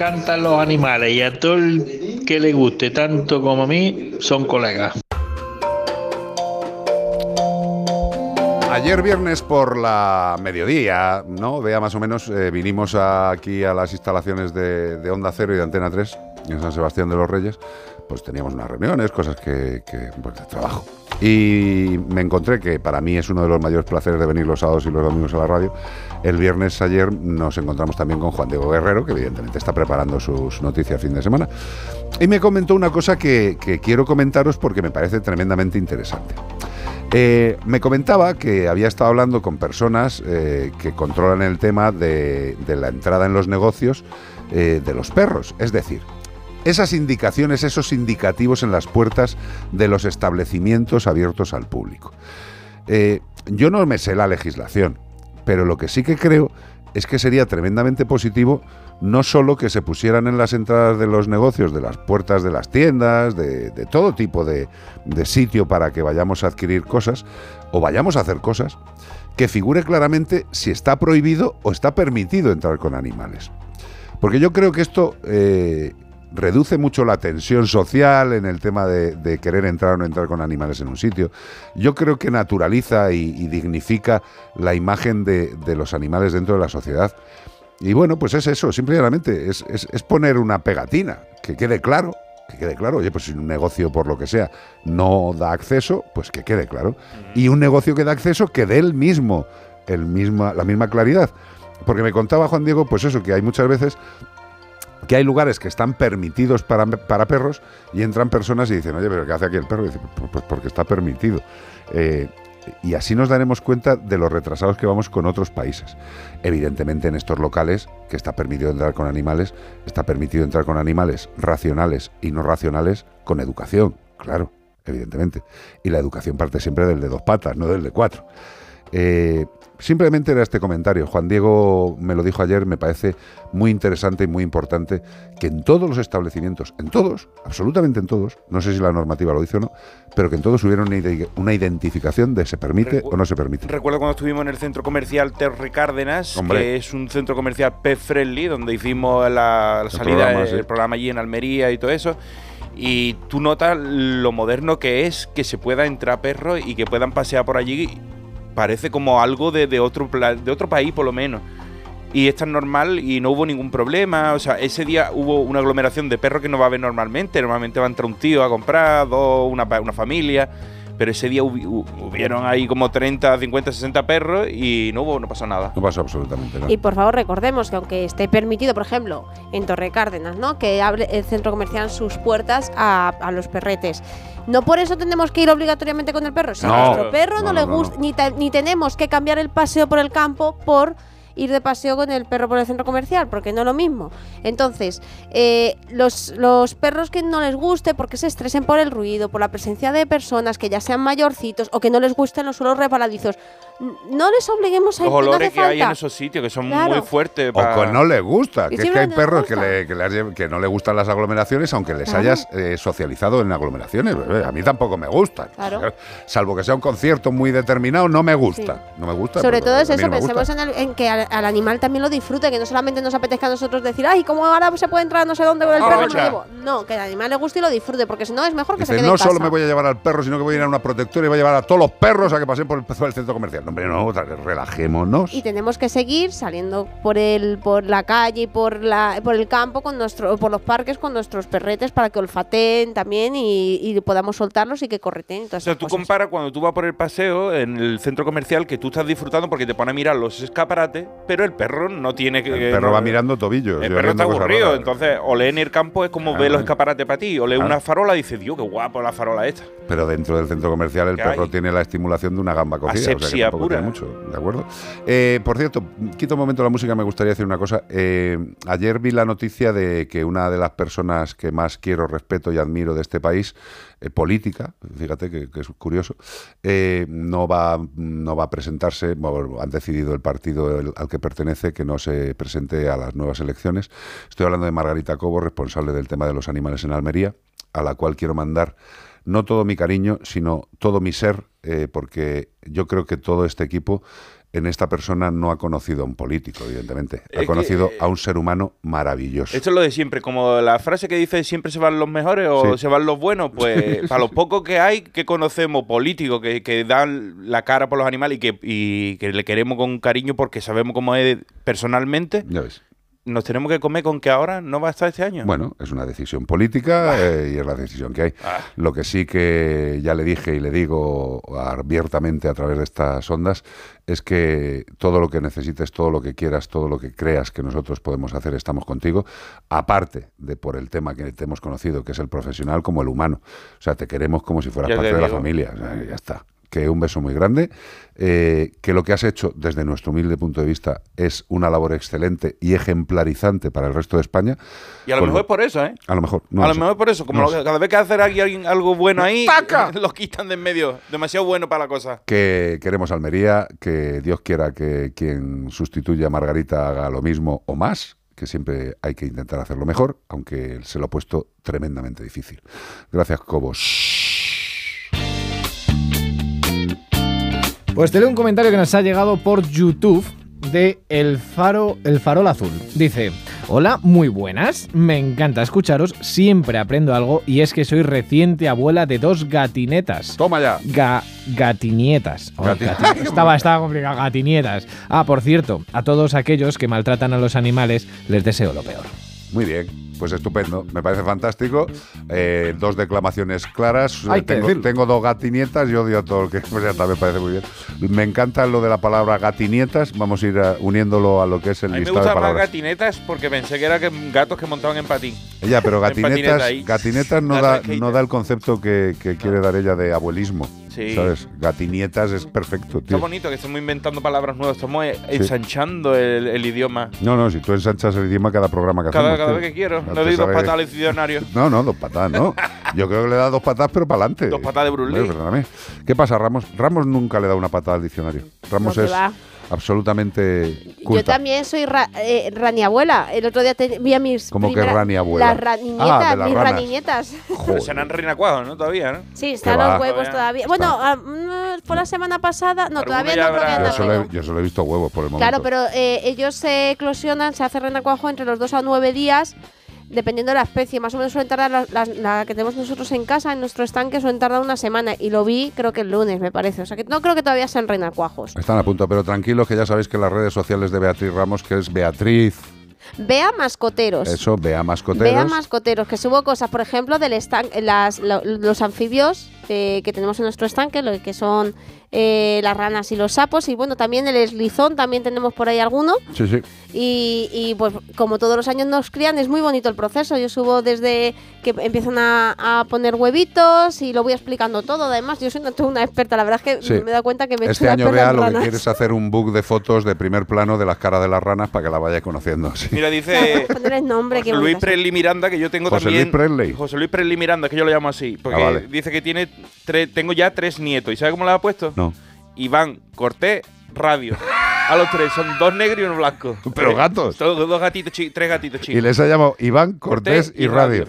encantan los animales y a todo el que le guste tanto como a mí son colegas. Ayer viernes por la mediodía, ¿no? Vea más o menos, eh, vinimos aquí a las instalaciones de, de Onda Cero y de Antena 3 en San Sebastián de los Reyes. Pues teníamos unas reuniones, cosas que, que, pues, de trabajo. Y me encontré que para mí es uno de los mayores placeres de venir los sábados y los domingos a la radio. El viernes ayer nos encontramos también con Juan Diego Guerrero, que evidentemente está preparando sus noticias fin de semana. Y me comentó una cosa que, quiero comentaros porque me parece tremendamente interesante. Eh, me comentaba que había estado hablando con personas eh, que controlan el tema de, de la entrada en los negocios eh, de los perros. Es decir, esas indicaciones, esos indicativos en las puertas de los establecimientos abiertos al público. Eh, yo no me sé la legislación, pero lo que sí que creo es que sería tremendamente positivo no solo que se pusieran en las entradas de los negocios, de las puertas de las tiendas, de, todo tipo de, de sitio para que vayamos a adquirir cosas o vayamos a hacer cosas, que figure claramente si está prohibido o está permitido entrar con animales. Porque yo creo que esto eh, reduce mucho la tensión social en el tema de, de querer entrar o no entrar con animales en un sitio. Yo creo que naturaliza y, y dignifica la imagen de, de los animales dentro de la sociedad. Y bueno, pues es eso, simplemente es, es- es poner una pegatina, que quede claro, que quede claro, oye, pues si un negocio por lo que sea no da acceso, pues que quede claro. Y un negocio que da acceso, que dé el mismo, el misma, la misma claridad. Porque me contaba Juan Diego, pues eso, que hay muchas veces que hay lugares que están permitidos para, para perros y entran personas y dicen, oye, pero ¿qué hace aquí el perro? Y dice, "Pues- pues porque está permitido. Eh, y así nos daremos cuenta de los retrasados que vamos con otros países. Evidentemente en estos locales, que está permitido entrar con animales, está permitido entrar con animales racionales y no racionales con educación, claro, evidentemente. Y la educación parte siempre del de dos patas, no del de cuatro. Eh, simplemente era este comentario. Juan Diego me lo dijo ayer, me parece muy interesante y muy importante que en todos los establecimientos, en todos, absolutamente en todos, no sé si la normativa lo dice o no, pero que en todos hubiera una, ide- una identificación de se permite o no se permite. Recuerdo cuando estuvimos en el centro comercial Terre Cárdenas, Hombre. que es un centro comercial pet friendly, donde hicimos la, la salida, programa, el sí. programa allí en Almería y todo eso. Y tú notas lo moderno que es que se pueda entrar perros y que puedan pasear por allí. Parece como algo de, otro, de otro país, por lo menos. Y es tan normal y no hubo ningún problema. O sea, ese día hubo una aglomeración de perros que no va a haber normalmente. Normalmente va a entrar un tío a comprar, dos, una, una familia. Pero ese día hubi- hu- hubieron ahí como 30, 50, 60 perros y no hubo, no pasó nada. No pasó absolutamente nada. Y por favor recordemos que aunque esté permitido, por ejemplo, en Torre Cárdenas, ¿no? que abre el centro comercial sus puertas a, a los perretes. No por eso tenemos que ir obligatoriamente con el perro. Si a No. nuestro perro no, No, le no, no, gusta, ni, te- ni tenemos que cambiar el paseo por el campo por ir de paseo con el perro por el centro comercial, porque no es lo mismo. Entonces, eh, los, los perros que no les guste porque se estresen por el ruido, por la presencia de personas que ya sean mayorcitos o que no les gusten los suelos resbaladizos, n- no les obliguemos a ir Los no olores hace que hay en esos sitios que son Claro. muy fuertes. O que no le gusta, que es que hay no perros que, le- que le que no le gustan las aglomeraciones, aunque les Claro. hayas eh, socializado en aglomeraciones. A mí tampoco me gustan. Claro. [laughs] Salvo que sea un concierto muy determinado, no me gusta. Sí. No me gusta. Sobre todo es eso, no pensemos en, el- en que al, al animal también lo disfrute, que no solamente nos apetezca a nosotros decir, ay, ¿cómo ahora se puede entrar no sé dónde con el perro? me lo Aprovecha. llevo?". No, que al animal le guste y lo disfrute, porque si no es mejor que se quede no en casa. solo me voy a llevar al perro, sino que voy a ir a una protectora y voy a llevar a todos los perros a que pasen por el, por el centro comercial. No, otra vez, relajémonos. Y tenemos que seguir saliendo por el por la calle y por la por el campo con nuestro por los parques con nuestros perretes para que olfateen también y, y podamos soltarlos y que correten todas O sea, tú cosas. comparas cuando tú vas por el paseo en el centro comercial que tú estás disfrutando porque te pone a mirar los escaparates, pero el perro no tiene que. El perro no- va mirando tobillos. El perro está aburrido, entonces o lee en el campo es como Claro. ve los escaparates para ti, o lee Claro. una farola y dice, Dios, qué guapo la farola esta. Pero dentro del centro comercial el ¿Qué perro hay? tiene la estimulación de una gamba cocida. o sea que Asepsia mucho, ¿de acuerdo? Eh, por cierto, quito un momento la música, me gustaría decir una cosa. Eh, ayer vi la noticia de que una de las personas que más quiero, respeto y admiro de este país, eh, política, fíjate que, es curioso, no, va, no va a presentarse, han decidido el partido al que pertenece que no se presente a las nuevas elecciones. Estoy hablando de Margarita Cobo, responsable del tema de los animales en Almería, a la cual quiero mandar no todo mi cariño, sino todo mi ser, eh, porque yo creo que todo este equipo en esta persona no ha conocido a un político, evidentemente. Es Ha que, conocido eh, a un ser humano maravilloso. Esto es lo de siempre, como la frase que dice siempre se van los mejores o Sí. se van los buenos, [laughs] pues para los pocos que hay que conocemos políticos que, que dan la cara por los animales y que, y que le queremos con cariño porque sabemos cómo es personalmente, Ya ves. Nos tenemos que comer con que ahora no va a estar este año. Bueno, es una decisión política eh, y es la decisión que hay. Ah. Lo que sí que ya le dije y le digo abiertamente a través de estas ondas es que todo lo que necesites, todo lo que quieras, todo lo que creas que nosotros podemos hacer, estamos contigo, aparte de por el tema que te hemos conocido, que es el profesional como el humano. O sea, te queremos como si fueras Ya parte de la familia. O sea, ya está. Que un beso muy grande, eh, que lo que has hecho desde nuestro humilde punto de vista es una labor excelente y ejemplarizante para el resto de España. y a lo Con mejor es por eso, ¿eh? a lo mejor. no a lo lo sé. mejor por eso, como No lo- sé. cada vez que hace alguien algo bueno ahí, [laughs] lo quitan de en medio. Demasiado bueno para la cosa. Que queremos Almería, que Dios quiera que quien sustituya a Margarita haga lo mismo o más, que siempre hay que intentar hacerlo mejor, aunque se lo ha puesto tremendamente difícil. Gracias, Cobos. Pues te leo un comentario que nos ha llegado por YouTube de El Faro, El Farol Azul. Dice, Hola, muy buenas. Me encanta escucharos, siempre aprendo algo y es que soy reciente abuela de dos gatinetas. Toma ya. Ga gatinietas. Oh, Gati- gati- [laughs] estaba, estaba complicado, gatinietas. Ah, por cierto, a todos aquellos que maltratan a los animales les deseo lo peor. Muy bien, pues estupendo, me parece fantástico. Eh, dos declamaciones claras. Hay que tengo, decirlo. tengo dos gatinietas y odio a todo el que [laughs] pues ya está, me parece muy bien. Me encanta lo de la palabra gatinietas. Vamos a ir uniéndolo a lo que es el A mí me listado de más gatinetas porque pensé que eran que- gatos que montaban en patín. Ya, pero [laughs] gatinetas, patineta gatinetas no, da, no da el concepto que, que quiere dar ella de abuelismo. Sí. ¿Sabes? Gatinietas es perfecto, Está tío. bonito que estamos inventando palabras nuevas, estamos eh, ensanchando el, el idioma. No, no, si tú ensanchas el idioma cada programa que Cada, hacemos. cada tío. vez que quiero. No te doy dos sabes- patadas al diccionario. [laughs] No, no, dos patadas, no. [laughs] Yo creo que le da dos patadas, pero para adelante. Dos patadas de Bruce Lee. perdóname. ¿Qué pasa, Ramos? Ramos nunca le da una patada al diccionario. Ramos No, es va. Absolutamente Yo culta. también soy ra- eh, raniabuela. El otro día te- vi a mis. ¿Cómo que raniabuela? Las raniñetas, Ah, las mis ranas. raniñetas. Pero serán renacuajos, ¿no? Todavía, ¿no? Sí, están los huevos todavía. Bueno, ah, mm, fue la semana pasada. No, todavía no habrá- Yo solo, he, yo solo he visto huevos por el momento. Claro, pero eh, ellos se eclosionan, se hace renacuajo entre los dos a nueve días, dependiendo de la especie. Más o menos suelen tardar, la, la- la que tenemos nosotros en casa, en nuestro estanque, suelen tardar una semana. Y lo vi, creo que el lunes, me parece. O sea que no creo que todavía sean renacuajos. Están a punto, pero tranquilos que ya sabéis que las redes sociales de Beatriz Ramos, que es Beatriz, Vea mascoteros. eso, Bea Mascoteros. Vea mascoteros, que subo cosas, por ejemplo, del estanque, las, lo- los anfibios eh, que tenemos en nuestro estanque, lo que son eh, las ranas y los sapos, y bueno, también el eslizón, también tenemos por ahí alguno. Sí, sí. Y, y, pues como todos los años nos crían, es muy bonito el proceso. Yo subo desde que empiezan a, a poner huevitos y lo voy explicando todo. Además, yo soy una, una experta, la verdad es que Sí. me he dado cuenta que me he Este año, en lo que quieres hacer un book de fotos de primer plano de las caras de las ranas para que la vayas conociendo. sí. Mira, dice Poner el nombre, José Luis. Presley Miranda, que yo tengo José también. Luis Presley. José Luis Presley Miranda, que yo lo llamo así. Porque Ah, vale. dice que tiene tres, tengo ya tres nietos. ¿Y sabe cómo le ha puesto? No. Iván, Cortés, Radio. A los tres, son dos negros y uno blanco. Pero gatos. Dos, dos gatitos, tres gatitos chicos. Y les ha llamado Iván, Cortés, y Radio.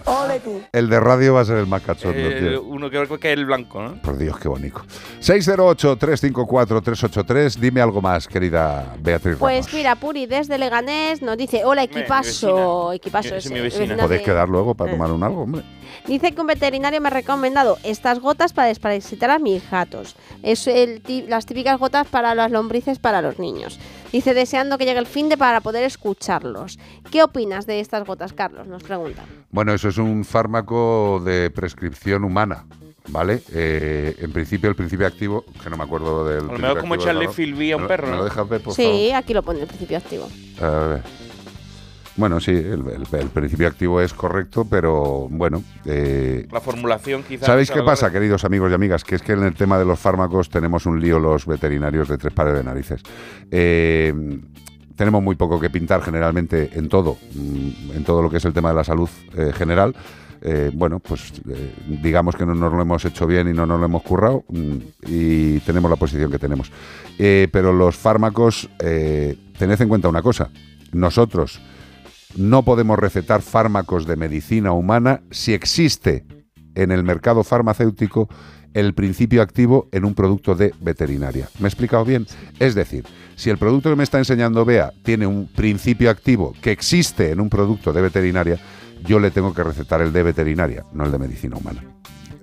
El de radio va a ser el más cachondo, Eh, tío. uno que creo que es el blanco, ¿no? Por Dios, qué bonito. 608-354-383. Dime algo más, querida Beatriz Pues Ramos. mira, Puri desde Leganés nos dice, hola equipazo, equipazo. Es mi vecina. Podéis quedar luego para Eh. tomar un algo, hombre. Dice que un veterinario me ha recomendado estas gotas para desparasitar a mis gatos. Es el ti- las típicas gotas para las lombrices para los niños. Dice deseando que llegue el fin de para poder escucharlos. ¿Qué opinas de estas gotas, Carlos? Nos pregunta. Bueno, eso es un fármaco de prescripción humana, ¿vale? Eh, en principio, el principio activo, que no me acuerdo del. A lo mejor como echarle. Filbí a un ¿Me lo- perro, ¿Me ¿no? lo dejas ver, por sí, aquí lo pone el principio activo. A ver. Bueno, sí, el, el- el principio activo es correcto, pero bueno. eh, La formulación quizás. ¿Sabéis qué pasa, queridos amigos y amigas? Que es que en el tema de los fármacos tenemos un lío los veterinarios de tres pares de narices. Eh, tenemos muy poco que pintar generalmente en todo, mm, en todo lo que es el tema de la salud eh, general. Eh, bueno, pues eh, digamos que no nos lo hemos hecho bien y no nos lo hemos currado mm, y tenemos la posición que tenemos. Eh, pero los fármacos, eh, tened en cuenta una cosa, nosotros no podemos recetar fármacos de medicina humana si existe en el mercado farmacéutico el principio activo en un producto de veterinaria. ¿Me he explicado bien? Es decir, si el producto que me está enseñando Bea tiene un principio activo que existe en un producto de veterinaria, yo le tengo que recetar el de veterinaria, no el de medicina humana.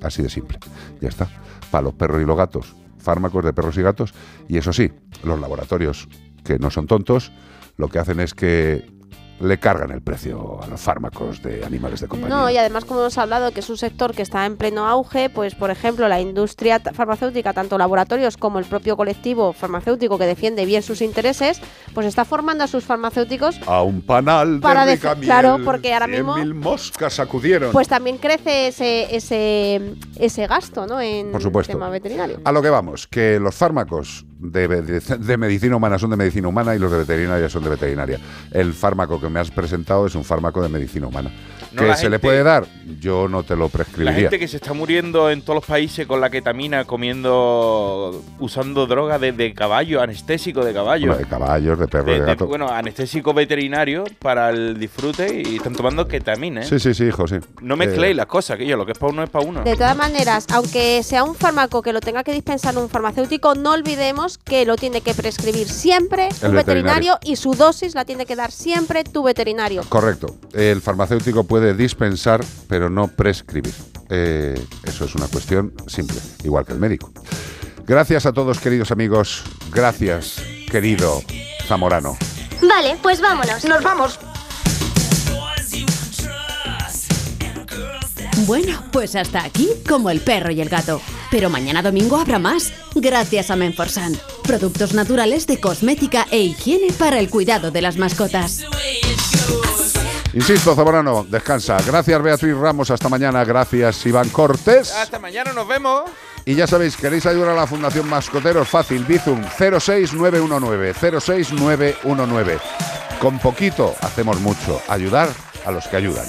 Así de simple. Ya está. Para los perros y los gatos, fármacos de perros y gatos. Y eso sí, los laboratorios, que no son tontos, lo que hacen es que le cargan el precio a los fármacos de animales de compañía. No, y además, como hemos hablado, que es un sector que está en pleno auge, pues, por ejemplo, la industria farmacéutica, tanto laboratorios como el propio colectivo farmacéutico que defiende bien sus intereses, pues está formando a sus farmacéuticos, A un panal Para de rica miel, claro, porque ahora mismo- 100.000 moscas acudieron. pues también crece ese, ese, ese gasto, ¿no? En Por supuesto. tema veterinario. A lo que vamos, que los fármacos de, de- de medicina humana son de medicina humana y los de veterinaria son de veterinaria. El fármaco que me has presentado es un fármaco de medicina humana. No, ¿Que la se le puede dar? Yo no te lo La prescribiría. gente que se está muriendo en todos los países con la ketamina, comiendo, usando droga de, de caballo, anestésico de caballo. Bueno, de caballos, de perros, de, De- de- gato. bueno, anestésico veterinario para el disfrute y están tomando ketamina. ¿eh? Sí, sí, sí, hijo, sí. No mezcléis Eh, las cosas, que yo lo que es para uno es para uno. De todas maneras, aunque sea un fármaco que lo tenga que dispensar un farmacéutico, no olvidemos sabemos que lo tiene que prescribir siempre El veterinario. veterinario y su dosis la tiene que dar siempre tu veterinario. Correcto. El farmacéutico puede dispensar, pero no prescribir. Eh, eso es una cuestión simple, igual que el médico. Gracias a todos, queridos amigos. Gracias, querido Zamorano. Vale, pues vámonos. Nos vamos. Bueno, pues hasta aquí como el perro y el gato. Pero mañana domingo habrá más, gracias a Menforsan. Productos naturales de cosmética e higiene para el cuidado de las mascotas. Insisto, Zamorano, descansa. Gracias, Beatriz Ramos. Hasta mañana. Gracias, Iván Cortés. Hasta mañana, nos vemos. Y ya sabéis, queréis ayudar a la Fundación Mascoteros, fácil, Bizum 06919, 06919. Con poquito hacemos mucho, ayudar a los que ayudan.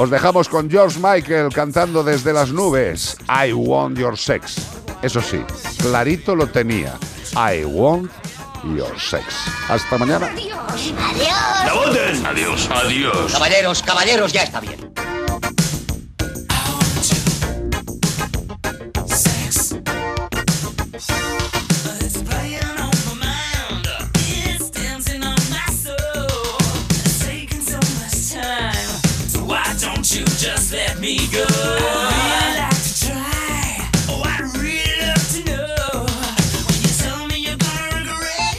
Os dejamos con George Michael cantando desde las nubes, I want your sex. Eso sí, clarito lo tenía, I want your sex. Hasta mañana. Adiós. Adiós, adiós. Caballeros, caballeros, ya está bien. Sex. You just let me go?